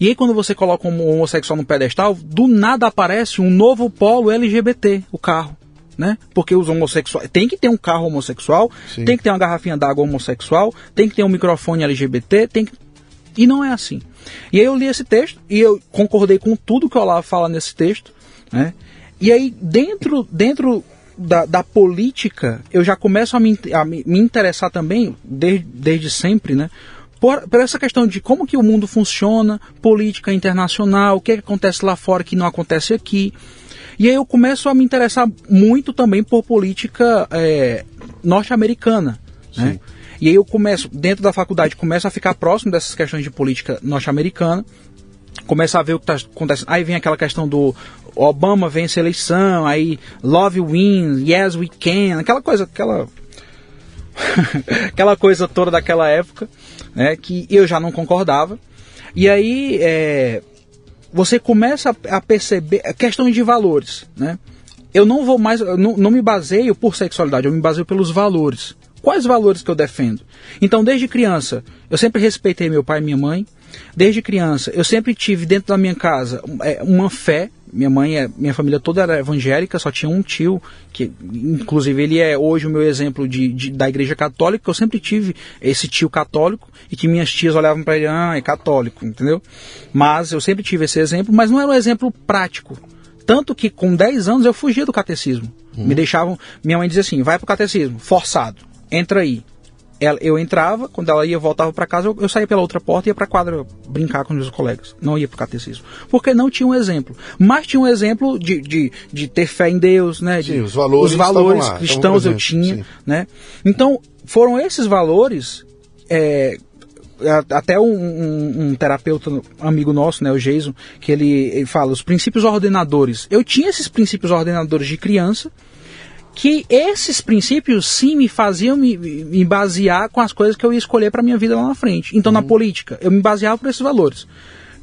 [SPEAKER 2] E aí quando você coloca um homossexual no pedestal, do nada aparece um novo polo LGBT, o carro. Né? Porque os homossexuais. Tem que ter um carro homossexual, Sim. tem que ter uma garrafinha d'água homossexual, tem que ter um microfone LGBT, tem que. E não é assim. E aí eu li esse texto e eu concordei com tudo que o Olavo fala nesse texto. Né? E aí, dentro, dentro da, da, política, eu já começo a me, a me interessar também, desde, desde sempre, né? Por, por, essa questão de como que o mundo funciona, política internacional, o que, é que acontece lá fora que não acontece aqui. E aí eu começo a me interessar muito também por política é, norte-americana. Né? E aí eu começo, dentro da faculdade, começo a ficar próximo dessas questões de política norte-americana começa a ver o que está acontecendo. Aí vem aquela questão do Obama vence a eleição, aí Love wins, Yes we can, aquela coisa, aquela aquela coisa toda daquela época, né, que eu já não concordava. E aí é, você começa a, perceber a questão de valores, né? Eu não vou mais, não, não me baseio por sexualidade, eu me baseio pelos valores. quais valores que eu defendo. Então, desde criança, eu sempre respeitei meu pai e minha mãe. Desde criança, eu sempre tive dentro da minha casa é, uma fé. Minha mãe, é, minha família toda era evangélica, só tinha um tio, que inclusive ele é hoje o meu exemplo de, de da igreja católica, eu sempre tive esse tio católico e que minhas tias olhavam para ele, ah, é católico, entendeu? Mas eu sempre tive esse exemplo, mas não era um exemplo prático. Tanto que com 10 anos eu fugia do catecismo. Uhum. Me deixavam. Minha mãe dizia assim: vai pro catecismo, forçado, entra aí. Ela, eu entrava, quando ela ia, voltava para casa, eu, eu, saía pela outra porta e ia para quadra brincar com os meus colegas. Não ia pro catecismo. Porque não tinha um exemplo. Mas tinha um exemplo de, de, de ter fé em Deus, né? De,
[SPEAKER 1] sim, os valores,
[SPEAKER 2] os valores lá, cristãos eu tinha, sim. né? Então, foram esses valores. É, até um, um, um, terapeuta amigo nosso, né, o Jason, que ele, ele fala os princípios ordenadores. Eu tinha esses princípios ordenadores de criança, que esses princípios sim me faziam me, me basear com as coisas que eu ia escolher para minha vida lá na frente. Então, uhum. na política, eu me baseava por esses valores.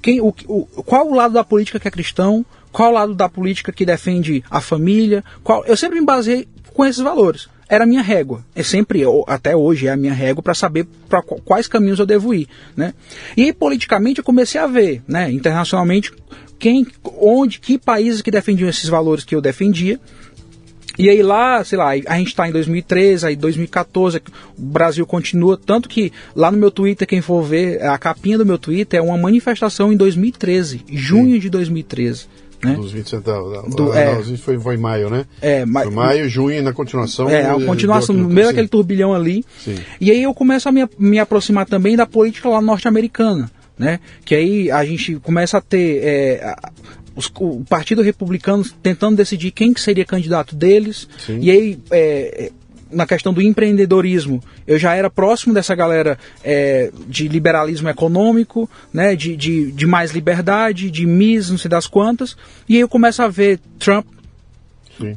[SPEAKER 2] Quem, o, o, qual o lado da política que é cristão? Qual o lado da política que defende a família? Qual, eu sempre me baseei com esses valores. Era a minha régua. É sempre, até hoje, é a minha régua para saber para quais caminhos eu devo ir. Né? E politicamente eu comecei a ver, né, internacionalmente, quem, onde, que países que defendiam esses valores que eu defendia e aí lá, sei lá, a gente está em 2013, aí 2014, o Brasil continua, tanto que lá no meu Twitter, quem for ver, a capinha do meu Twitter é uma manifestação em 2013, junho Sim. de 2013. Né?
[SPEAKER 1] Dos 20 centavos. Do, é, foi, foi em maio, né?
[SPEAKER 2] É, ma
[SPEAKER 1] foi maio, junho e na continuação.
[SPEAKER 2] É, a continuação, no meio daquele turbilhão ali. Sim. E aí eu começo a me, me aproximar também da política lá norte-americana. Né? Que aí a gente começa a ter é, os, o Partido Republicano tentando decidir quem que seria candidato deles. Sim. E aí, é, na questão do empreendedorismo, eu já era próximo dessa galera é, de liberalismo econômico, né, de, de, de, mais liberdade, de MIS, não sei das quantas. E aí eu começo a ver Trump,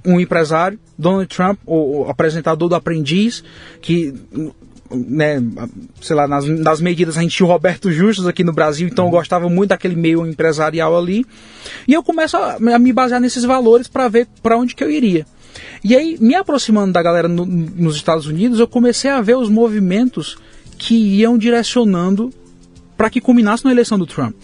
[SPEAKER 2] um empresário, Donald Trump, o, o apresentador do Aprendiz, que né, sei lá, nas, nas medidas a gente tinha o Roberto Justus aqui no Brasil, então uhum. eu gostava muito daquele meio empresarial ali. E eu começo a, a me basear nesses valores para ver para onde que eu iria. E aí, me aproximando da galera no, nos Estados Unidos, eu comecei a ver os movimentos que iam direcionando para que culminasse na eleição do Trump.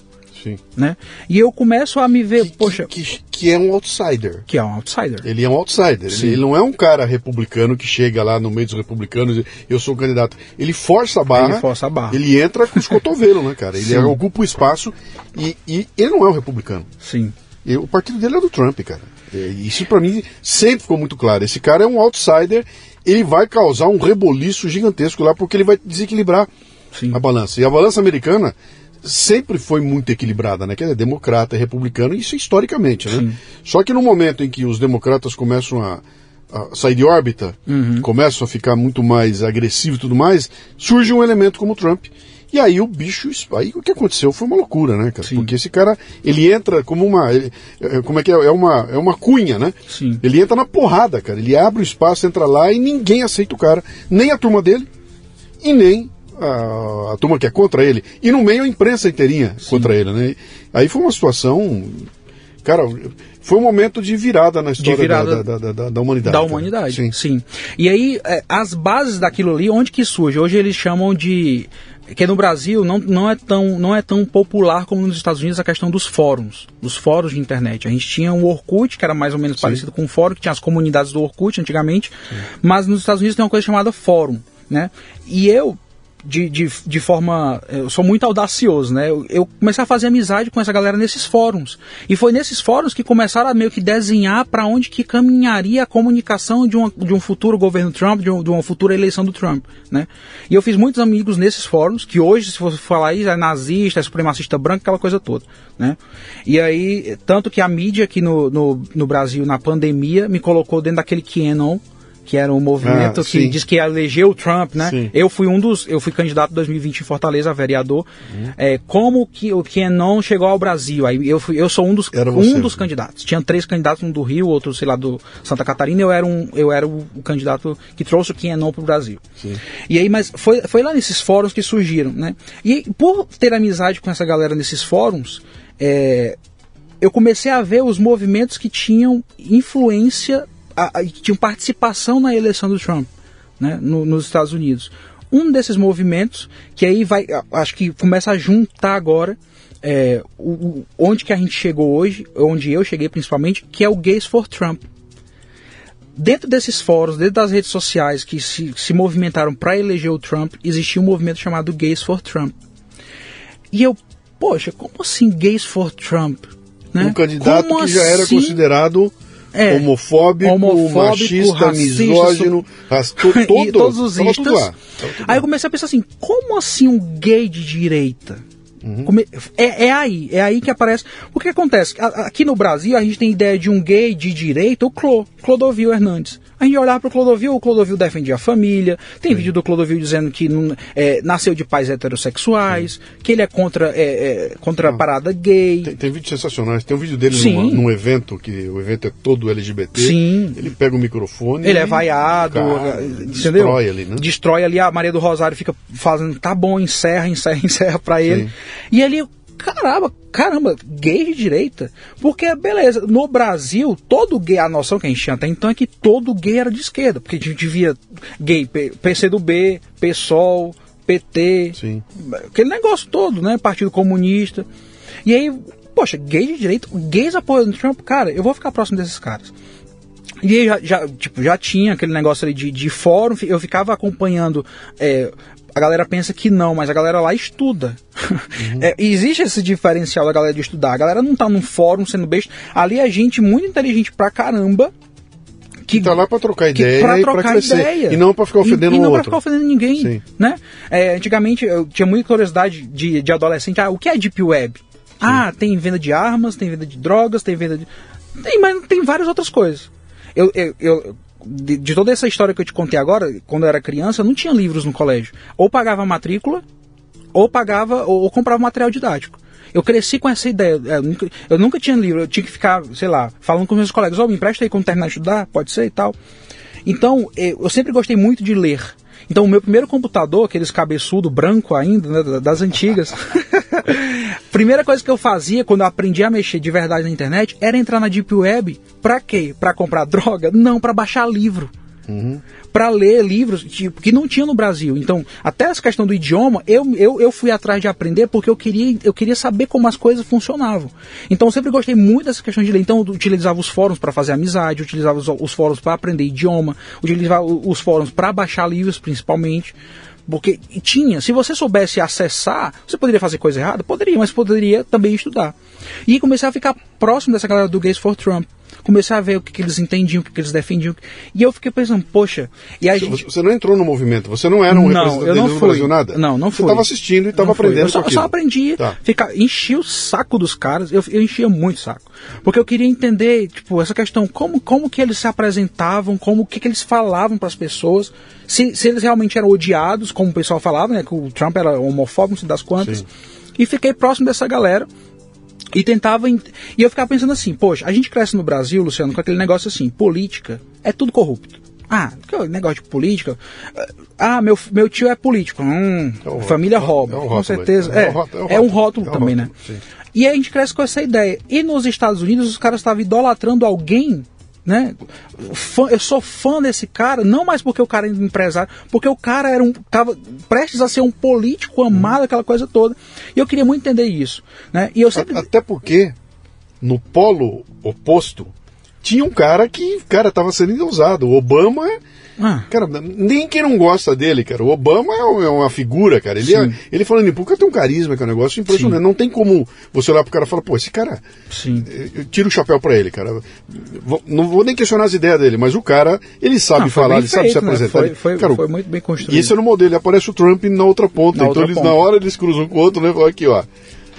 [SPEAKER 1] Sim.
[SPEAKER 2] Né? E eu começo a me ver, que, poxa.
[SPEAKER 1] Que, que, é um outsider.
[SPEAKER 2] Que é um outsider.
[SPEAKER 1] Ele é um outsider. Ele, ele, não é um cara republicano que chega lá no meio dos republicanos e eu sou um candidato. Ele força a barra.
[SPEAKER 2] Ele força a barra.
[SPEAKER 1] Ele entra com os cotovelos, né, cara? Ele é, ocupa o espaço e, e, ele não é um republicano.
[SPEAKER 2] Sim.
[SPEAKER 1] E o partido dele é do Trump, cara. Isso para mim sempre ficou muito claro. Esse cara é um outsider. Ele vai causar um reboliço gigantesco lá porque ele vai desequilibrar Sim. a balança. E a balança americana sempre foi muito equilibrada, né? Que é democrata, é republicano, isso historicamente, né? Sim. Só que no momento em que os democratas começam a, a sair de órbita, uhum. começam a ficar muito mais agressivos e tudo mais, surge um elemento como o Trump. E aí o bicho, aí o que aconteceu foi uma loucura, né, cara? Sim. Porque esse cara, ele entra como uma, ele, é, como é que é, é uma, é uma cunha, né?
[SPEAKER 2] Sim.
[SPEAKER 1] Ele entra na porrada, cara. Ele abre o espaço, entra lá e ninguém aceita o cara, nem a turma dele e nem a, a, turma que é contra ele, e no meio a imprensa inteirinha Sim. contra ele, né? Aí foi uma situação. Cara, foi um momento de virada na história virada da, da, da, da, humanidade.
[SPEAKER 2] Da humanidade, sim. sim. E aí, é, as bases daquilo ali, onde que surge? Hoje eles chamam de que no Brasil não, não, é tão, não é tão popular como nos Estados Unidos a questão dos fóruns, dos fóruns de internet. A gente tinha o Orkut, que era mais ou menos Sim. parecido com o fórum, que tinha as comunidades do Orkut antigamente, Sim. mas nos Estados Unidos tem uma coisa chamada fórum, né? E eu, de, de, de forma. Eu sou muito audacioso, né? Eu, eu, comecei a fazer amizade com essa galera nesses fóruns. E foi nesses fóruns que começaram a meio que desenhar para onde que caminharia a comunicação de, uma, de um futuro governo Trump, de, um, de, uma futura eleição do Trump, né? E eu fiz muitos amigos nesses fóruns, que hoje, se você falar isso, é nazista, é supremacista branco, aquela coisa toda, né? E aí, tanto que a mídia aqui no, no, no Brasil, na pandemia, me colocou dentro daquele Canon que era um movimento ah, que diz que elegeu o Trump, né? Sim. Eu fui um dos, eu fui candidato em 2020 em Fortaleza, vereador. Uhum. É, como que o não chegou ao Brasil? Aí eu fui, eu sou um dos, um dos candidatos. Tinha três candidatos, um do Rio, outro sei lá do Santa Catarina. Eu era um, eu era o, o candidato que trouxe o não para o Brasil. Sim. E aí, mas foi, foi lá nesses fóruns que surgiram, né? E por ter amizade com essa galera nesses fóruns, é, eu comecei a ver os movimentos que tinham influência a, a, tinham participação na eleição do Trump. né, no, nos Estados Unidos. Um desses movimentos, que aí vai, acho que começa a juntar agora é, o, o, onde que a gente chegou hoje, onde eu cheguei principalmente, que é o Gays for Trump. Dentro desses fóruns, dentro das redes sociais que se, se movimentaram para eleger o Trump, existia um movimento chamado Gays for Trump. E eu, poxa, como assim Gays for Trump?
[SPEAKER 1] Né? Um candidato como que já era assim? considerado é, homofóbico, homofóbico, machista, racista, misógino, rasto, todo,
[SPEAKER 2] todos os istas. Aí eu comecei a pensar assim, como assim um gay de direita? Uhum. É, é, aí, é aí que aparece. O que acontece? Aqui no Brasil a gente tem ideia de um gay de direita, o Clô, Clodovil Hernandes. A gente olhar para o Clodovil, o Clodovil defendia a família. Tem Sim. vídeo do Clodovil dizendo que não, é, nasceu de pais heterossexuais, Sim. que ele é contra, é, é, contra a parada gay.
[SPEAKER 1] Tem, tem vídeos sensacionais. Tem um vídeo dele numa, num evento, que o evento é todo LGBT. Sim. Ele pega o microfone.
[SPEAKER 2] Ele é vaiado, cara, entendeu? Destrói ali, né? Destrói ali. A Maria do Rosário fica fazendo, tá bom, encerra, encerra, encerra para ele. Sim. E ele caramba, caramba, gay de direita. Porque, beleza, no Brasil, todo gay, a noção que a gente tinha até então é que todo gay era de esquerda. Porque a gente via gay, PCdoB, PSOL, PT, Sim. aquele negócio todo, né? Partido Comunista. E aí, poxa, gay de direita, gays apoiando Trump, cara, eu vou ficar próximo desses caras. E aí já, já, tipo, já tinha aquele negócio ali de, de fórum, eu ficava acompanhando é, a galera pensa que não, mas a galera lá estuda. Uhum. É, existe esse diferencial da galera de estudar. A galera não tá num fórum sendo besta. Ali é gente muito inteligente pra caramba.
[SPEAKER 1] Que, tá lá pra trocar ideia pra trocar e pra crescer. Ideia. E não pra ficar ofendendo
[SPEAKER 2] e, e
[SPEAKER 1] não
[SPEAKER 2] pra ficar ofendendo ninguém. Sim. Né? É, antigamente eu tinha muita curiosidade de, de adolescente. Ah, o que é Deep Web? Sim. Ah, tem venda de armas, tem venda de drogas, tem venda de. Tem, mas tem várias outras coisas. Eu, eu, eu de, de, toda essa história que eu te contei agora, quando eu era criança, não tinha livros no colégio. Ou pagava matrícula, ou pagava, ou, ou comprava material didático. Eu cresci com essa ideia. Eu nunca, eu nunca, tinha livro, eu tinha que ficar, sei lá, falando com meus colegas, ó, oh, me empresta aí quando terminar de estudar, pode ser e tal. Então, eu sempre gostei muito de ler. Então, o meu primeiro computador, aqueles cabeçudo branco ainda, né, das antigas. primeira coisa que eu fazia quando eu aprendi a mexer de verdade na internet era entrar na Deep Web. Pra quê? Pra comprar droga? Não, para baixar livro. Uhum. Para ler livros tipo, que não tinha no Brasil. Então, até essa questão do idioma, eu, eu, eu fui atrás de aprender porque eu queria, eu queria saber como as coisas funcionavam. Então, eu sempre gostei muito dessa questão de ler. Então, eu utilizava os fóruns para fazer amizade, utilizava os, os fóruns para aprender idioma, utilizava os fóruns para baixar livros, principalmente. Porque tinha, se você soubesse acessar, você poderia fazer coisa errada? Poderia, mas poderia também estudar. E comecei a ficar próximo dessa galera do Gays for Trump comecei a ver o que, que eles entendiam, o que, que, eles defendiam. E eu fiquei pensando, poxa. E a
[SPEAKER 1] você, gente... você não entrou no movimento, você não era um não, representante eu não fui. Brasil, nada?
[SPEAKER 2] Não, não
[SPEAKER 1] fui. Você estava assistindo e estava aprendendo eu
[SPEAKER 2] só, só aprendi, tá. ficar, enchi o saco dos caras, eu, eu enchia muito o saco. Porque eu queria entender, tipo, essa questão, como, como que eles se apresentavam, como o que, que eles falavam para as pessoas, se, se eles realmente eram odiados, como o pessoal falava, né, que o Trump era homofóbico, não sei das quantas. Sim. E fiquei próximo dessa galera. E tentava. E eu ficava pensando assim, poxa, a gente cresce no Brasil, Luciano, com aquele negócio assim, política é tudo corrupto. Ah, que negócio de política. Ah, meu, meu tio é político. Hum, é um família rouba. É um com certeza. É, é, um rótulo, é um rótulo é também, né? Sim. E aí a gente cresce com essa ideia. E nos Estados Unidos os caras estavam idolatrando alguém né? eu sou fã desse cara, não mais porque o cara é empresário, porque o cara era um, tava prestes a ser um político amado, aquela coisa toda. E eu queria muito entender isso, né? E eu sempre...
[SPEAKER 1] Até porque no polo oposto tinha um cara que, cara, estava sendo usado. O Obama ah. Cara, nem quem não gosta dele, cara. O Obama é, é uma figura, cara. Ele, é, ele falando em público tem um carisma, que é um negócio impressionante. Sim. Não tem como você olhar pro cara e falar, pô, esse cara. Sim. Eu tiro o chapéu para ele, cara. Não vou nem questionar as ideias dele, mas o cara, ele sabe não, falar, ele feito, sabe se né? apresentar.
[SPEAKER 2] Foi, foi, cara, foi, muito bem construído.
[SPEAKER 1] E esse é no modelo, ele aparece o Trump na outra ponta. Na então outra eles, ponta. na hora eles cruzam com o outro, né? Aqui, ó.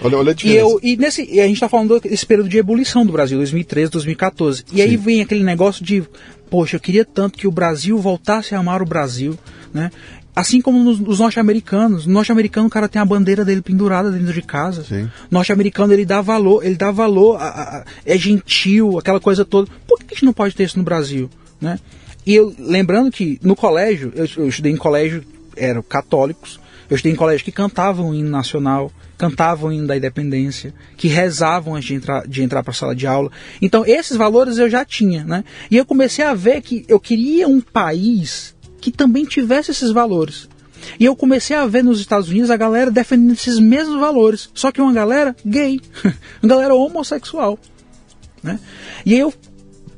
[SPEAKER 1] Olha, olha a
[SPEAKER 2] diferença. E, eu, e, nesse, e a gente está falando desse período de ebulição do Brasil, 2013, 2014. E Sim. aí vem aquele negócio de, poxa, eu queria tanto que o Brasil voltasse a amar o Brasil, né? Assim como nos, nos norte-americanos. No norte-americano o cara tem a bandeira dele pendurada dentro de casa. Norte-americano ele dá valor, ele dá valor, a, a, é gentil, aquela coisa toda. Por que a gente não pode ter isso no Brasil, né? E eu, lembrando que no colégio, eu, eu estudei em colégio, eram católicos, eu estudei em colégio que cantavam o hino nacional, cantavam o hino da independência, que rezavam antes de entrar, de entrar para a sala de aula. Então, esses valores eu já tinha, né? E eu comecei a ver que eu queria um país que também tivesse esses valores. E eu comecei a ver nos Estados Unidos a galera defendendo esses mesmos valores, só que uma galera gay, uma galera homossexual. Né? E eu,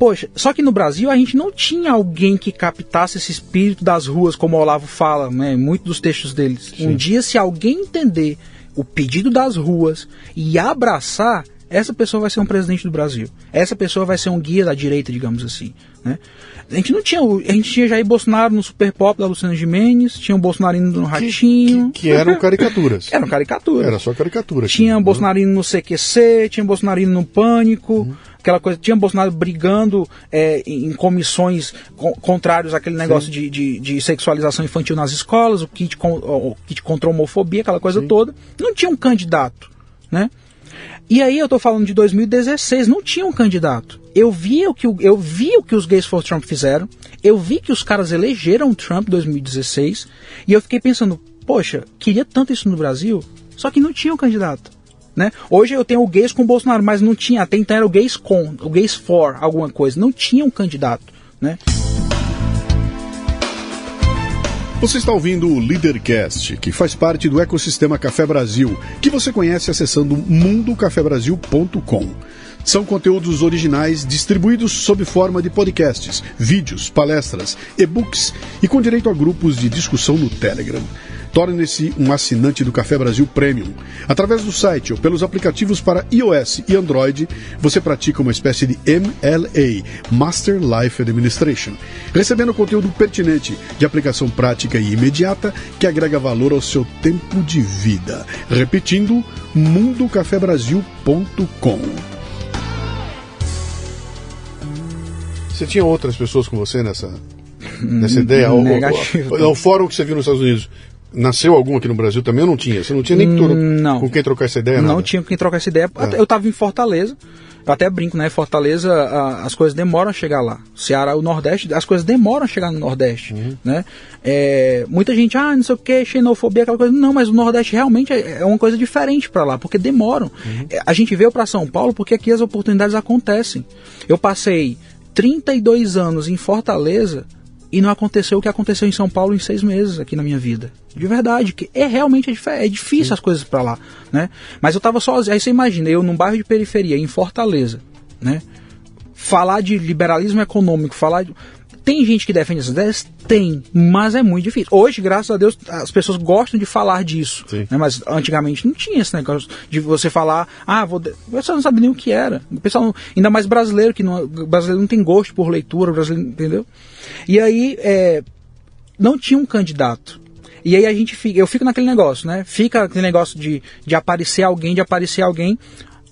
[SPEAKER 2] poxa, só que no Brasil a gente não tinha alguém que captasse esse espírito das ruas, como o Olavo fala, né, muito dos textos deles. Sim. Um dia, se alguém entender o pedido das ruas e abraçar, essa pessoa vai ser um presidente do Brasil. Essa pessoa vai ser um guia da direita, digamos assim. Né? A gente não tinha. A gente tinha Jair Bolsonaro no Super Pop da Luciana Gimenez, tinha o Bolsonarino no Ratinho.
[SPEAKER 1] Que, que, que eram caricaturas.
[SPEAKER 2] eram caricaturas.
[SPEAKER 1] Era só caricatura.
[SPEAKER 2] Tinha o Bolsonarino no CQC, tinha o Bolsonarino no Pânico. Uhum. Aquela coisa, tinha Bolsonaro brigando é, em comissões co contrários àquele negócio de, de, de, sexualização infantil nas escolas, o kit, com, o kit contra a homofobia, aquela coisa Sim. toda. Não tinha um candidato, né? E aí eu tô falando de 2016, não tinha um candidato. Eu vi o que, eu vi o que os gays for Trump fizeram, eu vi que os caras elegeram Trump em 2016, e eu fiquei pensando, poxa, queria tanto isso no Brasil, só que não tinha um candidato. Né? Hoje eu tenho o gays com o Bolsonaro, mas não tinha, até então era o gays com, o gays for, alguma coisa. Não tinha um candidato. Né?
[SPEAKER 1] Você está ouvindo o Leadercast, que faz parte do ecossistema Café Brasil, que você conhece acessando mundocafebrasil.com. São conteúdos originais distribuídos sob forma de podcasts, vídeos, palestras, e-books e com direito a grupos de discussão no Telegram. Torne-se um assinante do Café Brasil Premium. Através do site ou pelos aplicativos para iOS e Android, você pratica uma espécie de MLA, Master Life Administration, recebendo conteúdo pertinente, de aplicação prática e imediata, que agrega valor ao seu tempo de vida. Repetindo, mundocafebrasil.com. Você tinha outras pessoas com você nessa, nessa ideia?
[SPEAKER 2] Negativo.
[SPEAKER 1] O, o, o, o fórum que você viu nos Estados Unidos Nasceu algum aqui no Brasil também ou não tinha? Você não tinha nem
[SPEAKER 2] não.
[SPEAKER 1] com quem trocar essa ideia?
[SPEAKER 2] Não nada? tinha com quem trocar essa ideia. É. Eu estava em Fortaleza. Eu até brinco, né? Fortaleza, a, as coisas demoram a chegar lá. Ceará, o Nordeste, as coisas demoram a chegar no Nordeste, uhum. né? É, muita gente, ah, não sei o que, xenofobia, aquela coisa. Não, mas o Nordeste realmente é, é uma coisa diferente para lá, porque demoram. Uhum. É, a gente veio para São Paulo porque aqui as oportunidades acontecem. Eu passei 32 anos em Fortaleza e não aconteceu o que aconteceu em São Paulo em seis meses aqui na minha vida. De verdade, que é realmente é, é difícil Sim. as coisas para lá, né? Mas eu tava sozinho, aí você imagina, eu num bairro de periferia, em Fortaleza, né? Falar de liberalismo econômico, falar de... Tem gente que defende essas ideias? Tem, mas é muito difícil. Hoje, graças a Deus, as pessoas gostam de falar disso. Né? Mas antigamente não tinha esse negócio de você falar, ah, vou. O pessoal não sabe nem o que era. O pessoal, ainda mais brasileiro, que não, brasileiro não tem gosto por leitura, brasileiro, entendeu? E aí, é, não tinha um candidato. E aí a gente fica, eu fico naquele negócio, né? Fica aquele negócio de, de aparecer alguém, de aparecer alguém.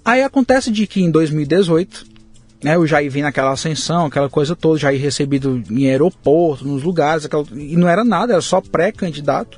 [SPEAKER 2] Aí acontece de que em 2018, né, o Jair vem naquela ascensão, aquela coisa toda, Jair recebido em aeroporto, nos lugares, aquela, e não era nada, era só pré-candidato.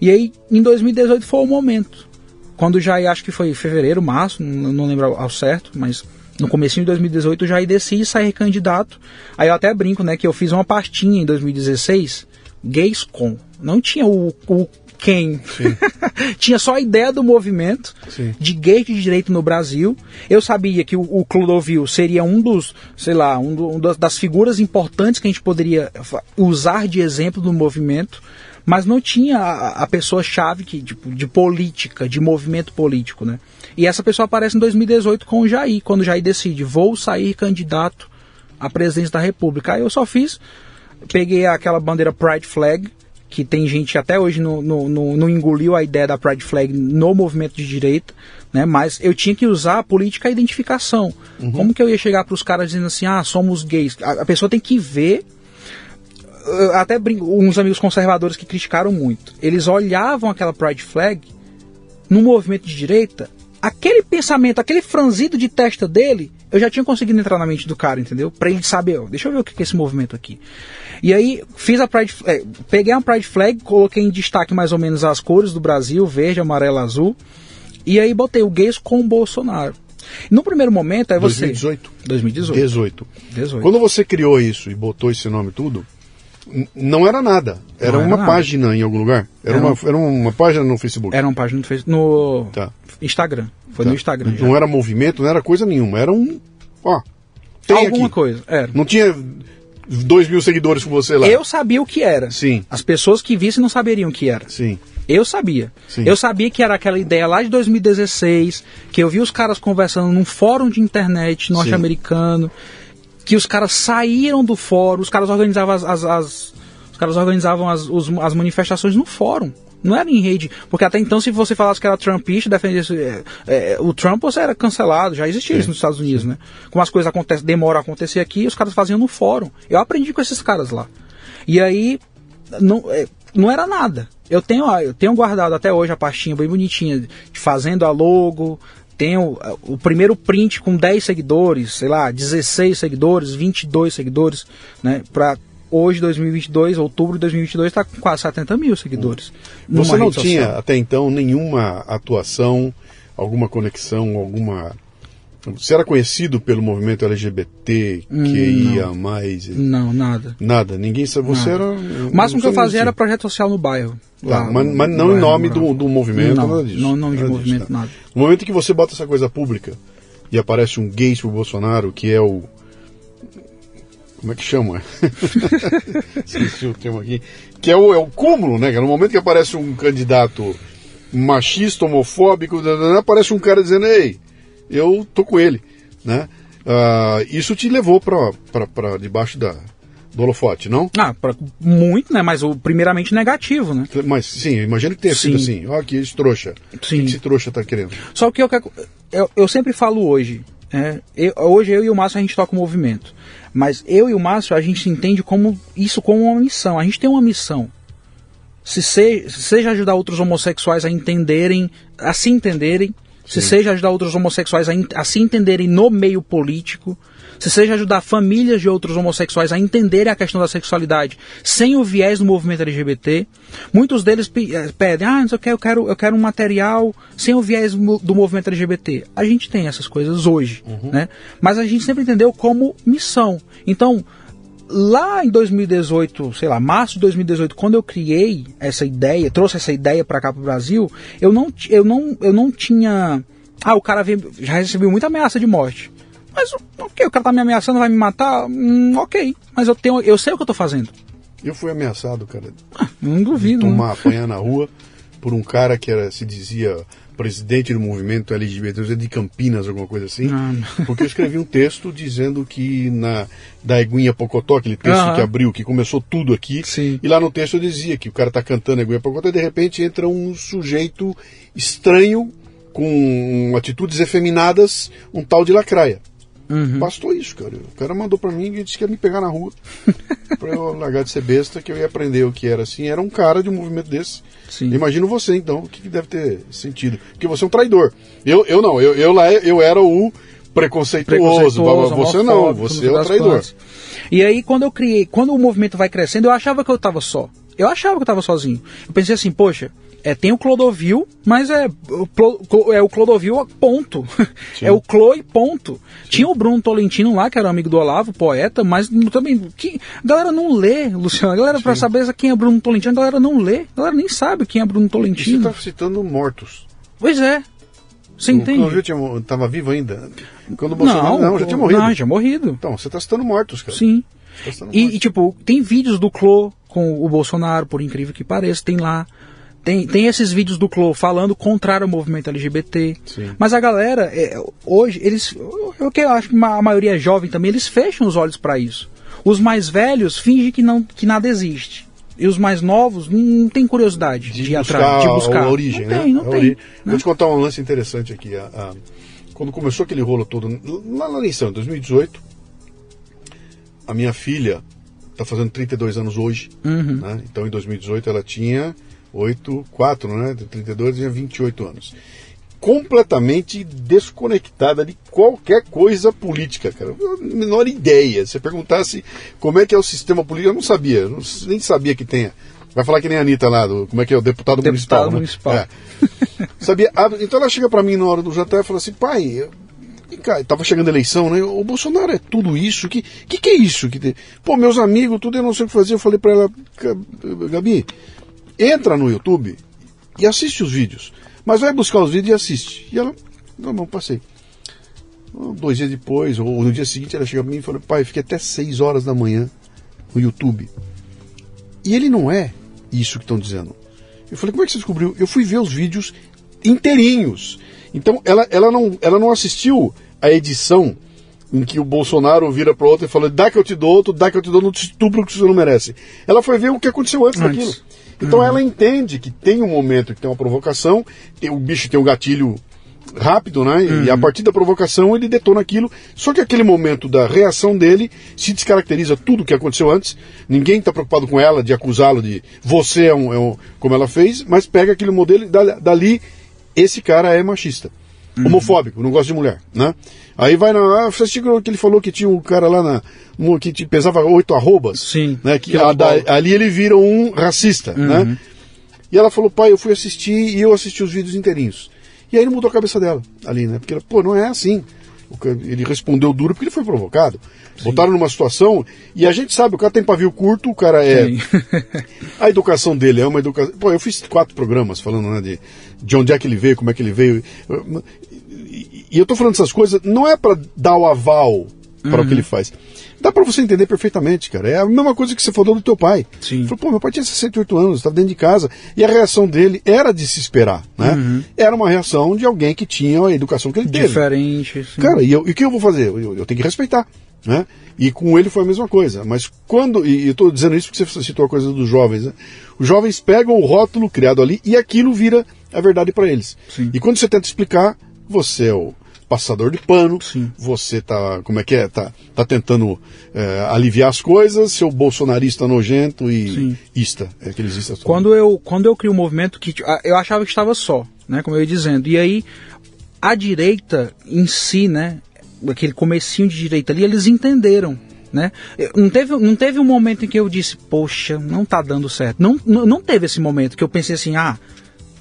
[SPEAKER 2] E aí em 2018 foi o momento. Quando o Jair, acho que foi fevereiro, março, não, não lembro ao certo, mas no começo de 2018 eu já decidi sair candidato. Aí eu até brinco, né, que eu fiz uma pastinha em 2016, gays com. Não tinha o, o quem. tinha só a ideia do movimento Sim. de gays de direito no Brasil. Eu sabia que o, o Clodovil seria um dos, sei lá, um, do, um das figuras importantes que a gente poderia usar de exemplo do movimento mas não tinha a, a pessoa-chave que, tipo, de política, de movimento político, né? E essa pessoa aparece em 2018 com o Jair, quando o Jair decide, vou sair candidato à presidência da República. Aí eu só fiz, peguei aquela bandeira Pride Flag, que tem gente até hoje não, não, não, não, engoliu a ideia da Pride Flag no movimento de direita, né? mas eu tinha que usar a política a identificação. Uhum. Como que eu ia chegar para os caras dizendo assim, ah, somos gays? A, a pessoa tem que ver até brinco, uns amigos conservadores que criticaram muito. Eles olhavam aquela Pride Flag no movimento de direita, aquele pensamento, aquele franzido de testa dele, eu já tinha conseguido entrar na mente do cara, entendeu? Para ele saber, ó, deixa eu ver o que é esse movimento aqui. E aí fiz a Pride, é, peguei a Pride Flag, coloquei em destaque mais ou menos as cores do Brasil, verde, amarelo, azul, e aí botei o gays com o Bolsonaro. No primeiro momento é você.
[SPEAKER 1] 2018.
[SPEAKER 2] 2018.
[SPEAKER 1] 18. 18. Quando você criou isso e botou esse nome tudo, não era nada. Era, era uma nada. página em algum lugar? Era, era, uma, era uma página no Facebook?
[SPEAKER 2] Era uma página no Facebook. No tá. Instagram. Foi tá. no Instagram.
[SPEAKER 1] Não já. era movimento, não era coisa nenhuma. Era um. Ó.
[SPEAKER 2] Tem Alguma aqui. coisa. Era.
[SPEAKER 1] Não tinha. dois mil seguidores com você lá.
[SPEAKER 2] Eu sabia o que era.
[SPEAKER 1] Sim.
[SPEAKER 2] As pessoas que vissem não saberiam o que era.
[SPEAKER 1] Sim.
[SPEAKER 2] Eu sabia.
[SPEAKER 1] Sim.
[SPEAKER 2] Eu sabia que era aquela ideia lá de 2016, que eu vi os caras conversando num fórum de internet norte-americano, que os caras saíram do fórum, os caras organizavam as, as, as os caras organizavam as, os, as manifestações no fórum. Não era em rede. Porque até então, se você falasse que era Trumpista, defendesse é, é, o Trump, você era cancelado. Já existia
[SPEAKER 1] Sim.
[SPEAKER 2] isso nos Estados Unidos, né? Como as coisas acontecem, demoram a acontecer aqui, os caras faziam no fórum. Eu aprendi com esses caras lá. E aí, não, é, não era nada. Eu tenho, eu tenho guardado até hoje a pastinha bem bonitinha, de fazendo a logo, tenho uh, o primeiro print com 10 seguidores, sei lá, 16 seguidores, 22 seguidores, né? Pra hoje, 2022, outubro de 2022, está com quase 70 mil seguidores.
[SPEAKER 1] Você não tinha até então nenhuma atuação, alguma conexão, alguma. Você era conhecido pelo movimento LGBT, que ia mais.
[SPEAKER 2] Não, nada.
[SPEAKER 1] Nada, ninguém sabe. Você era.
[SPEAKER 2] O máximo que eu fazia era projeto social no bairro.
[SPEAKER 1] Tá,
[SPEAKER 2] lá
[SPEAKER 1] mas, mas não em nome do, do movimento,
[SPEAKER 2] Não,
[SPEAKER 1] nada disso.
[SPEAKER 2] não nome de
[SPEAKER 1] nada disso,
[SPEAKER 2] movimento,
[SPEAKER 1] tá.
[SPEAKER 2] nada.
[SPEAKER 1] No momento que você bota essa coisa pública e aparece um gays pro Bolsonaro, que é o. Como é que chama? Esqueci o termo aqui. Que é o, é o cúmulo, né? No momento que aparece um candidato machista, homofóbico, aparece um cara dizendo, ei, eu tô com ele, né? Ah, isso te levou pra debaixo da, do holofote, não?
[SPEAKER 2] Ah, pra- muito, né? Mas o primeiramente negativo, né?
[SPEAKER 1] Mas sim, imagino que tenha sido
[SPEAKER 2] Sim.
[SPEAKER 1] assim. Ó, que esse trouxa. O
[SPEAKER 2] Sim.
[SPEAKER 1] que esse trouxa tá querendo?
[SPEAKER 2] Só que eu, eu, eu sempre falo hoje. é, eu- hoje eu e o Márcio a gente toca o movimento. Mas eu e o Márcio a gente entende como isso como uma missão. A gente tem uma missão. Se, se- seja ajudar outros homossexuais a entenderem, a se entenderem, se seja ajudar outros homossexuais a, a se entenderem no meio político, se seja ajudar famílias de outros homossexuais a entenderem a questão da sexualidade sem o viés do movimento LGBT. Muitos deles eh, pedem, ah, não sei o que, eu quero, eu quero um material sem o viés do movimento LGBT. A gente tem essas coisas hoje, né? Mas a gente sempre entendeu como missão. Então, lá em 2018, sei lá, março de 2018, quando eu criei essa ideia, trouxe essa ideia para cá pro Brasil, eu não, eu não, eu não tinha. Ah, o cara veio, já recebeu muita ameaça de morte. Mas ok, o cara tá me ameaçando, vai me matar, hum, ok. Mas eu tenho, eu sei o que eu tô fazendo.
[SPEAKER 1] Eu fui ameaçado, cara,
[SPEAKER 2] Não duvido. né?
[SPEAKER 1] tomar, apanhar na rua por um cara que era, se dizia presidente do movimento LGBT de Campinas, alguma coisa assim,
[SPEAKER 2] Ah,
[SPEAKER 1] porque eu escrevi um texto dizendo que na da Eguinha Pocotó, aquele texto que abriu, que começou tudo aqui,
[SPEAKER 2] Sim.
[SPEAKER 1] e lá no texto eu dizia que o cara tá cantando Eguinha Pocotó e de repente entra um sujeito estranho com atitudes efeminadas, um tal de lacraia.
[SPEAKER 2] Uhum.
[SPEAKER 1] Bastou isso, cara. O cara mandou pra mim e disse que ia me pegar na rua pra eu largar de ser besta, que eu ia aprender o que era assim. Era um cara de um movimento desse.
[SPEAKER 2] Sim.
[SPEAKER 1] Imagino você, então, o que, que deve ter sentido. Porque você é um traidor. Eu, eu não, eu, eu lá eu era o preconceituoso.
[SPEAKER 2] preconceituoso,
[SPEAKER 1] você não, você é o traidor.
[SPEAKER 2] contas. E aí, quando eu criei, quando o movimento vai crescendo, eu achava que eu tava só. Eu achava que eu tava sozinho. Eu pensei assim, poxa, é, tem o Clodovil, mas é o, Clo- Clo- é o Clodovil, ponto. é o Chloe, ponto. Tinha o Bruno Tolentino lá, que era amigo do Olavo, poeta, mas não- também. Que, a galera não lê, Luciano. A galera, pra saber quem é Bruno Tolentino, a galera não lê. A galera nem sabe quem é Bruno
[SPEAKER 1] E você
[SPEAKER 2] Tolentino.
[SPEAKER 1] está citando mortos.
[SPEAKER 2] Pois é. Você
[SPEAKER 1] O
[SPEAKER 2] entende?
[SPEAKER 1] Clodovil estava vivo ainda. Quando o Bolsonaro. Não, já tinha morrido.
[SPEAKER 2] Não, já morrido.
[SPEAKER 1] Então, você está citando mortos, cara.
[SPEAKER 2] Sim.
[SPEAKER 1] Tá
[SPEAKER 2] E, e, tipo, tem vídeos do Clô com o Bolsonaro, por incrível que pareça, tem lá. Tem, tem esses vídeos do Clô falando contrário ao movimento LGBT.
[SPEAKER 1] Sim.
[SPEAKER 2] Mas a galera, é, hoje, eles. Eu, que eu acho que a maioria é jovem também, eles fecham os olhos para isso. Os mais velhos fingem que, não, que nada existe. E os mais novos não, não têm curiosidade de,
[SPEAKER 1] de,
[SPEAKER 2] ir
[SPEAKER 1] buscar
[SPEAKER 2] atrás, de buscar.
[SPEAKER 1] a origem,
[SPEAKER 2] não
[SPEAKER 1] né?
[SPEAKER 2] Tem, não
[SPEAKER 1] A
[SPEAKER 2] tem.
[SPEAKER 1] ori-
[SPEAKER 2] né?
[SPEAKER 1] Vou te contar um lance interessante aqui. a- a- quando começou aquele rolo todo, lá na eleição, em 2018, a minha filha está fazendo 32 anos hoje,
[SPEAKER 2] Uhum.
[SPEAKER 1] né? Então em 2018 ela tinha 8, 4, né? De 32 tinha 28 anos. Completamente desconectada de qualquer coisa política, cara. A menor ideia. Se você perguntasse como é que é o sistema político, eu não sabia. Eu nem sabia que tenha. Vai falar que nem a Anitta lá, do, como é que é o deputado,
[SPEAKER 2] Deputado
[SPEAKER 1] municipal. né?
[SPEAKER 2] municipal.
[SPEAKER 1] É. Sabia? Então ela chega pra mim na hora do jantar e fala assim, pai, cara, tava chegando a eleição, né? O Bolsonaro é tudo isso? Que que, que é isso? Que? Pô, meus amigos, tudo eu não sei o que fazer. Eu falei pra ela, "Ga- Gabi, entra no YouTube e assiste os vídeos. Mas vai buscar os vídeos e assiste. E ela, não, não, passei. Dois dias depois, ou no dia seguinte, ela chega pra mim e falou, pai, fiquei até seis horas da manhã no YouTube. E ele não é isso que estão dizendo. Eu falei, como é que você descobriu? Eu fui ver os vídeos inteirinhos. Então ela, ela, não, ela não assistiu a edição em que o Bolsonaro vira para outro e fala: dá que eu te dou outro, dá que eu te dou, não te estupro que você não merece. Ela foi ver o que aconteceu antes, antes. daquilo. Então uhum. ela entende que tem um momento que tem uma provocação, tem, o bicho tem um gatilho rápido, né? Uhum. E a partir da provocação ele detona aquilo. Só que aquele momento da reação dele se descaracteriza tudo o que aconteceu antes. Ninguém está preocupado com ela, de acusá-lo de você é um, é um, como ela fez, mas pega aquele modelo e dali esse cara é machista. Uhum. Homofóbico, não gosta de mulher, né? Aí vai na. Ah, você assistiu que ele falou que tinha um cara lá na. Um, que pesava oito arrobas.
[SPEAKER 2] Sim.
[SPEAKER 1] Né, que, a, da, ali ele vira um racista, né? uhum. né? E ela falou, pai, eu fui assistir e eu assisti os vídeos inteirinhos. E aí ele mudou a cabeça dela ali, né? Porque, pô, não é assim. Ele respondeu duro porque ele foi provocado. Sim. Botaram numa situação. E a gente sabe, o cara tem pavio curto, o cara é. a educação dele é uma educação. Pô, eu fiz quatro programas falando né, de, de onde é que ele veio, como é que ele veio. E eu tô falando essas coisas, não é para dar o aval para uhum. o que ele faz. Dá para você entender perfeitamente, cara. É a mesma coisa que você falou do teu pai.
[SPEAKER 2] Sim.
[SPEAKER 1] Falou, pô, meu pai tinha 68 anos, estava dentro de casa. E a reação dele era de se esperar, né? Uhum. Era uma reação de alguém que tinha a educação que ele teve.
[SPEAKER 2] Diferente. Sim.
[SPEAKER 1] Cara, e, o que eu vou fazer? Eu, eu, tenho que respeitar. Né? E com ele foi a mesma coisa. Mas quando. E eu estou dizendo isso porque você citou a coisa dos jovens. Né? Os jovens pegam o rótulo criado ali e aquilo vira a verdade para eles.
[SPEAKER 2] Sim.
[SPEAKER 1] E quando você tenta explicar, você é o passador de pano,
[SPEAKER 2] Sim.
[SPEAKER 1] você tá, como é que é, tá, tá tentando é, aliviar as coisas, seu bolsonarista nojento e Sim. ista, é aqueles istas.
[SPEAKER 2] Quando eu, quando eu criei o um movimento que eu achava que estava só, né, como eu ia dizendo, e aí a direita em si, né, aquele comecinho de direita ali, eles entenderam, né? Não teve, não teve um momento em que eu disse, poxa, não tá dando certo. Não, não, não teve esse momento que eu pensei assim, ah,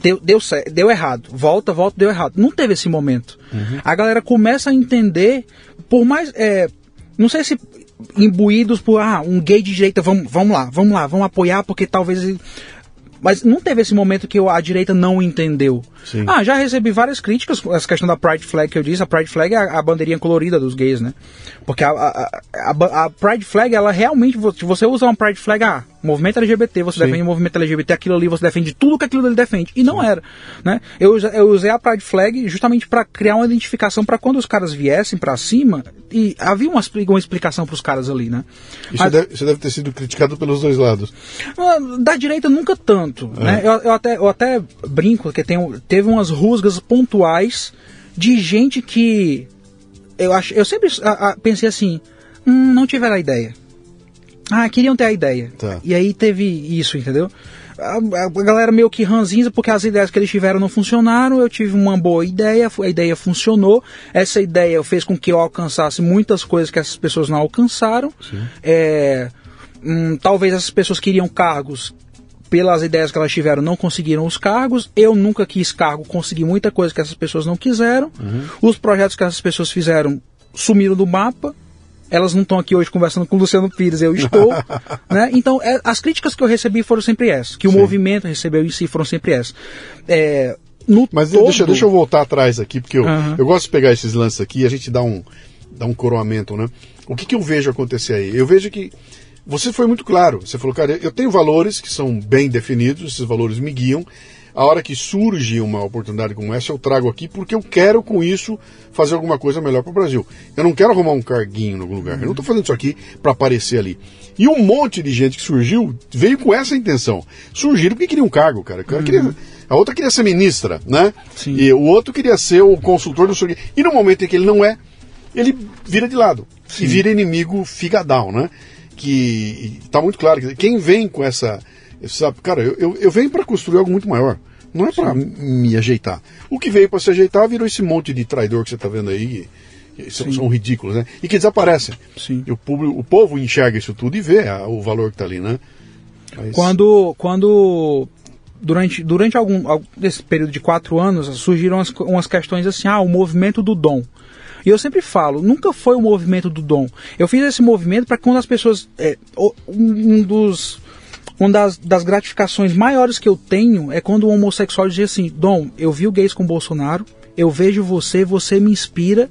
[SPEAKER 2] deu, deu, deu errado, volta, volta, deu errado. Não teve esse momento. Uhum. A galera começa a entender, por mais. É, não sei se imbuídos por ah, um gay de direita, vamos, vamos lá, vamos lá, vamos apoiar, porque talvez. Mas não teve esse momento que a direita não entendeu.
[SPEAKER 1] Sim.
[SPEAKER 2] Ah, já recebi várias críticas, essa questão da Pride Flag que eu disse. A Pride Flag é a, a bandeirinha colorida dos gays, né? Porque a, a, a, a Pride Flag, ela realmente, se você usa uma Pride Flag, ah, movimento LGBT, você Sim. defende o movimento LGBT, aquilo ali você defende tudo que aquilo ali defende. E não Sim. era. Né? Eu, eu usei a Pride Flag justamente para criar uma identificação para quando os caras viessem para cima, e havia uma, uma explicação para os caras ali, né?
[SPEAKER 1] Isso, Mas, deve, isso deve ter sido criticado pelos dois lados.
[SPEAKER 2] Ah, da direita nunca tanto. É. Né? Eu, eu, até, eu até brinco que tem, teve umas rusgas pontuais de gente que eu acho eu sempre a, a, pensei assim hum, não tiveram a ideia ah, queriam ter a ideia.
[SPEAKER 1] Tá.
[SPEAKER 2] E aí teve isso, entendeu? A, a, galera meio que ranzinza porque as ideias que eles tiveram não funcionaram. Eu tive uma boa ideia, a ideia funcionou. Essa ideia fez com que eu alcançasse muitas coisas que essas pessoas não alcançaram. É, hum, talvez essas pessoas queriam cargos pelas ideias que elas tiveram, não conseguiram os cargos. Eu nunca quis cargo, consegui muita coisa que essas pessoas não quiseram.
[SPEAKER 1] Uhum.
[SPEAKER 2] Os projetos que essas pessoas fizeram sumiram do mapa elas não estão aqui hoje conversando com o Luciano Pires, eu estou. né? Então, é, as críticas que eu recebi foram sempre essas, que Sim. o movimento recebeu em si foram sempre essas. É,
[SPEAKER 1] Mas todo... deixa, deixa eu voltar atrás aqui, porque eu, uhum. eu gosto de pegar esses lances aqui e a gente dá um, dá um coroamento, né? O que, que eu vejo acontecer aí? Eu vejo que você foi muito claro. Você falou, cara, eu tenho valores que são bem definidos, esses valores me guiam a hora que surge uma oportunidade como essa, eu trago aqui porque eu quero com isso fazer alguma coisa melhor para o Brasil. Eu não quero arrumar um carguinho em algum lugar. Eu não estou fazendo isso aqui para aparecer ali. E um monte de gente que surgiu veio com essa intenção. Surgiram porque queria um cargo, cara. cara queria, uhum. a outra queria ser ministra, né?
[SPEAKER 2] Sim.
[SPEAKER 1] E o outro queria ser o consultor do seu. E no momento em que ele não é, ele vira de lado. Sim. E vira inimigo figadão, né? Que está muito claro. Quem vem com essa. Sabe, cara, eu, eu, eu venho para construir algo muito maior. Não é para me ajeitar. O que veio para se ajeitar virou esse monte de traidor que você está vendo aí. São, são, ridículos, né? E que desaparecem.
[SPEAKER 2] Sim.
[SPEAKER 1] E o, público, o povo enxerga isso tudo e vê a, o valor que está ali, né?
[SPEAKER 2] Mas... Quando, quando durante, durante algum, algum desse período de quatro anos surgiram umas, umas questões assim, ah, o movimento do dom. E eu sempre falo, nunca foi o movimento do dom. Eu fiz esse movimento para quando as pessoas. É, um dos uma das, das, gratificações maiores que eu tenho é quando o homossexual diz assim: Dom, eu vi o gays com Bolsonaro, eu vejo você, você me inspira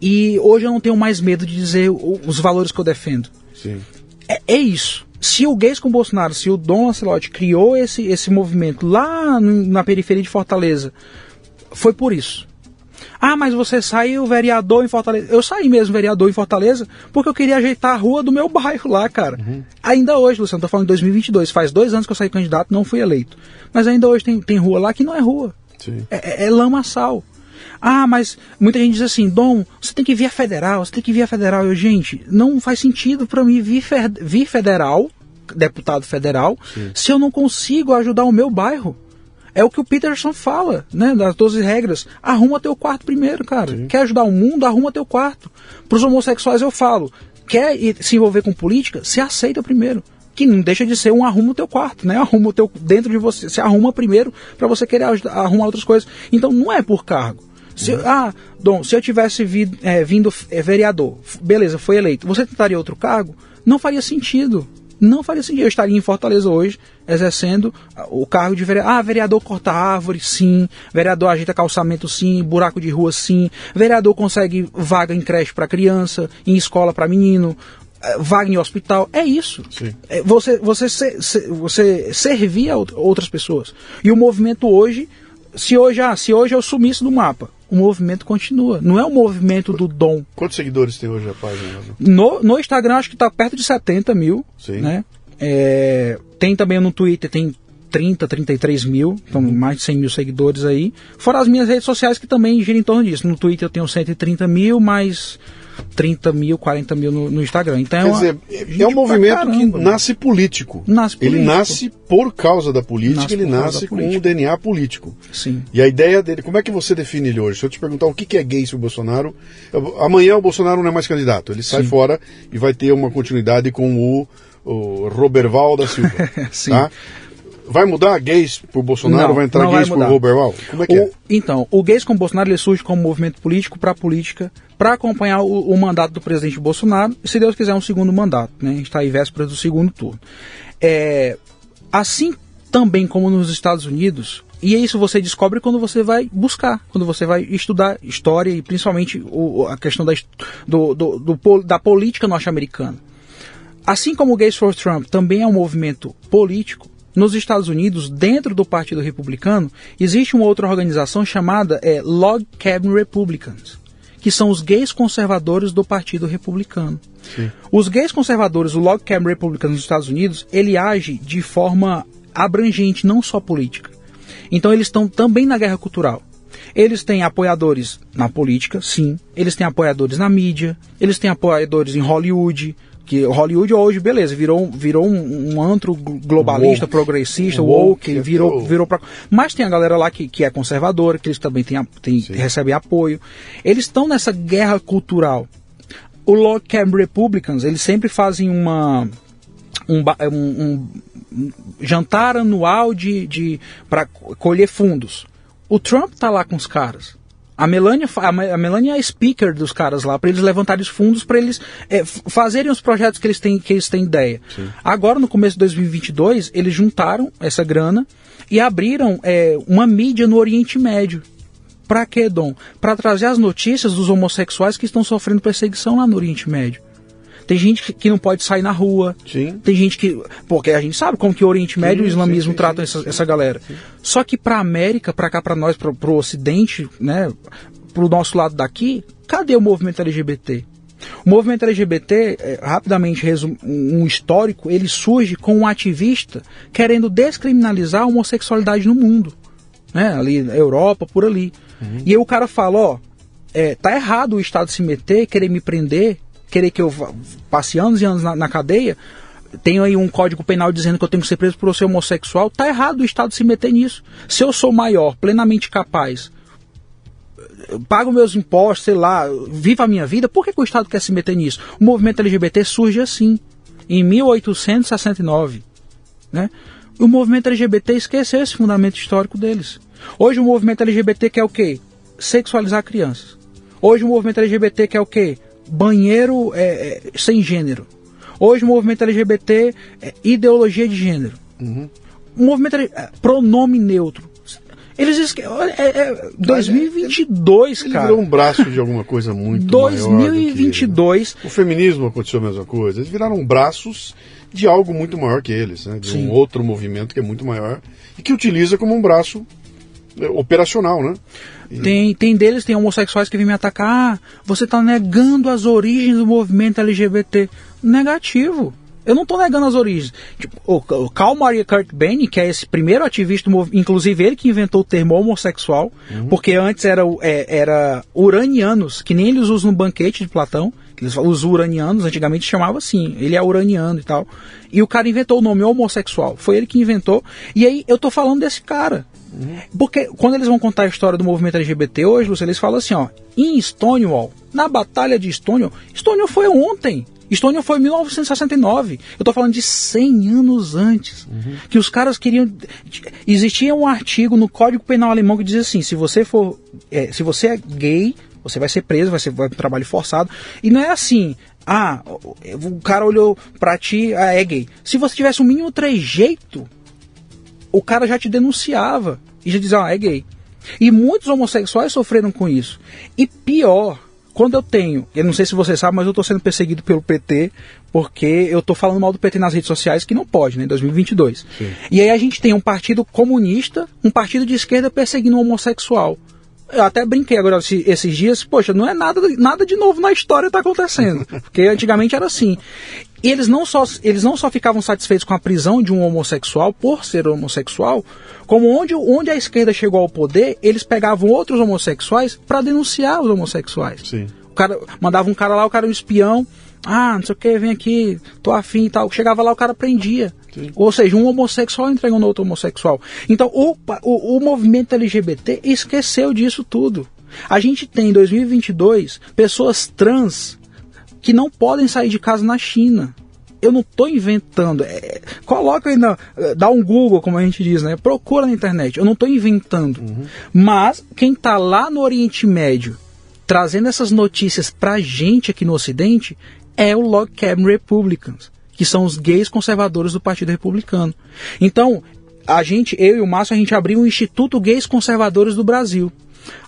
[SPEAKER 2] e hoje eu não tenho mais medo de dizer os valores que eu defendo.
[SPEAKER 1] Sim.
[SPEAKER 2] É, é isso. Se o Gays com Bolsonaro, se o Dom Lancelotti criou esse, esse movimento lá na periferia de Fortaleza, foi por isso. Ah, mas você saiu vereador em Fortaleza. Eu saí mesmo vereador em Fortaleza porque eu queria ajeitar a rua do meu bairro lá, cara. Uhum. Ainda hoje, Luciano, tô falando em 2022. Faz dois anos que eu saí candidato, não fui eleito. Mas ainda hoje tem, tem rua lá que não é rua. É, é, é lamaçal. Ah, mas muita gente diz assim, Dom, você tem que vir a federal, você tem que vir a federal. Eu, gente, não faz sentido para mim vir, vir federal, deputado federal, Sim. se eu não consigo ajudar o meu bairro. É o que o Peterson fala, né? Das 12 regras. Arruma teu quarto primeiro, cara. Sim. Quer ajudar o mundo? Arruma teu quarto. Para os homossexuais eu falo. Quer se envolver com política? Se aceita primeiro. Que não deixa de ser um arruma o teu quarto, né? Arruma o teu dentro de você. Se arruma primeiro para você querer arrumar outras coisas. Então não é por cargo. Se, uhum. Ah, Dom, se eu tivesse vi, é, vindo é, vereador, beleza, foi eleito, você tentaria outro cargo? Não faria sentido. Não faria sentido. Eu estaria em Fortaleza hoje, exercendo o cargo de vereador. Ah, vereador corta árvore, sim. Vereador ajeita calçamento, sim. Buraco de rua, sim. Vereador consegue vaga em creche para criança, em escola para menino, eh, vaga em hospital. É isso. Sim. É, você, você, você servia outras pessoas. E o movimento hoje, se hoje, ah, se hoje eu sumisse do mapa, o movimento continua. Não é o movimento do dom.
[SPEAKER 1] Quantos seguidores tem hoje a página?
[SPEAKER 2] No, no Instagram acho que está perto de 70 mil. Sim. Né? É, tem também no Twitter, tem 30, 33 mil, então uhum. mais de 100 mil seguidores aí. Fora as minhas redes sociais que também giram em torno disso. No Twitter eu tenho 130 mil, mais 30 mil, 40 mil no, no Instagram. Então,
[SPEAKER 1] Quer dizer, é um movimento que nasce político.
[SPEAKER 2] Nasce político.
[SPEAKER 1] Ele nasce por causa da política, nasce ele nasce com um DNA político.
[SPEAKER 2] Sim.
[SPEAKER 1] E a ideia dele, como é que você define ele hoje? Se eu te perguntar o que é gay se o Bolsonaro. Amanhã o Bolsonaro não é mais candidato. Ele sai Sim. fora e vai ter uma continuidade com o, o Roberval da Silva. Sim. Tá? Vai mudar gays pro Bolsonaro?
[SPEAKER 2] Não,
[SPEAKER 1] vai entrar gays pro Roberval?
[SPEAKER 2] Como é que o, é? Então, o gays com Bolsonaro ele surge como movimento político para a política, para acompanhar o, o, mandato do presidente Bolsonaro, e se Deus quiser, um segundo mandato. Né? A gente está aí véspera do segundo turno. É, assim também como nos Estados Unidos, e isso você descobre quando você vai buscar, quando você vai estudar história e principalmente o, a questão da, do, do, do, da política norte-americana. Assim como o Gays for Trump também é um movimento político, nos Estados Unidos, dentro do Partido Republicano, existe uma outra organização chamada é, Log Cabin Republicans, que são os gays conservadores do Partido Republicano. Sim. Os gays conservadores, o Log Cabin Republicans nos Estados Unidos, ele age de forma abrangente, não só política. Então eles estão também na guerra cultural. Eles têm apoiadores na política, sim. Eles têm apoiadores na mídia. Eles têm apoiadores em Hollywood que Hollywood hoje, beleza, virou, virou um, um antro globalista, woke. progressista, woke, woke virou, virou pra... Mas tem a galera lá que, que é conservadora, que eles também têm, têm, recebem apoio. Eles estão nessa guerra cultural. O Log Cabin Republicans, eles sempre fazem uma... Um, um, um jantar anual de, de para colher fundos. O Trump tá lá com os caras. A Melania, a Melania é a speaker dos caras lá, para eles levantarem os fundos, para eles é, fazerem os projetos que eles têm, que eles têm ideia. Sim. Agora, no começo de 2022, eles juntaram essa grana e abriram é, uma mídia no Oriente Médio. Para quê, Dom? Para trazer as notícias dos homossexuais que estão sofrendo perseguição lá no Oriente Médio. Tem gente que não pode sair na rua.
[SPEAKER 1] Sim.
[SPEAKER 2] Tem gente que. Porque a gente sabe como que o Oriente Médio sim, e o islamismo sim, tratam essa, essa galera. Só que para América, para cá, para nós, para o Ocidente, né? Para o nosso lado daqui, cadê o movimento LGBT? O movimento LGBT, é, rapidamente um histórico, ele surge com um ativista querendo descriminalizar a homossexualidade no mundo. Né? Ali na Europa, por ali. Uhum. E aí o cara fala, ó, é, tá errado o Estado se meter, querer me prender, querer que eu passe anos e anos na, na cadeia, tenho aí um código penal dizendo que eu tenho que ser preso por ser homossexual, tá errado o Estado se meter nisso. Se eu sou maior, plenamente capaz, pago meus impostos, sei lá, vivo a minha vida, por que, que, o Estado quer se meter nisso? O movimento LGBT surge assim, em 1869. Né? O movimento LGBT esqueceu esse fundamento histórico deles. Hoje o movimento LGBT quer o quê? Sexualizar crianças. Hoje o movimento LGBT quer o quê? Banheiro é, é, sem gênero. Hoje o movimento LGBT é ideologia de gênero. Uhum. O movimento é pronome neutro. Eles esque... é, é 2022,
[SPEAKER 1] ele,
[SPEAKER 2] cara.
[SPEAKER 1] Ele virou um braço de alguma coisa muito
[SPEAKER 2] 2022.
[SPEAKER 1] O feminismo aconteceu a mesma coisa. Eles viraram braços de algo muito maior que eles, né? De Sim. um outro movimento que é muito maior e que utiliza como um braço operacional, né?
[SPEAKER 2] Tem, tem deles, tem homossexuais que vêm me atacar. Ah, você está negando as origens do movimento LGBT. Negativo. Eu não estou negando as origens. Tipo, o, Karl Maria Kurt Benny, que é esse primeiro ativista, inclusive ele que inventou o termo homossexual, uhum. porque antes era, é, era uranianos, que nem eles usam no banquete de Platão. Eles, os uranianos antigamente chamavam assim, ele é uraniano e tal. E o cara inventou o nome homossexual. Foi ele que inventou. E aí eu tô falando desse cara. Uhum. Porque quando eles vão contar a história do movimento LGBT hoje, Lúcio, eles falam assim, ó, em Stonewall, na batalha de Stonewall, Stonewall foi ontem. Estônia foi em 1969. Eu estou falando de 100 anos antes. Uhum. Que os caras queriam. Existia um artigo no Código Penal Alemão que dizia assim: se você for. É, se você é gay, você vai ser preso, vai ser vai trabalho forçado. E não é assim. Ah, o cara olhou pra ti, ah, é gay. Se você tivesse um mínimo trejeito, o cara já te denunciava e já dizia, ah, é gay. E muitos homossexuais sofreram com isso. E pior, quando eu tenho, eu não sei se você sabe, mas eu estou sendo perseguido pelo PT porque eu estou falando mal do PT nas redes sociais, que não pode, né, em 2022. Sim. E aí a gente tem um partido comunista, um partido de esquerda perseguindo um homossexual. Eu até brinquei agora esses dias, poxa, não é nada, nada de novo na história está acontecendo. Porque antigamente era assim. E eles não, só, eles não só ficavam satisfeitos com a prisão de um homossexual por ser homossexual, como onde, onde a esquerda chegou ao poder, eles pegavam outros homossexuais para denunciar os homossexuais.
[SPEAKER 1] Sim.
[SPEAKER 2] O cara mandava um cara lá, o cara era um espião. Ah, não sei o que, vem aqui, tô afim e tal. Chegava lá, o cara prendia. Sim. Ou seja, um homossexual entregando outro homossexual. Então, o, o, o movimento LGBT esqueceu disso tudo. A gente tem em 2022 pessoas trans que não podem sair de casa na China eu não estou inventando. É, coloca aí, na, dá um Google, como a gente diz, né? Procura na internet. Eu não estou inventando. Uhum. Mas quem está lá no Oriente Médio trazendo essas notícias para gente aqui no Ocidente é o Log Cabin Republicans, que são os gays conservadores do Partido Republicano. Então, a gente, eu e o Márcio, a gente abriu o Instituto Gays Conservadores do Brasil.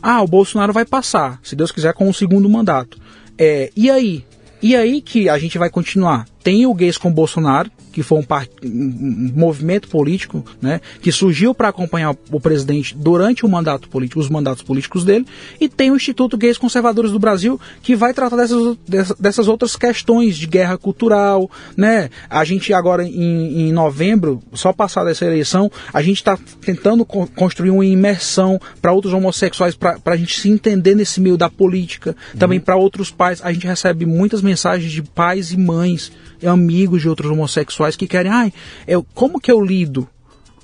[SPEAKER 2] Ah, o Bolsonaro vai passar, se Deus quiser, com o segundo mandato. É, e aí? E aí que a gente vai continuar. Tem o Gays com Bolsonaro, que foi um, um movimento político né, que surgiu para acompanhar o presidente durante o mandato político, os mandatos políticos dele, e tem o Instituto Gays Conservadores do Brasil, que vai tratar dessas, dessas outras questões de guerra cultural. Né? A gente agora, em, em novembro, só passada essa eleição, a gente está tentando co construir uma imersão para outros homossexuais, para a gente se entender nesse meio da política, uhum. também para outros pais. A gente recebe muitas mensagens de pais e mães amigos de outros homossexuais que querem, ai, eu, como que eu lido?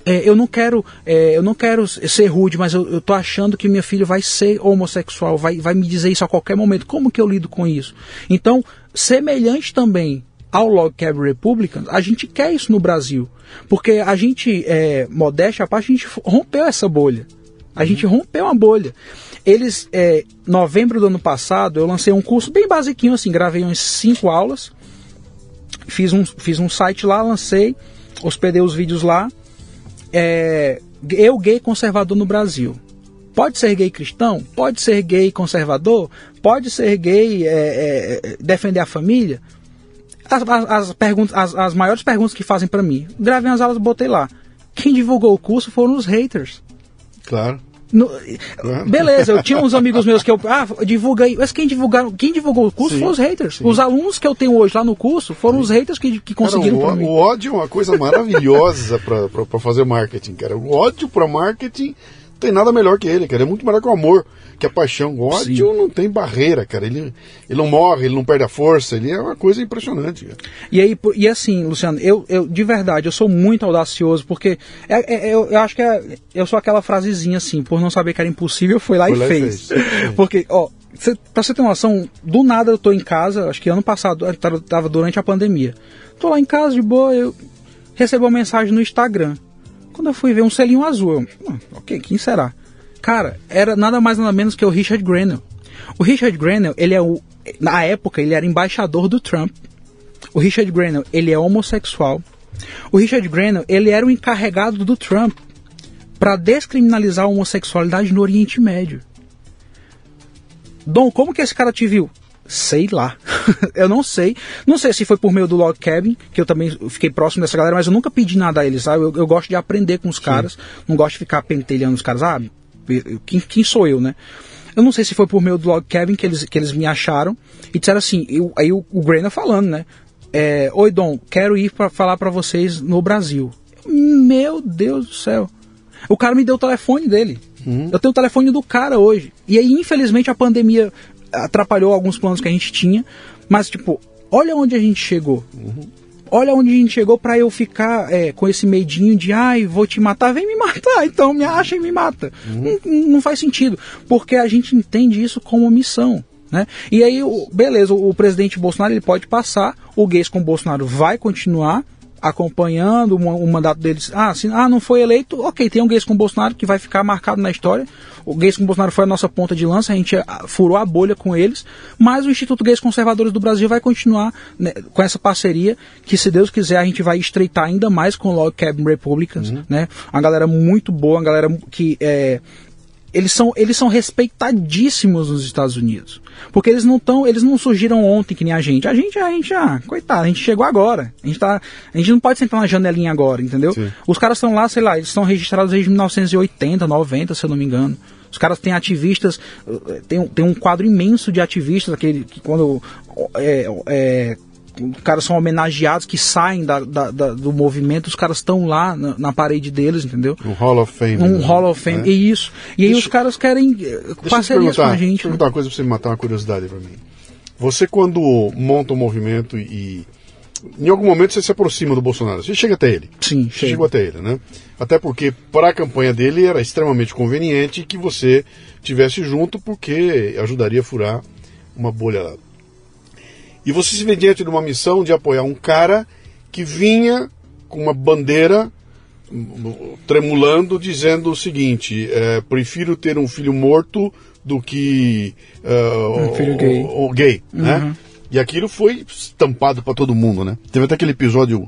[SPEAKER 2] É, eu não quero é, eu não quero ser rude, mas eu, eu tô achando que minha filha vai ser homossexual, vai, vai me dizer isso a qualquer momento. Como que eu lido com isso? Então, semelhante também ao Log Cabin Republican, a gente quer isso no Brasil. Porque a gente, é, modéstia à parte, a gente rompeu essa bolha. A uhum. gente rompeu uma bolha. Eles, é, novembro do ano passado, eu lancei um curso bem basiquinho, assim, gravei umas cinco aulas Fiz um, fiz um site lá, lancei, hospedei os vídeos lá. É, eu gay conservador no Brasil. Pode ser gay cristão? Pode ser gay conservador? Pode ser gay é, é, defender a família? As, as, as, perguntas, as, as maiores perguntas que fazem para mim. Gravei as aulas, botei lá. Quem divulgou o curso foram os haters.
[SPEAKER 1] Claro.
[SPEAKER 2] No, beleza, eu tinha uns amigos meus que eu. Ah, divulguei. Mas quem, divulgaram, quem divulgou o curso foram os haters. Sim. Os alunos que eu tenho hoje lá no curso foram sim. os haters que, que conseguiram.
[SPEAKER 1] Cara, o, o, ódio é uma coisa maravilhosa para fazer marketing, cara. O ódio para marketing tem nada melhor que ele, cara. É muito melhor que o amor que a paixão. O ódio Sim. não tem barreira, cara. Ele, ele não morre, ele não perde a força, ele é uma coisa impressionante. Cara.
[SPEAKER 2] E aí, e assim, Luciano, eu, eu de verdade, eu sou muito audacioso, porque é, é, eu, eu, acho que é, eu sou aquela frasezinha assim, por não saber que era impossível, foi lá foi e lá fez. E fez. porque, ó, cê, pra você ter uma noção, do nada eu tô em casa, acho que ano passado, tava durante a pandemia. Tô lá em casa de boa, eu recebo uma mensagem no Instagram. Quando eu fui ver um selinho azul, eu, ah, ok, quem será? Cara, era nada mais nada menos que o Richard Grenell. O Richard Grenell, ele é o. Na época, ele era embaixador do Trump. O Richard Grenell, ele é homossexual. O Richard Grenell, ele era o encarregado do Trump para descriminalizar a homossexualidade no Oriente Médio. Dom, como que esse cara te viu? Sei lá. eu não sei. Não sei se foi por meio do Log Cabin, que eu também fiquei próximo dessa galera, mas eu nunca pedi nada a eles, sabe? Eu, eu gosto de aprender com os Sim. caras, não gosto de ficar pentelhando os caras. Ah, quem, quem sou eu, né? Eu não sei se foi por meio do Log Cabin que eles, que eles me acharam e disseram assim, eu, aí o, o Grainer falando, né? É, Oi, Dom, quero ir para falar para vocês no Brasil. Meu Deus do céu. O cara me deu o telefone dele. Uhum. Eu tenho o telefone do cara hoje. E aí, infelizmente, a pandemia atrapalhou alguns planos que a gente tinha. Mas, tipo, olha onde a gente chegou. Uhum. Olha onde a gente chegou para eu ficar é, com esse medinho de, ai, vou te matar, vem me matar, então me acha e me mata. Uhum. Não, não faz sentido, porque a gente entende isso como missão. Né? E aí, beleza, o, presidente Bolsonaro ele pode passar, o gays com o Bolsonaro vai continuar, acompanhando o, mandato deles. Ah, assim, ah, não foi eleito, ok, tem um gays com Bolsonaro que vai ficar marcado na história. O gays com Bolsonaro foi a nossa ponta de lança, a gente ah, furou a bolha com eles, mas o Instituto Gays Conservadores do Brasil vai continuar né, com essa parceria, que se Deus quiser a gente vai estreitar ainda mais com o Log Cabin Republicans, uhum. né? Uma galera muito boa, uma galera que é, eles são, eles são respeitadíssimos nos Estados Unidos. Porque eles não estão, eles não surgiram ontem que nem a gente. A gente, a gente, ah, coitado, a gente chegou agora. A gente, tá, a gente não pode sentar na janelinha agora, entendeu? Sim. Os caras estão lá, sei lá, eles estão registrados desde 1980, 90, se eu não me engano. Os caras têm ativistas, eh, tem, tem um quadro imenso de ativistas, aquele que quando é, é, os caras são homenageados que saem da, da, da do movimento, os caras estão lá na, na, parede deles, entendeu?
[SPEAKER 1] Um Hall of Fame.
[SPEAKER 2] Um né? Hall of Fame, é. e isso. E aí os caras querem eh, parceria com a gente. Deixa
[SPEAKER 1] eu perguntar uma coisa pra você matar uma curiosidade para mim. Você quando monta um movimento e em algum momento você se aproxima do Bolsonaro, você chega até ele.
[SPEAKER 2] Sim,
[SPEAKER 1] você chegou até ele, né? Até porque para a campanha dele era extremamente conveniente que você tivesse junto porque ajudaria a furar uma bolha e você se vê diante de uma missão de apoiar um cara que vinha com uma bandeira tremulando, dizendo o seguinte: é, prefiro ter um filho morto do que
[SPEAKER 2] uh, um filho gay,
[SPEAKER 1] o, o gay né? uhum. né? E aquilo foi estampado para todo mundo, né? Teve até aquele episódio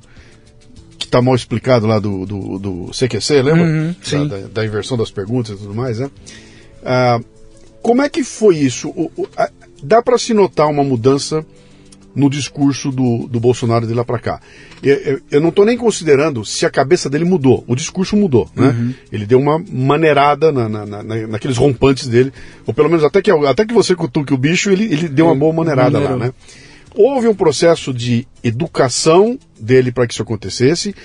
[SPEAKER 1] que está mal explicado lá do, do, do CQC, lembra? Uhum, da, da, da, inversão das perguntas e tudo mais, né? Ah, como é que foi isso? O, o, a, dá para se notar uma mudança no discurso do, do Bolsonaro de lá para cá. Eu, eu, eu não estou nem considerando se a cabeça dele mudou. O discurso mudou, né? Uhum. Ele deu uma maneirada na, na, na, naqueles rompantes dele, ou pelo menos até que, até que você cutuque o bicho, ele, ele deu uma boa maneirada lá, né? Houve um processo de educação dele para que isso acontecesse.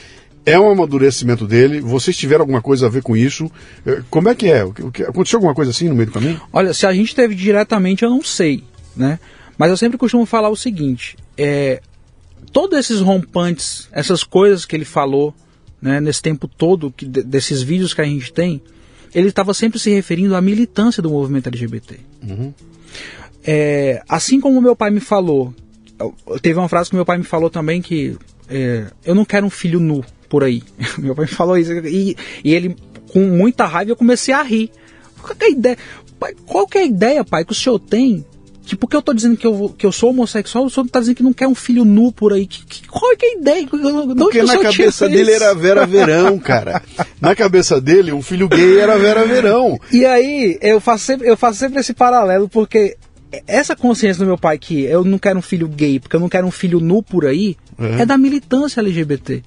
[SPEAKER 1] É um amadurecimento dele. Vocês tiveram alguma coisa a ver com isso? Eh, como é que é? Aconteceu alguma coisa assim no meio do caminho?
[SPEAKER 2] Olha, se a gente teve diretamente, eu não sei, né? Mas eu sempre costumo falar o seguinte: é, todos esses rompantes, essas coisas que ele falou né, nesse tempo todo, que, desses vídeos que a gente tem, ele estava sempre se referindo à militância do movimento LGBT. Uhum. É, assim como meu pai me falou, teve uma frase que meu pai me falou também que é, eu não quero um filho nu por aí. meu pai me falou isso e, e, ele com muita raiva eu comecei a rir. Qual é a ideia? Pai, qual é a ideia, pai, que o senhor tem que porque eu tô dizendo que eu, que eu sou homossexual, o senhor tá dizendo que não quer um filho nu por aí. Que, que, qual é, que é a ideia?
[SPEAKER 1] Porque na cabeça dele era Vera Verão, cara. na cabeça dele, um filho gay era Vera Verão.
[SPEAKER 2] E aí, eu faço sempre, eu faço sempre esse paralelo, porque essa consciência do meu pai que eu não quero um filho gay, porque eu não quero um filho nu por aí, é, é da militância LGBT.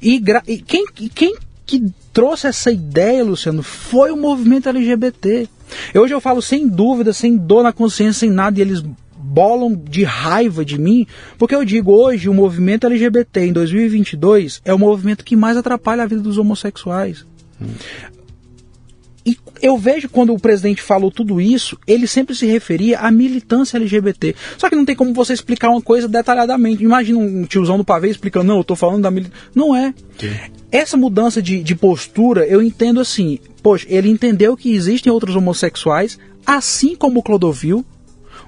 [SPEAKER 2] E, e quem, quem que trouxe essa ideia, Luciano, foi o movimento LGBT. Hoje eu falo sem dúvida, sem dor na consciência, sem nada, e eles bolam de raiva de mim, porque eu digo hoje o movimento LGBT em 2022 é o movimento que mais atrapalha a vida dos homossexuais. Hum. E eu vejo quando o presidente falou tudo isso, ele sempre se referia à militância LGBT. Só que não tem como você explicar uma coisa detalhadamente. Imagina um tiozão do pavê explicando, não, eu estou falando da militância. Não é. Sim. Essa mudança de, de postura, eu entendo assim. Poxa, ele entendeu que existem outros homossexuais, assim como o Clodovil.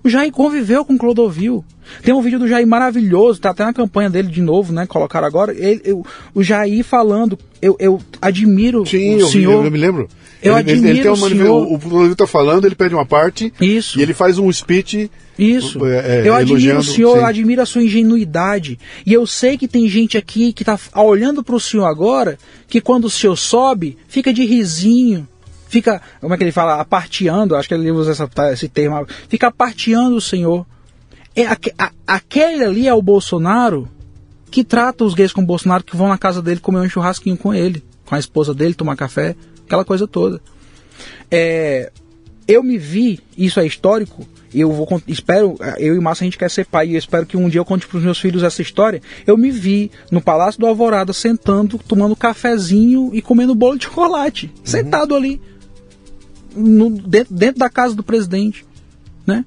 [SPEAKER 2] O Jair conviveu com o Clodovil. Tem um vídeo do Jair maravilhoso, tá até na campanha dele de novo, né? Colocaram agora. Ele, eu, o Jair falando, eu, eu admiro
[SPEAKER 1] Sim, o senhor. Eu, me lembro.
[SPEAKER 2] Eu ele, admiro ele, tem
[SPEAKER 1] uma, o senhor. O Clodovil tá falando, ele pede uma parte.
[SPEAKER 2] Isso.
[SPEAKER 1] E ele faz um speech
[SPEAKER 2] Isso. É, é, eu admiro o senhor, sim. eu admiro a sua ingenuidade. E eu sei que tem gente aqui que está olhando para o senhor agora, que quando o senhor sobe, fica de risinho. Fica, como é que ele fala? Aparteando, acho que ele usa essa, esse termo. Fica aparteando o senhor. É, a, aquele ali é o Bolsonaro que trata os gays com o Bolsonaro, que vão na casa dele comer um churrasquinho com ele, com a esposa dele, tomar café, aquela coisa toda. É, eu me vi, isso é histórico, eu vou espero, eu e Márcio a gente quer ser pai, e eu espero que um dia eu conte para os meus filhos essa história. Eu me vi no Palácio do Alvorada sentando, tomando cafezinho e comendo bolo de chocolate, uhum. sentado ali no, dentro, dentro da casa do presidente, né?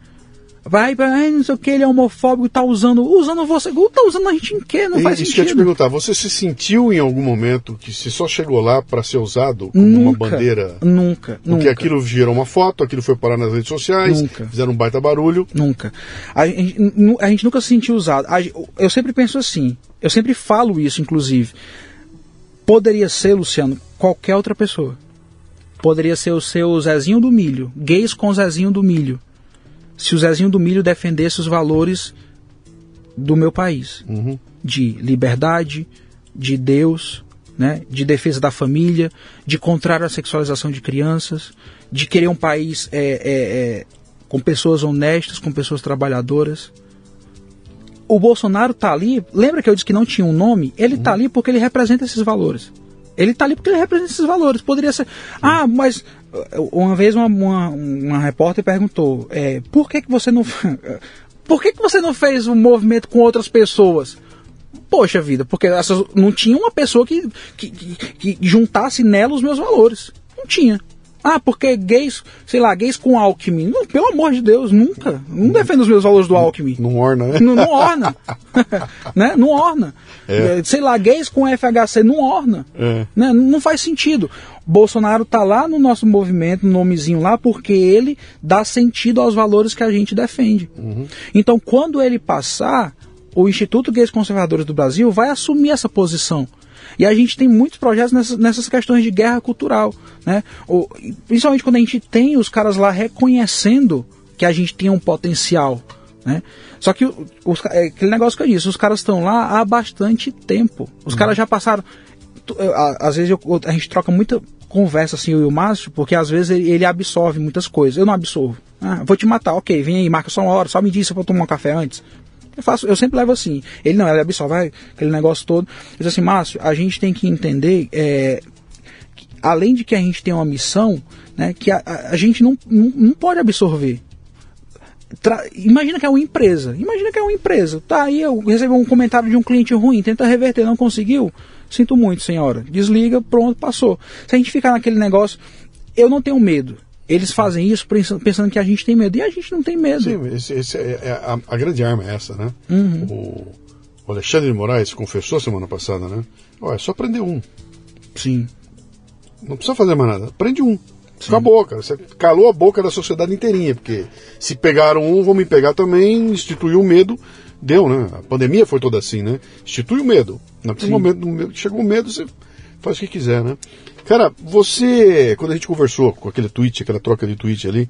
[SPEAKER 2] Vai, vai, não sei o que, ele é homofóbico, tá usando, usando você, tá usando a gente em quê? Não e, faz isso sentido. Isso que eu te
[SPEAKER 1] perguntar, você se sentiu em algum momento que se só chegou lá para ser usado como nunca, uma bandeira?
[SPEAKER 2] Nunca,
[SPEAKER 1] porque nunca. aquilo gerou uma foto, aquilo foi parar nas redes sociais, nunca. fizeram um baita barulho.
[SPEAKER 2] Nunca. A gente, a gente nunca se sentiu usado. Eu sempre penso assim, eu sempre falo isso, inclusive. Poderia ser, Luciano, qualquer outra pessoa. Poderia ser o seu Zezinho do Milho, gays com Zezinho do Milho se o Zezinho do Milho defendesse os valores do meu país, uhum. de liberdade, de Deus, né, de defesa da família, de contrário à sexualização de crianças, de querer um país é, é, é, com pessoas honestas, com pessoas trabalhadoras. O Bolsonaro está ali, lembra que eu disse que não tinha um nome? Ele está uhum. ali porque ele representa esses valores. Ele está ali porque ele representa esses valores. Poderia ser. Ah, mas uma vez uma, uma, uma repórter perguntou: é, por que, que você não. por que, que você não fez um movimento com outras pessoas? Poxa vida, porque essas, não tinha uma pessoa que, que, que, que juntasse nela os meus valores. Não tinha. Ah, porque gays, sei lá, gays com Alckmin. Não, pelo amor de Deus, nunca. Não defendo os meus valores do Alckmin.
[SPEAKER 1] Não, orna, né?
[SPEAKER 2] Não, não orna. né? Não orna. É. Sei lá, gays com FHC não orna. É. Né? Não faz sentido. Bolsonaro tá lá no nosso movimento, no nomezinho lá, porque ele dá sentido aos valores que a gente defende. Uhum. Então, quando ele passar, o Instituto Gays Conservadores do Brasil vai assumir essa posição. E a gente tem muitos projetos nessas, nessas questões de guerra cultural. Né? O, principalmente quando a gente tem os caras lá reconhecendo que a gente tem um potencial. Né? Só que os, é aquele negócio que eu disse, os caras estão lá há bastante tempo. Os uhum. caras já passaram. Às vezes eu, a gente troca muita conversa assim, eu e o Márcio, porque às vezes ele, ele absorve muitas coisas. Eu não absorvo. Ah, vou te matar, ok, vem aí, marca só uma hora, só me diz se eu vou tomar um café antes. Eu, faço, eu sempre levo assim. Ele não, ele absorve aquele negócio todo. Eu diz assim, Márcio, a gente tem que entender, é, que, além de que a gente tem uma missão, né, que a, a, a gente não, não, não pode absorver. Tra... Imagina que é uma empresa. Imagina que é uma empresa. Tá aí, eu recebi um comentário de um cliente ruim, tenta reverter, não conseguiu. Sinto muito, senhora. Desliga, pronto, passou. Se a gente ficar naquele negócio, eu não tenho medo. Eles fazem isso pensando que a gente tem medo. E a gente não tem medo.
[SPEAKER 1] Sim, esse, esse é, é a, a, grande arma é essa, né? Uhum. O, o, Alexandre de Moraes confessou semana passada, né? Olha, é só prender um.
[SPEAKER 2] Sim.
[SPEAKER 1] Não precisa fazer mais nada. Prende um. Sim. Acabou, cara. Você calou a boca da sociedade inteirinha, porque se pegaram um, vão me pegar também, instituiu o medo, deu, né? A pandemia foi toda assim, né? Institui o medo. Naquele momento, chegou o medo, você faz o que quiser, né? Cara, você, quando a gente conversou com aquele tweet, aquela troca de tweet ali,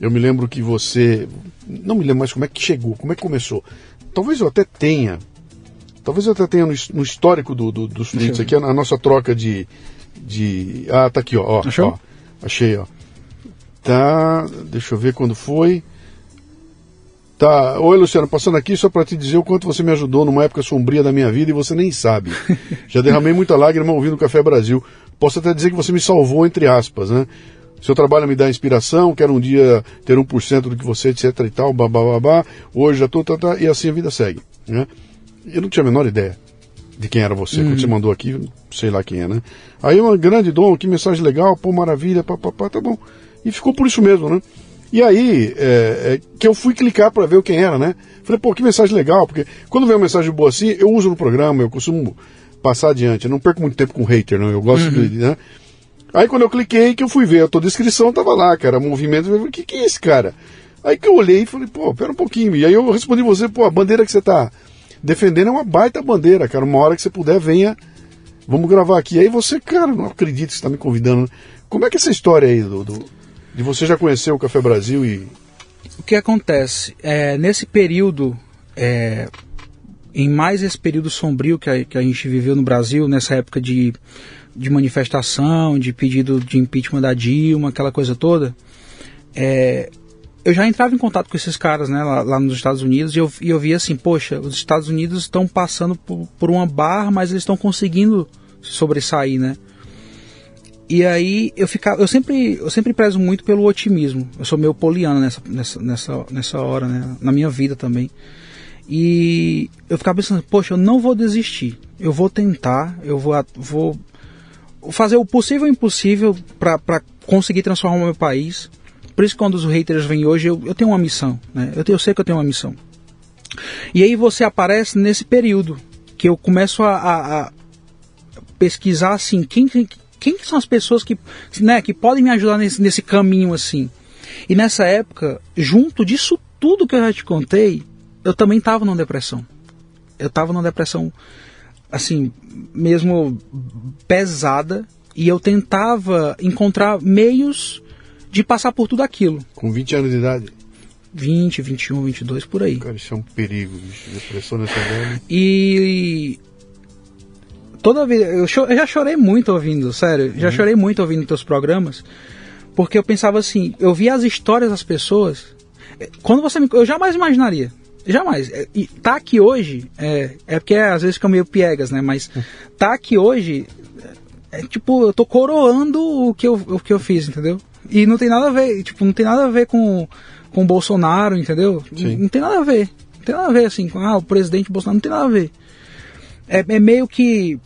[SPEAKER 1] eu me lembro que você. Não me lembro mais como é que chegou, como é que começou. Talvez eu até tenha. Talvez eu até tenha no, no histórico do, do, dos tweets aqui, a, a, nossa troca de, de. Ah, tá aqui, ó. ó, ó achei, ó. Tá. Deixa eu ver quando foi. Tá. Oi, Luciano, passando aqui só para te dizer o quanto você me ajudou numa época sombria da minha vida e você nem sabe. Já derramei muita lágrima ouvindo o Café Brasil. Posso até dizer que você me salvou, entre aspas, né? Seu trabalho me dá inspiração, quero um dia ter 1% do que você, etc e tal, babá, Hoje já tô, tá, tá, e assim a vida segue, né? Eu não tinha a menor ideia de quem era você. Uhum. Quando você mandou aqui, sei lá quem é, né? Aí uma grande dom, que mensagem legal, pô, maravilha, papapá, tá bom. E ficou por isso mesmo, né? E aí, é, é, que eu fui clicar para ver quem era, né? Falei, pô, que mensagem legal, porque quando vem uma mensagem boa assim, eu uso no programa, eu costumo passar adiante. Eu não perco muito tempo com hater, não. Eu gosto uhum. de, né? Aí quando eu cliquei, que eu fui ver a tua descrição, tava lá, cara, movimento. Eu falei, o que, que é esse cara? Aí que eu olhei e falei, pô, pera um pouquinho. E aí eu respondi você, pô, a bandeira que você tá defendendo é uma baita bandeira, cara. Uma hora que você puder, venha. Vamos gravar aqui. Aí você, cara, não acredito que você está me convidando. Como é que é essa história aí, do, do de você já conhecer o Café Brasil e.
[SPEAKER 2] O que acontece? É, nesse período, é, em mais esse período sombrio que a, que a gente viveu no Brasil, nessa época de, de manifestação, de pedido de impeachment da Dilma, aquela coisa toda, é, eu já entrava em contato com esses caras né, lá, lá nos Estados Unidos e eu, e eu via assim, poxa, os Estados Unidos estão passando por, por uma barra, mas eles estão conseguindo sobressair, né? E aí eu ficava, eu sempre, eu sempre prezo muito pelo otimismo. Eu sou meio poliano nessa, nessa, nessa, nessa hora, né? Na minha vida também. E eu ficava pensando, poxa, eu não vou desistir. Eu vou tentar, eu vou, vou fazer o possível e o impossível para conseguir transformar o meu país. Por isso, quando os haters vêm hoje, eu, eu tenho uma missão. Né? Eu, eu sei que eu tenho uma missão. E aí você aparece nesse período que eu começo a, a, a pesquisar assim, quem, quem são as pessoas que, né, que podem me ajudar nesse, nesse caminho assim. E nessa época, junto disso tudo que eu já te contei, eu também estava numa depressão. Eu estava numa depressão, assim, mesmo pesada, e eu tentava encontrar meios de passar por tudo aquilo.
[SPEAKER 1] Com 20 anos de idade?
[SPEAKER 2] 20, 21, 22, por aí.
[SPEAKER 1] Cara, isso é um perigo, bicho. Depressão nessa idade.
[SPEAKER 2] E toda vez. Eu, eu, já chorei muito ouvindo, sério. Já uhum. chorei muito ouvindo teus programas. Porque eu pensava assim, eu via as histórias das pessoas. Quando você me. Eu jamais imaginaria. Jamais. É, e tá aqui hoje, é, é porque às vezes fica meio piegas, né? Mas tá aqui hoje, é, é, tipo, eu tô coroando o que eu, o que eu fiz, entendeu? E não tem nada a ver, tipo, não tem nada a ver com, com o Bolsonaro, entendeu? Não, não, tem nada a ver. Não tem nada a ver, assim, com ah, o presidente Bolsonaro, não tem nada a ver. É, é meio que.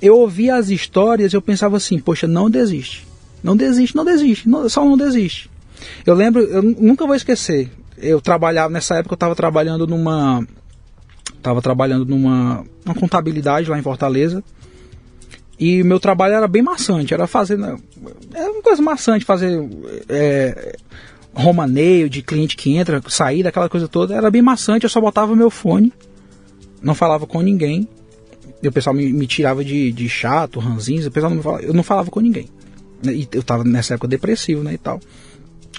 [SPEAKER 2] Eu ouvia as histórias e eu pensava assim, poxa, não desiste. Não desiste, não desiste, não, só não desiste. Eu lembro, eu nunca vou esquecer. Eu trabalhava, nessa época eu estava trabalhando numa. Estava trabalhando numa uma contabilidade lá em Fortaleza. E meu trabalho era bem maçante, era fazer. Era uma coisa maçante, fazer é, romaneio de cliente que entra, saída, aquela coisa toda. Era bem maçante, eu só botava meu fone, não falava com ninguém. E o pessoal me, me tirava de, de chato, ranzinho, o pessoal não falava, eu não falava com ninguém. E eu tava nessa época depressivo, né, e tal.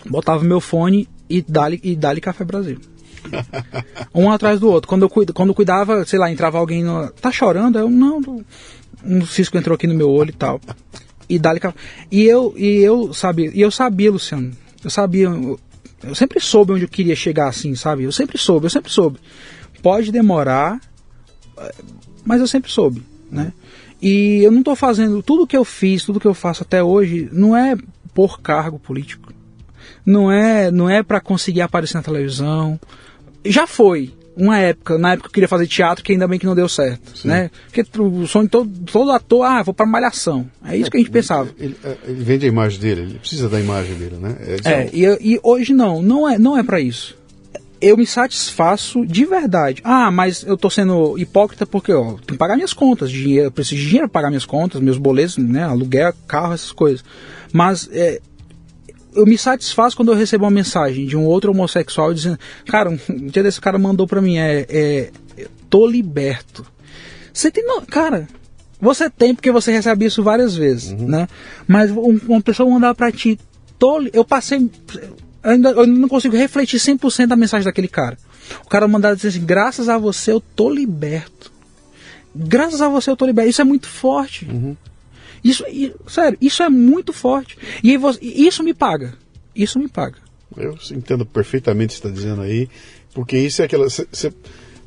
[SPEAKER 2] Botava meu fone e dali, e dali Café Brasil. um atrás do outro. Quando eu, quando eu cuidava, sei lá, entrava alguém no, Tá chorando? Eu, não, um cisco entrou aqui no meu olho e tal. E dali E eu, e eu sabia, e eu sabia, Luciano. Eu sabia, eu, eu sempre soube onde eu queria chegar assim, sabe? Eu sempre soube, eu sempre soube. Pode demorar, mas eu sempre soube, né? E eu não estou fazendo tudo que eu fiz, tudo que eu faço até hoje, não é por cargo político. Não é, não é para conseguir aparecer na televisão. Já foi, uma época, na época eu queria fazer teatro, que ainda bem que não deu certo, Sim. né? Porque o sonho de todo, todo ator, ah, vou para malhação. É isso é, que a gente pensava.
[SPEAKER 1] Ele, ele, vende a imagem dele, ele precisa da imagem dele, né?
[SPEAKER 2] É, é e, e, hoje não, não é, não é para isso. Eu me satisfaço de verdade. Ah, mas eu tô sendo hipócrita porque, ó, tenho que pagar minhas contas, dinheiro, eu preciso de dinheiro para pagar minhas contas, meus boletos, né, aluguel, carro, essas coisas. Mas é, eu me satisfaço quando eu recebo uma mensagem de um outro homossexual dizendo, cara, um dia desse cara mandou pra mim, é, é tô liberto. Você tem, cara, você tem porque você recebe isso várias vezes, uhum. né? Mas um, uma pessoa mandar pra ti, tô, eu passei, eu ainda eu não consigo refletir 100% da mensagem daquele cara. O cara mandar dizer assim, graças a você eu tô liberto. Graças a você eu tô liberto. Isso é muito forte. Uhum. Isso, sério, isso é muito forte. E você, isso me paga. Isso me paga.
[SPEAKER 1] Eu entendo perfeitamente o que você está dizendo aí, porque isso é aquela. Cê,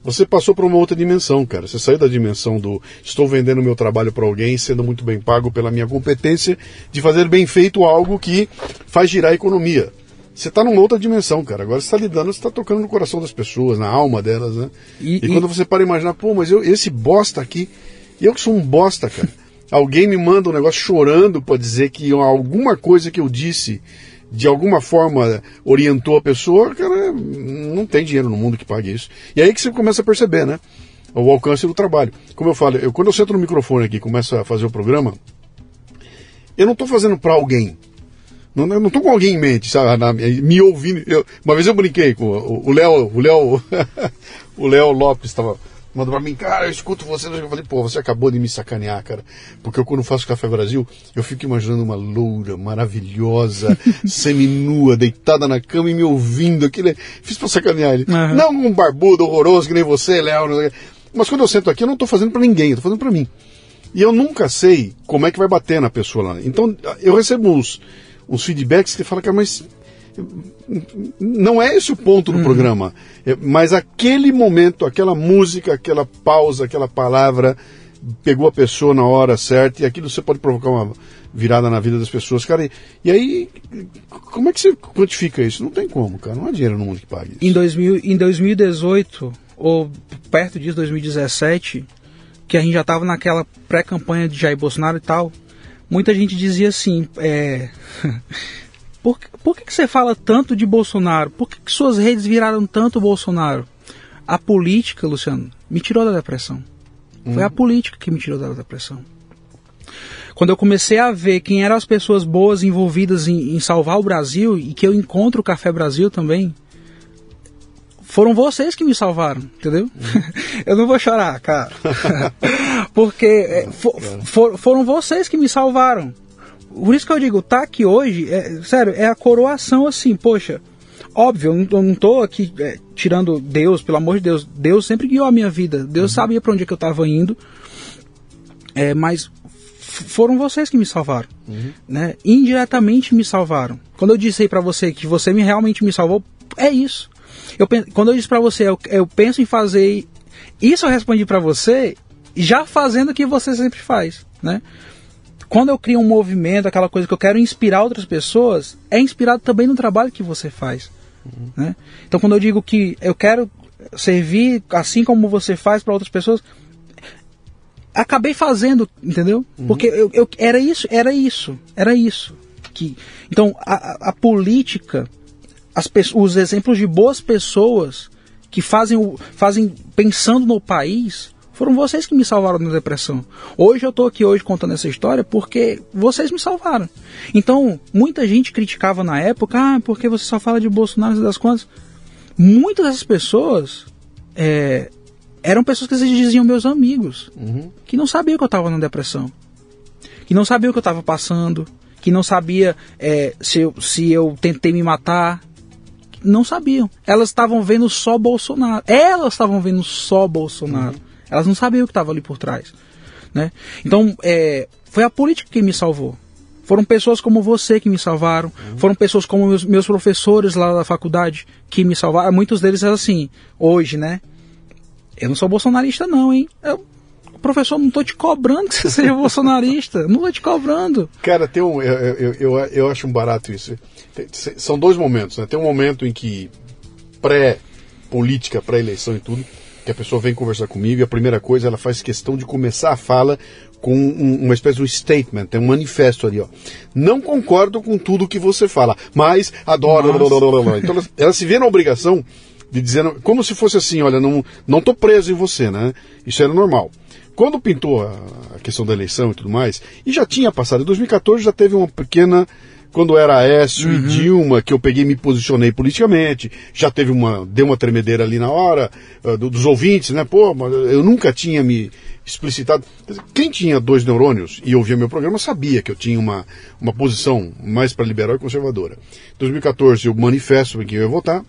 [SPEAKER 1] você passou para uma outra dimensão, cara. Você saiu da dimensão do estou vendendo meu trabalho para alguém, sendo muito bem pago pela minha competência de fazer bem feito algo que faz girar a economia. Você está numa outra dimensão, cara. Agora você está lidando, você está tocando no coração das pessoas, na alma delas, né? E, e, e quando você para imaginar, pô, mas eu, esse bosta aqui, eu que sou um bosta, cara alguém me manda um negócio chorando para dizer que alguma coisa que eu disse de alguma forma orientou a pessoa, cara, não tem dinheiro no mundo que pague isso. E aí que você começa a perceber, né? O alcance do trabalho. Como eu falo, eu, quando eu sento no microfone aqui e começo a fazer o programa, eu não estou fazendo para alguém. Não, não estou com alguém em mente, sabe? Na, me ouvindo. Eu, uma vez eu brinquei com o Léo, o Léo, o Léo Lopes estava mandou pra mim, cara, eu escuto você. Eu falei, pô, você acabou de me sacanear, cara. Porque eu, quando faço Café Brasil, eu fico imaginando uma loura maravilhosa, seminua, deitada na cama e me ouvindo. Aquilo é... Fiz pra sacanear ele. Uhum. Não um barbudo horroroso que nem você, Léo. Mas quando eu sento aqui, eu não tô fazendo para ninguém, eu tô fazendo para mim. E eu nunca sei como é que vai bater na pessoa lá. Então, eu recebo uns, uns feedbacks que falam, cara, mas não é esse o ponto do uhum. programa, é, mas aquele momento, aquela música, aquela pausa, aquela palavra pegou a pessoa na hora certa e aquilo você pode provocar uma virada na vida das pessoas, cara. E, e aí, como é que você quantifica isso? Não tem como, cara. Não há dinheiro no mundo que pague isso.
[SPEAKER 2] Em, 2000, em 2018, ou perto disso, 2017, que a gente já estava naquela pré-campanha de Jair Bolsonaro e tal, muita gente dizia assim, é... Por, por que, que você fala tanto de Bolsonaro? Por que, que suas redes viraram tanto Bolsonaro? A política, Luciano, me tirou da depressão. Hum. Foi a política que me tirou da depressão. Quando eu comecei a ver quem eram as pessoas boas envolvidas em, em salvar o Brasil e que eu encontro o Café Brasil também, foram vocês que me salvaram, entendeu? Hum. eu não vou chorar, cara. Porque é, for, for, foram vocês que me salvaram. Por isso que eu digo, tá aqui hoje, é, sério, é a coroação assim, poxa. Óbvio, eu não, tô aqui é, tirando Deus, pelo amor de Deus. Deus sempre guiou a minha vida. Deus uhum. sabia para onde é que eu estava indo. É, mas foram vocês que me salvaram, uhum. né? Indiretamente me salvaram. Quando eu disse aí para você que você me, realmente me salvou, é isso. Eu, quando eu disse para você, eu, eu, penso em fazer isso, eu respondi para você já fazendo o que você sempre faz, né? Quando eu crio um movimento, aquela coisa que eu quero inspirar outras pessoas, é inspirado também no trabalho que você faz. Uhum. Né? Então, quando eu digo que eu quero servir assim como você faz para outras pessoas, acabei fazendo, entendeu? Uhum. Porque eu, eu, era isso, era isso, era isso. Que, então, a, a política, as, os exemplos de boas pessoas que fazem, o, fazem pensando no país, foram vocês que me salvaram da depressão. Hoje eu estou aqui hoje contando essa história porque vocês me salvaram. Então, muita gente criticava na época, ah, porque você só fala de Bolsonaro e das contas. Muitas dessas pessoas é, eram pessoas que diziam meus amigos, uhum. que não sabiam que eu estava na depressão, que não sabiam o que eu estava passando, que não sabia é, se, eu, se eu tentei me matar, não sabiam. Elas estavam vendo só Bolsonaro. Elas estavam vendo só Bolsonaro. Uhum. Elas não sabiam o que estava ali por trás. Né? Então, é, foi a política que me salvou. Foram pessoas como você que me salvaram, uhum. foram pessoas como meus, meus, professores lá da faculdade que me salvaram. Muitos deles assim, hoje, né? Eu não sou bolsonarista, não, hein? Eu, professor, não estou te cobrando que você seja bolsonarista. Não estou te cobrando.
[SPEAKER 1] Cara, tem um, eu, eu, eu, eu acho um barato isso. São dois momentos, né? Tem um momento em que pré-política, pré-eleição e tudo, que a pessoa vem conversar comigo e a primeira coisa ela faz questão de começar a fala com um, uma espécie de um statement, tem um manifesto ali, ó. Não concordo com tudo que você fala, mas adoro. Então ela, ela, se vê na obrigação de dizer, como se fosse assim, olha, não, não tô preso em você, né? Isso era normal. Quando pintou a, a questão da eleição e tudo mais, e já tinha passado, em 2014 já teve uma pequena quando era Aécio uhum. e Dilma, que eu peguei e me posicionei politicamente, já teve uma, deu uma tremedeira ali na hora, uh, dos ouvintes, né? Pô, mas eu nunca tinha me explicitado. Quem tinha dois neurônios e ouvia meu programa sabia que eu tinha uma, uma posição mais para liberal e conservadora. Em 2014 eu manifesto em que eu ia votar,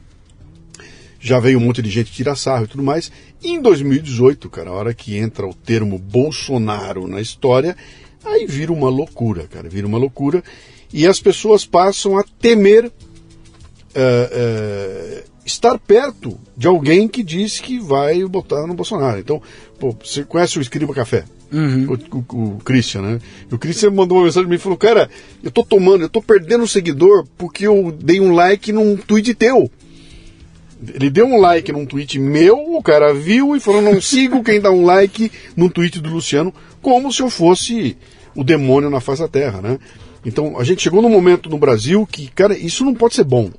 [SPEAKER 1] já veio um monte de gente tirar sarro e tudo mais. E em 2018, cara, a hora que entra o termo Bolsonaro na história, aí vira uma loucura, cara, vira uma loucura e as pessoas passam a temer uh, uh, estar perto de alguém que diz que vai botar no Bolsonaro. Então, pô, você conhece o Escriba Café? Uhum. O, o, o, Christian, né? E o Christian mandou uma mensagem para mim e falou: Cara, eu tô tomando, eu tô perdendo um seguidor porque eu dei um like num tweet teu. Ele deu um like num tweet meu, o cara viu e falou: Não sigo quem dá um like num tweet do Luciano, como se eu fosse o demônio na face da terra, né? Então a gente chegou num momento no Brasil que, cara, isso não pode ser bom.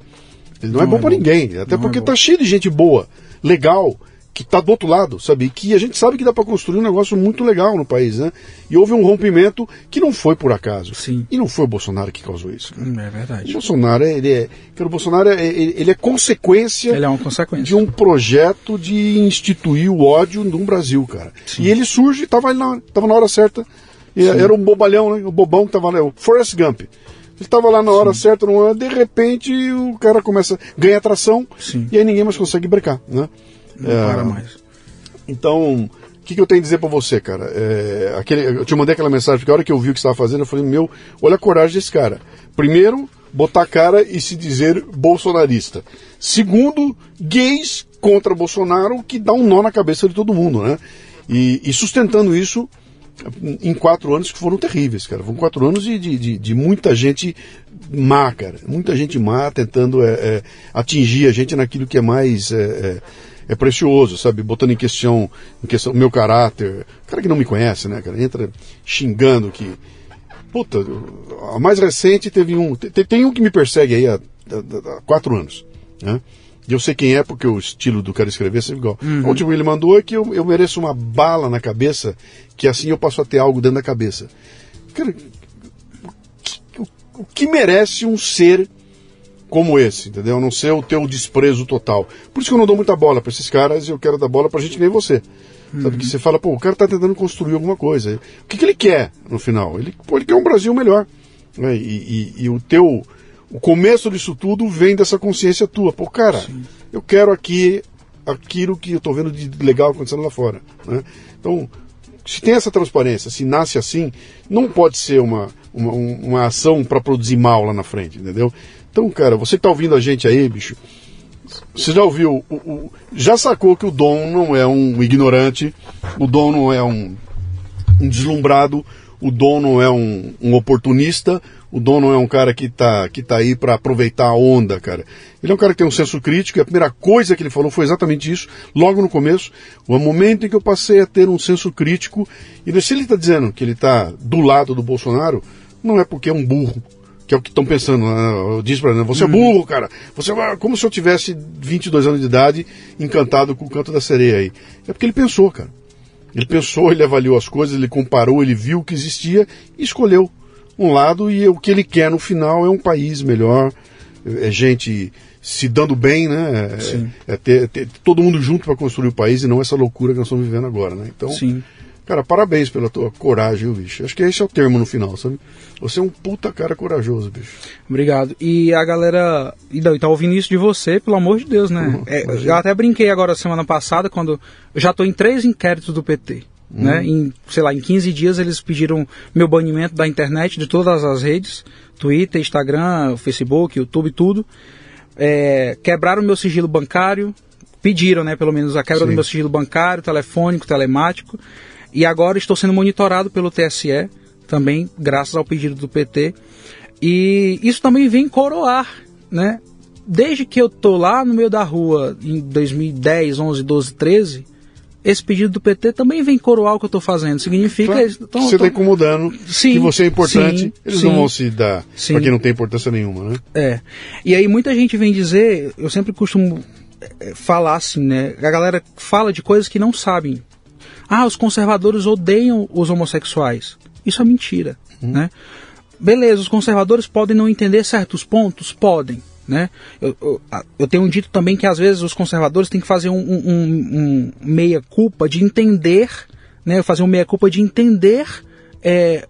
[SPEAKER 1] Ele não, é não é bom é para ninguém. Até não porque é tá cheio de gente boa, legal, que está do outro lado, sabe? Que a gente sabe que dá para construir um negócio muito legal no país, né? E houve um rompimento que não foi por acaso.
[SPEAKER 2] Sim.
[SPEAKER 1] E não foi o Bolsonaro que causou isso.
[SPEAKER 2] Hum, é verdade.
[SPEAKER 1] O Bolsonaro, ele é, o Bolsonaro, é, ele é consequência.
[SPEAKER 2] Ele é uma consequência.
[SPEAKER 1] De um projeto de instituir o ódio no Brasil, cara. Sim. E ele surge, estava na, tava na hora certa. Era um bobalhão, né? O bobão que estava lá, o Forrest Gump. Ele estava lá na hora Sim. certa, não, de repente o cara começa, ganha atração
[SPEAKER 2] Sim.
[SPEAKER 1] e aí ninguém mais consegue brecar, né?
[SPEAKER 2] Não é, para mais.
[SPEAKER 1] Então, o que, que, eu tenho a dizer para você, cara? É, aquele, eu te mandei aquela mensagem, porque a hora que eu vi o que você estava fazendo, eu falei, meu, olha a coragem desse cara. Primeiro, botar a cara e se dizer bolsonarista. Segundo, gays contra Bolsonaro, que dá um nó na cabeça de todo mundo, né? E, e sustentando isso em quatro anos que foram terríveis, cara. Foram quatro anos de, de, de muita gente má, cara. Muita gente má tentando é, é, atingir a gente naquilo que é mais é, é é precioso, sabe? Botando em questão em questão o meu caráter. Cara que não me conhece, né, cara? Entra xingando que. Puta, a mais recente teve um. Tem, tem um que me persegue aí há, há, há, quatro anos, né? Eu sei quem é porque o estilo do cara escrever é sempre igual. Uhum. O último que ele mandou é que eu, eu mereço uma bala na cabeça, que assim eu passo a ter algo dentro da cabeça. Cara, o, o, que merece um ser como esse, entendeu? Não ser o teu desprezo total. Por isso que eu não dou muita bola para esses caras e eu quero dar bola pra gente nem você. Uhum. Sabe que você fala, pô, o cara tá tentando construir alguma coisa. O que, que ele quer no final? Ele, pô, ele quer um Brasil melhor. Né? E, e, e, o teu. O começo disso tudo vem dessa consciência tua. Pô, cara, Sim. eu quero aqui aquilo que eu tô vendo de legal acontecendo lá fora. Né? Então, se tem essa transparência, se nasce assim, não pode ser uma, uma, uma ação para produzir mal lá na frente, entendeu? Então, cara, você que tá ouvindo a gente aí, bicho, você já ouviu, o, o, já sacou que o Dom não é um ignorante, o Dom não é um, um deslumbrado, o Dom não é um, um, oportunista, o Dom não é um cara que tá, que tá aí para aproveitar a onda, cara. Ele é um cara que tem um senso crítico e a primeira coisa que ele falou foi exatamente isso, logo no começo, o momento em que eu passei a ter um senso crítico, e se ele está dizendo que ele está do lado do Bolsonaro, não é porque é um burro, que é o que estão pensando. Né? Diz para ele, você é burro, cara. Você é como se eu tivesse 22 anos de idade, encantado com o canto da sereia aí. É porque ele pensou, cara. Ele pensou, ele avaliou as coisas, ele comparou, ele viu o que existia e escolheu um lado e o que ele quer no final é um país melhor, é gente se dando bem, né? É, é ter, ter, todo mundo junto para construir o país e não essa loucura que nós estamos vivendo agora, né? Então,
[SPEAKER 2] Sim.
[SPEAKER 1] Cara, parabéns pela tua coragem, bicho. Acho que esse é o termo no final, sabe? Você é um puta cara corajoso, bicho.
[SPEAKER 2] Obrigado. E a galera. E não, tá ouvindo isso de você, pelo amor de Deus, né? Uhum, é, eu até brinquei agora semana passada, quando. Eu já tô em três inquéritos do PT. Uhum. Né? Em, sei lá, em 15 dias eles pediram meu banimento da internet, de todas as redes: Twitter, Instagram, Facebook, YouTube, tudo. É, quebraram meu sigilo bancário, pediram, né, pelo menos a quebra Sim. do meu sigilo bancário, telefônico, telemático. E agora estou sendo monitorado pelo TSE, também graças ao pedido do PT. E isso também vem coroar, né? Desde que eu tô lá no meio da rua em 2010, 11, 12, 13, esse pedido do PT também vem coroar o que eu estou fazendo. Significa
[SPEAKER 1] claro, eles tão, você está incomodando, sim, que você é importante, sim, eles sim, não vão se dar para quem não tem importância nenhuma, né?
[SPEAKER 2] É. E aí muita gente vem dizer, eu sempre costumo é, falar assim, né? A galera fala de coisas que não sabem ah, os conservadores odeiam os homossexuais. Isso é mentira, uhum. né? Beleza, os conservadores podem não entender certos pontos? Podem, né? Eu, eu, eu, tenho dito também que às vezes os conservadores têm que fazer um, um, um meia-culpa de entender, né? Fazer um meia-culpa de entender é,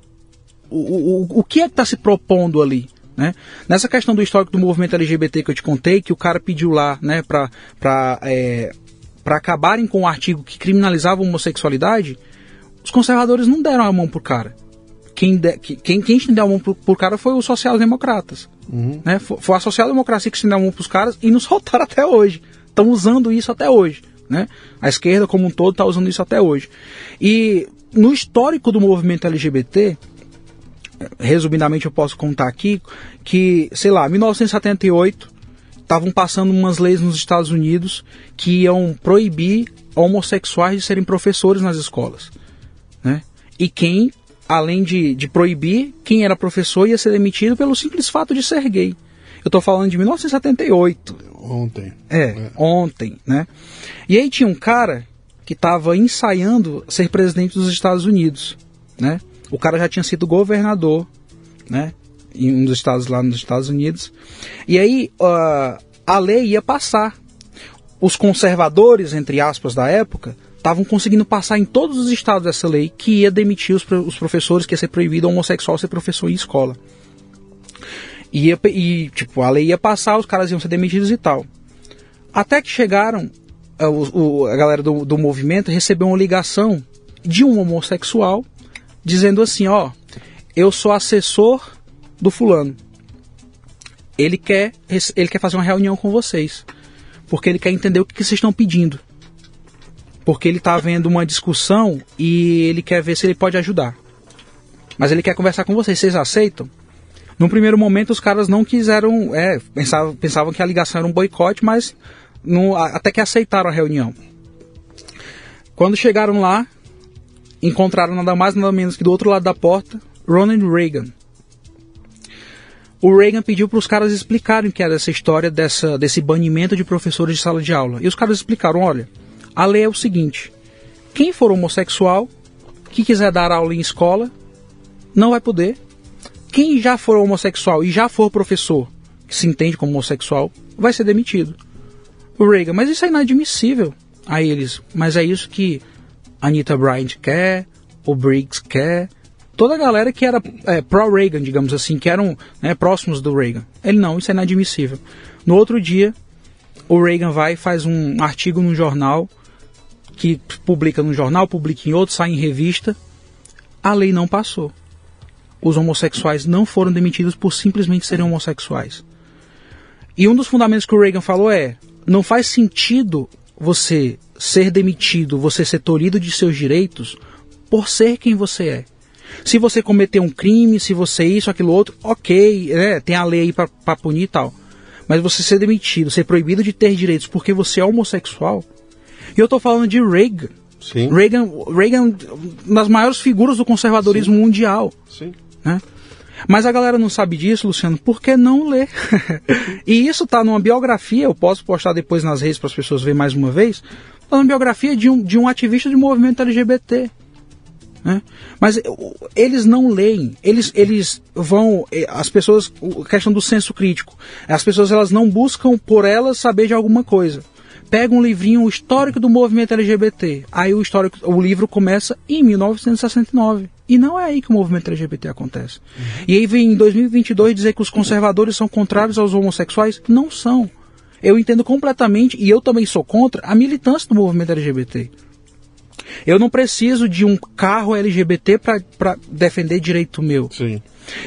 [SPEAKER 2] o, o, o que é que está se propondo ali, né? Nessa questão do histórico do movimento LGBT que eu te contei, que o cara pediu lá né, para é, para acabarem com o artigo que criminalizava a homossexualidade, os conservadores não deram a mão pro cara. Quem, de, quem, quem estendeu a mão pro, pro cara foi os social-democratas. Uhum. Né? Foi, foi, a social-democracia que estendeu a mão pros caras e nos soltaram até hoje. Estão usando isso até hoje. Né? A esquerda como um todo está usando isso até hoje. E no histórico do movimento LGBT, resumidamente eu posso contar aqui que, sei lá, 1978 estavam passando umas leis nos Estados Unidos que iam proibir homossexuais de serem professores nas escolas. Né? E quem, além de, de proibir, quem era professor ia ser demitido pelo simples fato de ser gay. Eu estou falando de 1978.
[SPEAKER 1] Ontem.
[SPEAKER 2] É, é, ontem, né? E aí tinha um cara que estava ensaiando ser presidente dos Estados Unidos, né? O cara já tinha sido governador, né? Em um dos estados lá nos Estados Unidos. E aí uh, a lei ia passar. Os conservadores, entre aspas, da época, estavam conseguindo passar em todos os estados essa lei que ia demitir os, os professores, que ia ser proibido homossexual ser professor em escola. E, ia, e, tipo, a lei ia passar, os caras iam ser demitidos e tal. Até que chegaram, a, eh, o, a galera do, do movimento recebeu uma ligação de um homossexual dizendo assim: Ó, eu sou assessor do fulano. Ele quer, ele quer fazer uma reunião com vocês. Porque ele quer entender o que, que vocês estão pedindo. Porque ele está vendo uma discussão e ele quer ver se ele pode ajudar. Mas ele quer conversar com vocês. Vocês aceitam? Num primeiro momento, os caras não quiseram. É, pensavam, pensavam que a ligação era um boicote, mas no, até que aceitaram a reunião. Quando chegaram lá, encontraram nada mais nada menos que do outro lado da porta Ronald Reagan. O Reagan pediu para os caras explicarem o que era essa história dessa, desse banimento de professores de sala de aula. E os caras explicaram: olha, a lei é o seguinte: quem for homossexual, que quiser dar aula em escola, não vai poder. Quem já for homossexual e já for professor, que se entende como homossexual, vai ser demitido. O Reagan, mas isso é inadmissível. Aí eles, mas é isso que Anita Bryant quer, o Briggs quer, toda a galera que era é, pró-Reagan, digamos assim, que eram né, próximos do Reagan. Ele não, isso é inadmissível. No outro dia, o Reagan vai e faz um artigo no jornal, que publica no jornal, publica em outro, sai em revista. A lei não passou. Os homossexuais não foram demitidos por simplesmente serem homossexuais. E um dos fundamentos que o Reagan falou é: não faz sentido você ser demitido, você ser tolhido de seus direitos por ser quem você é. Se você cometer um crime, se você isso, aquilo outro, ok, né, tem a lei aí para punir e tal. Mas você ser demitido, ser proibido de ter direitos porque você é homossexual. E eu estou falando de Reagan.
[SPEAKER 1] Sim.
[SPEAKER 2] Reagan, Reagan, uma das maiores figuras do conservadorismo
[SPEAKER 1] Sim.
[SPEAKER 2] mundial.
[SPEAKER 1] Sim.
[SPEAKER 2] Né? Mas a galera não sabe disso, Luciano, por que não ler? e isso está numa biografia, eu posso postar depois nas redes para as pessoas verem mais uma vez, está numa biografia de um, de um ativista de movimento LGBT. Né? Mas eles não leem, eles, eles vão, as pessoas, a questão do senso crítico, as pessoas elas não buscam por elas saber de alguma coisa. Pega um livrinho, o histórico do movimento LGBT, aí o, histórico, o livro começa em 1969. E não é aí que o movimento LGBT acontece. Uhum. E aí vem em 2022 dizer que os conservadores são contrários aos homossexuais? Não são. Eu entendo completamente, e eu também sou contra, a militância do movimento LGBT. Eu não preciso de um carro LGBT para defender direito meu.
[SPEAKER 1] Sim.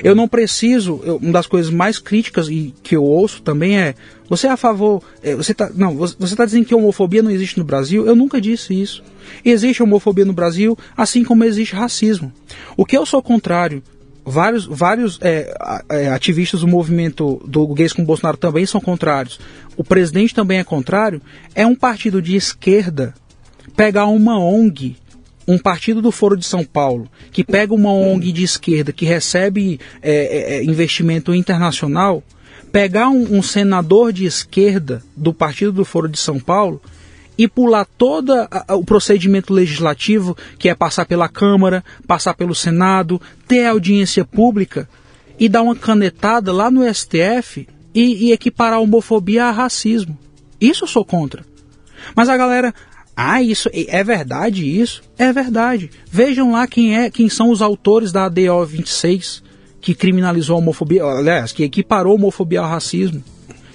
[SPEAKER 2] Eu não preciso. Eu, uma das coisas mais críticas e que eu ouço também é: você é a favor. É, você tá, não, você está dizendo que homofobia não existe no Brasil? Eu nunca disse isso. Existe homofobia no Brasil, assim como existe racismo. O que eu sou contrário vários, vários é, é, ativistas do movimento do gays com Bolsonaro também são contrários. O presidente também é contrário. É um partido de esquerda pegar uma ONG, um partido do Foro de São Paulo, que pega uma ONG de esquerda que recebe é, é, é, investimento internacional, pegar um, um senador de esquerda do partido do Foro de São Paulo e pular todo o procedimento legislativo, que é passar pela Câmara, passar pelo Senado, ter audiência pública e dar uma canetada lá no STF e, e equiparar a homofobia a racismo. Isso eu sou contra. Mas a galera, ah, isso é verdade isso? É verdade. Vejam lá quem é, quem são os autores da ADO 26 que criminalizou a homofobia, aliás, que equiparou a homofobia ao racismo.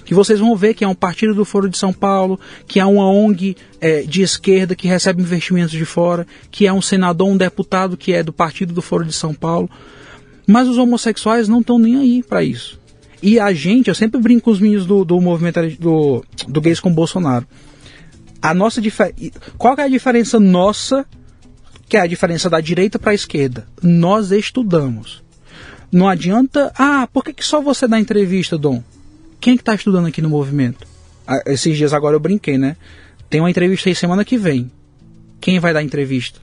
[SPEAKER 2] Que vocês vão ver que é um partido do Foro de São Paulo, que é uma ONG é, de esquerda que recebe investimentos de fora, que é um senador, um deputado que é do partido do Foro de São Paulo. Mas os homossexuais não estão nem aí para isso. E a gente, eu sempre brinco com os meninos do, do movimento do, do gays com Bolsonaro a nossa qual é a diferença nossa, que é a diferença da direita para a esquerda? Nós estudamos. Não adianta, ah, por que, que só você dá entrevista, Dom? Quem é que está estudando aqui no movimento? Ah, esses dias agora eu brinquei, né? Tem uma entrevista aí semana que vem. Quem vai dar entrevista?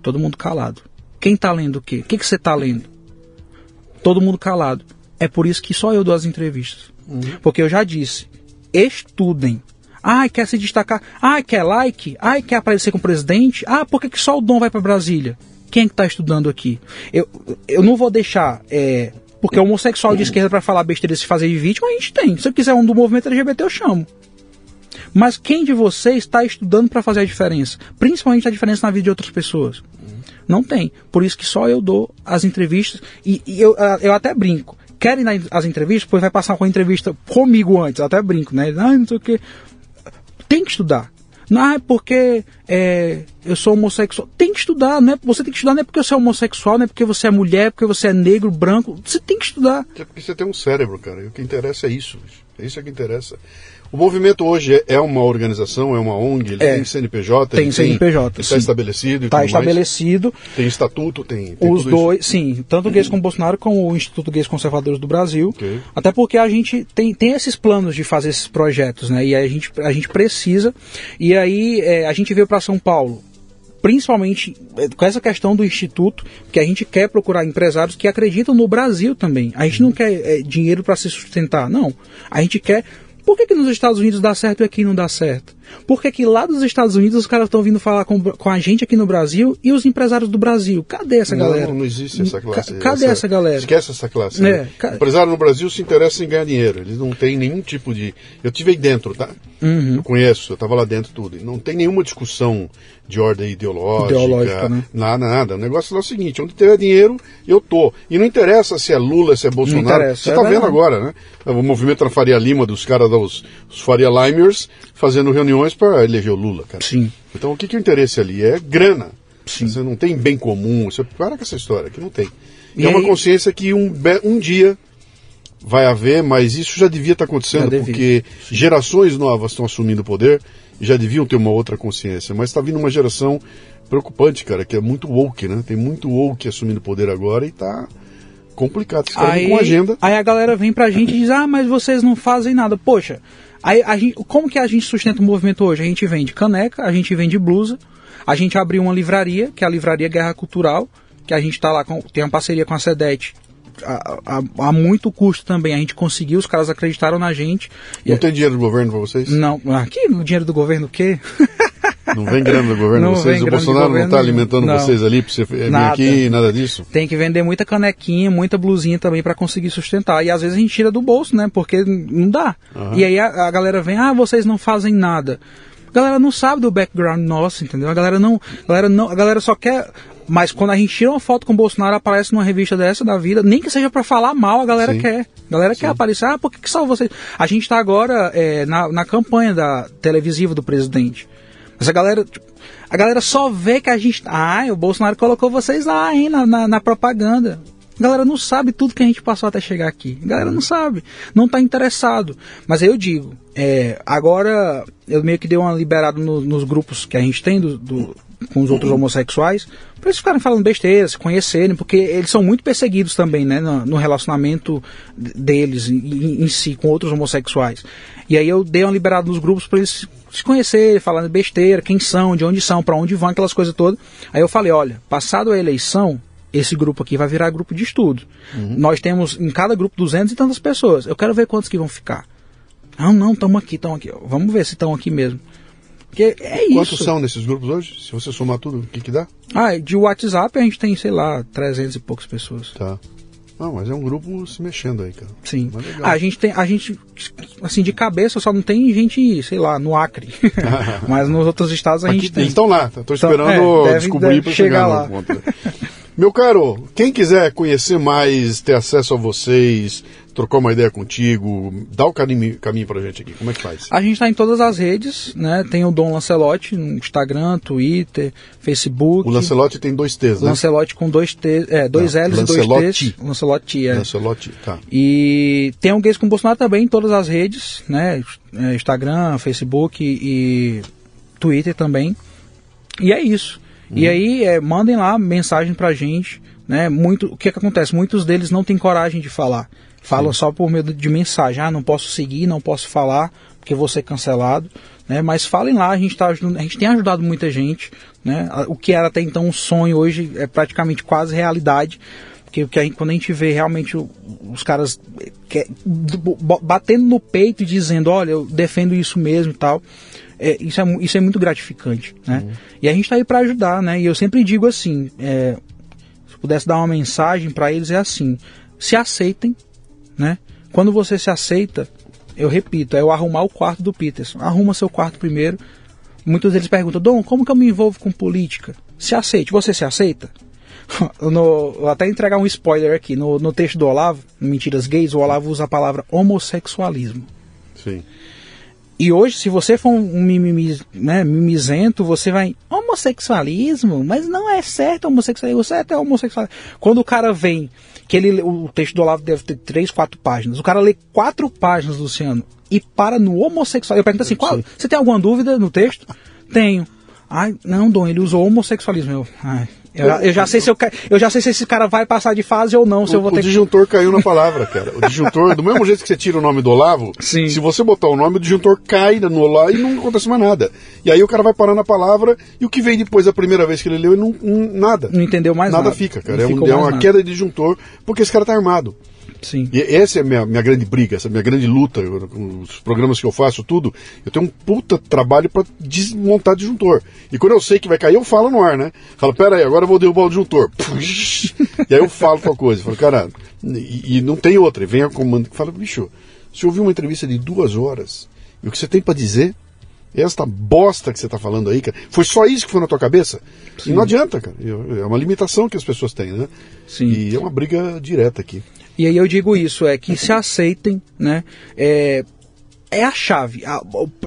[SPEAKER 2] Todo mundo calado. Quem está lendo o quê? O que, que você está lendo? Todo mundo calado. É por isso que só eu dou as entrevistas. Uhum. Porque eu já disse, estudem. Ai, quer se destacar. Ai, quer like. Ai, quer aparecer com o presidente. Ah, por que, que só o Dom vai para Brasília? Quem é que está estudando aqui? Eu, eu não vou deixar. É, porque homossexual de esquerda para falar besteira e se fazer de vítima, a gente tem. Se eu quiser um do movimento LGBT, eu chamo. Mas quem de vocês está estudando para fazer a diferença? Principalmente a diferença na vida de outras pessoas. Não tem. Por isso que só eu dou as entrevistas. E, e eu, eu até brinco. Querem as entrevistas? Pois vai passar com a entrevista comigo antes. Eu até brinco, né? Ah, não sei o quê tem que estudar. Não é porque é, eu sou homossexual. Tem que estudar, né? Você tem que estudar não é porque você é homossexual, não é porque você é mulher, porque você é negro, branco. Você tem que estudar.
[SPEAKER 1] É porque você tem um cérebro, cara. E o que interessa é isso. É isso é que interessa. O movimento hoje é uma organização, é uma ONG, ele é, tem CNPJ,
[SPEAKER 2] tem CNPJ,
[SPEAKER 1] está estabelecido,
[SPEAKER 2] está estabelecido,
[SPEAKER 1] mais. tem estatuto, tem, tem
[SPEAKER 2] os dois, isso. sim, tanto o Gays como Bolsonaro como o Instituto Gays Conservadores do Brasil, okay. até porque a gente tem, tem esses planos de fazer esses projetos, né? E a gente a gente precisa e aí é, a gente veio para São Paulo principalmente é, com essa questão do instituto, que a gente quer procurar empresários que acreditam no Brasil também. A gente não quer é, dinheiro para se sustentar, não. A gente quer por que, que nos Estados Unidos dá certo e aqui não dá certo? Por que, que lá dos Estados Unidos os caras estão vindo falar com, com a gente aqui no Brasil e os empresários do Brasil? Cadê essa galera?
[SPEAKER 1] Não, não existe essa classe.
[SPEAKER 2] Cadê essa, essa galera?
[SPEAKER 1] Esquece essa classe. É, né? ca... O empresário no Brasil se interessa em ganhar dinheiro. Eles não têm nenhum tipo de. Eu tive aí dentro, tá? Uhum. Eu conheço, eu estava lá dentro tudo. Não tem nenhuma discussão de ordem ideológica, ideológica né? nada, nada. O negócio é o seguinte: onde tiver dinheiro, eu tô. E não interessa se é Lula, se é Bolsonaro. Você está é vendo agora, né? O movimento na Faria Lima dos caras dos Faria Limers fazendo reuniões para eleger o Lula, cara.
[SPEAKER 2] Sim.
[SPEAKER 1] Então o que, que é o interesse ali? É grana. Sim. Você não tem bem comum. Você para com essa história, que não tem. E é uma consciência que um, um dia vai haver, mas isso já devia estar acontecendo, porque Sim. gerações novas estão assumindo o poder e já deviam ter uma outra consciência. Mas está vindo uma geração preocupante, cara, que é muito woke, né? Tem muito woke assumindo o poder agora e está complicado.
[SPEAKER 2] aí, com agenda. Aí a galera vem pra gente e diz: ah, mas vocês não fazem nada. Poxa, aí a gente, como que a gente sustenta o movimento hoje? A gente vende caneca, a gente vende blusa, a gente abriu uma livraria, que é a Livraria Guerra Cultural, que a gente está lá, com, tem uma parceria com a SEDET a, a, a, muito custo também. A gente conseguiu, os caras acreditaram na gente.
[SPEAKER 1] Não e, tem dinheiro do governo para vocês?
[SPEAKER 2] Não, aqui o dinheiro do governo o quê?
[SPEAKER 1] Não vem grana do governo não vocês? O Bolsonaro não está alimentando não. vocês ali para você vir aqui, nada disso?
[SPEAKER 2] Tem que vender muita canequinha, muita blusinha também para conseguir sustentar. E às vezes a gente tira do bolso, né? Porque não dá. Uhum. E aí a, a galera vem, ah, vocês não fazem nada. A galera não sabe do background nosso, entendeu? A galera não, a galera não, a galera só quer mas quando a gente tira uma foto com o Bolsonaro, aparece numa revista dessa da vida, nem que seja para falar mal, a galera Sim. quer. A galera Sim. quer aparecer. Ah, por que, que só vocês? A gente está agora é, na, na campanha da televisiva do presidente. Mas a galera, tipo, a galera só vê que a gente. Ah, o Bolsonaro colocou vocês lá, hein, na, na, na propaganda. A galera não sabe tudo que a gente passou até chegar aqui. A galera não sabe, não está interessado. Mas aí eu digo, é, agora eu meio que dei uma liberada no, nos grupos que a gente tem do, do, com os outros homossexuais, para eles ficarem falando besteira, se conhecerem, porque eles são muito perseguidos também, né, no, no relacionamento deles em, em, si com outros homossexuais. E aí eu dei uma liberada nos grupos para eles se conhecerem, falando besteira, quem são, de onde são, para onde vão, aquelas coisas todas. Aí eu falei, olha, passado a eleição, esse grupo aqui vai virar grupo de estudo. Uhum. Nós temos em cada grupo 200 e tantas pessoas. Eu quero ver quantos que vão ficar. Não, não, estamos aqui, estamos aqui. Vamos ver se estão aqui mesmo. Porque é isso.
[SPEAKER 1] Quantos são nesses grupos hoje? Se você somar tudo, o que, que dá?
[SPEAKER 2] Ah, de WhatsApp a gente tem, sei lá, 300 e poucas pessoas.
[SPEAKER 1] Tá. Não, mas é um grupo se mexendo aí, cara.
[SPEAKER 2] Sim. Ah, a gente tem, a gente, assim, de cabeça só não tem gente, sei lá, no Acre. mas nos outros estados a Aqui, gente tem.
[SPEAKER 1] Eles estão lá, estou esperando então, é, descobrir para chegar, chegar lá. Meu caro, quem quiser conhecer mais, ter acesso a vocês, trocar uma ideia contigo, dá o caminho, caminho pra gente aqui. Como é que faz?
[SPEAKER 2] A gente está em todas as redes, né? Tem o Dom Lancelotti no Instagram, Twitter, Facebook.
[SPEAKER 1] O Lancelotti tem dois T's,
[SPEAKER 2] né? Lancelotti com dois T's, é, dois L's e dois T's.
[SPEAKER 1] Lancelotti, é. Lancelotti, tá.
[SPEAKER 2] E tem o Gays com Bolsonaro também em todas as redes, né? É, Instagram, Facebook e Twitter também. E é isso. Hum. E aí, é, mandem lá mensagem pra gente, né? Muito, o que, é que acontece? Muitos deles não têm coragem de falar. Falam Sim. só por meio de mensagem. Ah, não posso seguir, não posso falar, porque vou ser cancelado. Né? Mas falem lá, a gente, tá, a gente tem ajudado muita gente. Né? O que era até então um sonho, hoje é praticamente quase realidade. Porque, porque a gente, quando a gente vê realmente os caras que, batendo no peito e dizendo, olha, eu defendo isso mesmo e tal, é, isso, é, isso é muito gratificante, né? Uhum. E a gente está aí para ajudar, né? E eu sempre digo assim, é, se pudesse dar uma mensagem para eles é assim, se aceitem, né? Quando você se aceita, eu repito, é o arrumar o quarto do Peterson. Arruma seu quarto primeiro. Muitos deles perguntam, Dom, como que eu me envolvo com política? Se aceite. Você se aceita? no, vou até entregar um spoiler aqui. No, no texto do Olavo, Mentiras Gays, o Olavo usa a palavra homossexualismo.
[SPEAKER 1] Sim.
[SPEAKER 2] E hoje, se você for um mimimi, né, mimizento, você vai. Homossexualismo? Mas não é certo homossexualismo. O certo é homossexualismo. Quando o cara vem, que ele, o texto do Olavo deve ter três, quatro páginas. O cara lê quatro páginas, Luciano, e para no homossexual. Eu pergunto assim: qual, você tem alguma dúvida no texto? Tenho. Ai, não, Dom, ele usou homossexualismo. Eu, ai, eu, eu, já sei se eu, eu já sei se esse cara vai passar de fase ou não. Se
[SPEAKER 1] o,
[SPEAKER 2] eu vou
[SPEAKER 1] ter o disjuntor que... caiu na palavra, cara. O disjuntor, do mesmo jeito que você tira o nome do Olavo, Sim. se você botar o nome, o disjuntor cai no Olavo e não acontece mais nada. E aí o cara vai parar na palavra e o que vem depois da primeira vez que ele leu, não, não nada.
[SPEAKER 2] Não entendeu mais
[SPEAKER 1] nada.
[SPEAKER 2] Nada
[SPEAKER 1] fica, cara. É, um, é, uma nada. queda de disjuntor porque esse cara tá armado.
[SPEAKER 2] Sim.
[SPEAKER 1] E essa é a minha, minha grande briga, essa é a minha grande luta. Eu, com os programas que eu faço, tudo, eu tenho um puta trabalho para desmontar disjuntor. E quando eu sei que vai cair, eu falo no ar, né? Falo, pera aí, agora eu vou derrubar o disjuntor. e aí eu falo tal coisa. Falo, cara, e, e não tem outra. E vem a comando que fala, bicho, se eu ouvir uma entrevista de duas horas, e o que você tem para dizer esta bosta que você está falando aí, cara, foi só isso que foi na tua cabeça? Sim. E não adianta, cara. É uma limitação que as pessoas têm, né?
[SPEAKER 2] Sim.
[SPEAKER 1] E é uma briga direta aqui.
[SPEAKER 2] E aí eu digo isso, é que se aceitem, né? É, é a chave.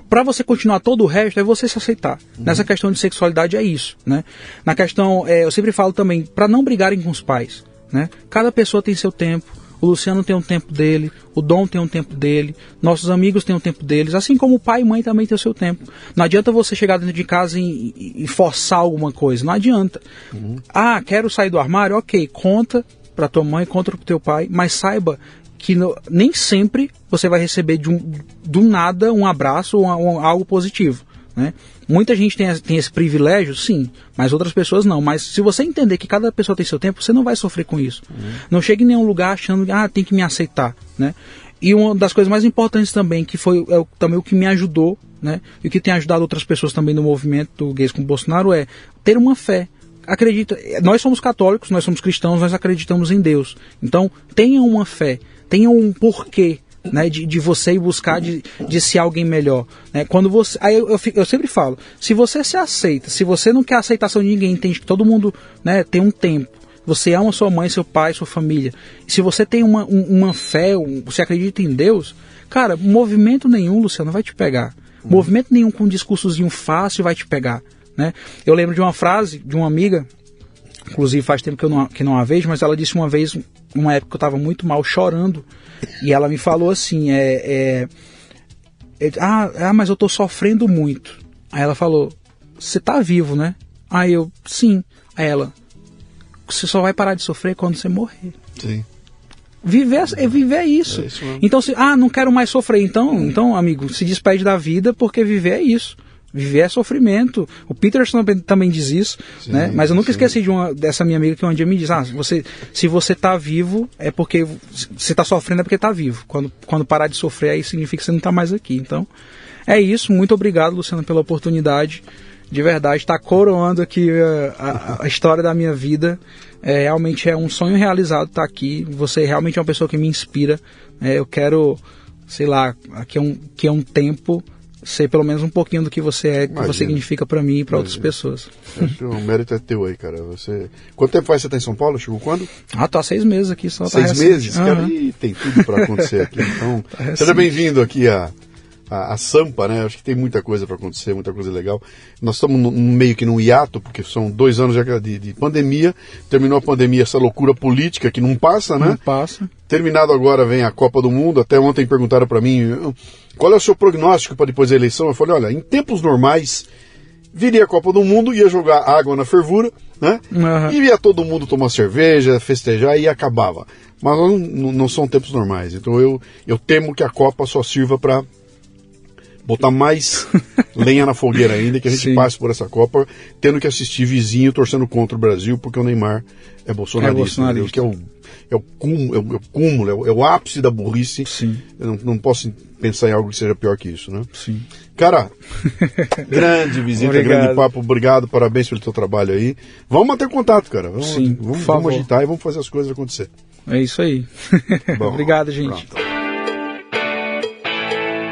[SPEAKER 2] Para você continuar todo o resto, é você se aceitar. Uhum. Nessa questão de sexualidade é isso, né? Na questão, é, eu sempre falo também, para não brigarem com os pais, né? Cada pessoa tem seu tempo. O Luciano tem um tempo dele, o Dom tem um tempo dele, nossos amigos têm um tempo deles, assim como o pai e mãe também têm o seu tempo. Não adianta você chegar dentro de casa e, e forçar alguma coisa, não adianta. Uhum. Ah, quero sair do armário? Ok, conta para tua mãe, conta para teu pai, mas saiba que no, nem sempre você vai receber de um, do nada um abraço ou, ou algo positivo. Né? Muita gente tem, tem esse privilégio, sim, mas outras pessoas não. Mas se você entender que cada pessoa tem seu tempo, você não vai sofrer com isso. Uhum. Não chegue em nenhum lugar achando que ah, tem que me aceitar. Né? E uma das coisas mais importantes também, que foi é, também o que me ajudou, né? e o que tem ajudado outras pessoas também no movimento gays com Bolsonaro, é ter uma fé acredita, nós somos católicos, nós somos cristãos, nós acreditamos em Deus. Então, tenham uma fé, tenham um porquê né, de, de você ir buscar de, de ser alguém melhor. Né? Quando você, aí eu, eu, eu, sempre falo, se você se aceita, se você não quer a aceitação de ninguém, entende que todo mundo né, tem um tempo, você ama sua mãe, seu pai, sua família, se você tem uma, um, uma fé, um, você acredita em Deus, cara, movimento nenhum, Luciano, vai te pegar. Movimento nenhum com um discursozinho fácil vai te pegar. Né? Eu lembro de uma frase de uma amiga, inclusive faz tempo que eu não, que não a vejo, mas ela disse uma vez, uma época que eu estava muito mal, chorando, e ela me falou assim: é, é, é ah, ah, mas eu estou sofrendo muito. Aí ela falou: Você está vivo, né? Aí eu, sim. Aí ela: Você só vai parar de sofrer quando você morrer.
[SPEAKER 1] Sim.
[SPEAKER 2] Viver é, viver é isso. É isso então, se, ah, não quero mais sofrer. Então, então, amigo, se despede da vida porque viver é isso. Viver é sofrimento. O Peterson também, também diz isso, sim, né? Mas eu nunca sim. esqueci de uma, dessa minha amiga que um dia me diz: ah, você, se você está vivo, é porque você está sofrendo é porque está vivo. Quando, quando parar de sofrer, aí significa que você não está mais aqui. Então, é isso. Muito obrigado, Luciano, pela oportunidade. De verdade, está coroando aqui a, a, a, história da minha vida. É, realmente é um sonho realizado estar tá aqui. Você realmente é uma pessoa que me inspira. É, eu quero, sei lá, aqui é um, que é um tempo ser pelo menos um pouquinho do que você é, que você significa para mim e para outras pessoas.
[SPEAKER 1] Acho que o mérito é teu aí, cara. Você... Quanto tempo faz você tá em São Paulo? Chegou quando?
[SPEAKER 2] Ah, tô há seis meses aqui só.
[SPEAKER 1] Seis tá meses? Uhum. Cara, e tem tudo para acontecer aqui. Então, tá seja bem-vindo aqui a, a, a, Sampa, né? Acho que tem muita coisa para acontecer, muita coisa legal. Nós estamos no, meio que num hiato, porque são dois anos já de, de, pandemia. Terminou a pandemia, essa loucura política que não passa, né?
[SPEAKER 2] Não passa.
[SPEAKER 1] Terminado agora vem a Copa do Mundo. Até ontem perguntaram para mim qual é o seu prognóstico para depois da eleição? Eu falei, olha, em tempos normais, viria a Copa do Mundo, ia jogar água na fervura, né? Uhum. E ia todo mundo tomar cerveja, festejar e acabava. Mas não, não, são tempos normais. Então eu, eu temo que a Copa só sirva para botar mais lenha na fogueira ainda, que a gente Sim. passe por essa Copa tendo que assistir vizinho torcendo contra o Brasil, porque o Neymar é bolsonarista, é bolsonarista. que é o, é o cúmulo, é o, é o, cúmulo, é o, é o ápice da burrice.
[SPEAKER 2] Sim.
[SPEAKER 1] Eu não, não posso pensar em algo que seja pior que isso, né?
[SPEAKER 2] Sim.
[SPEAKER 1] Cara, grande visita, Obrigado. grande papo, obrigado, parabéns pelo teu trabalho aí. Vamos manter contato, cara. Vamos,
[SPEAKER 2] Sim,
[SPEAKER 1] vamos, vamos agitar e vamos fazer as coisas acontecer.
[SPEAKER 2] É isso aí. Bom, Obrigado, gente. Pronto.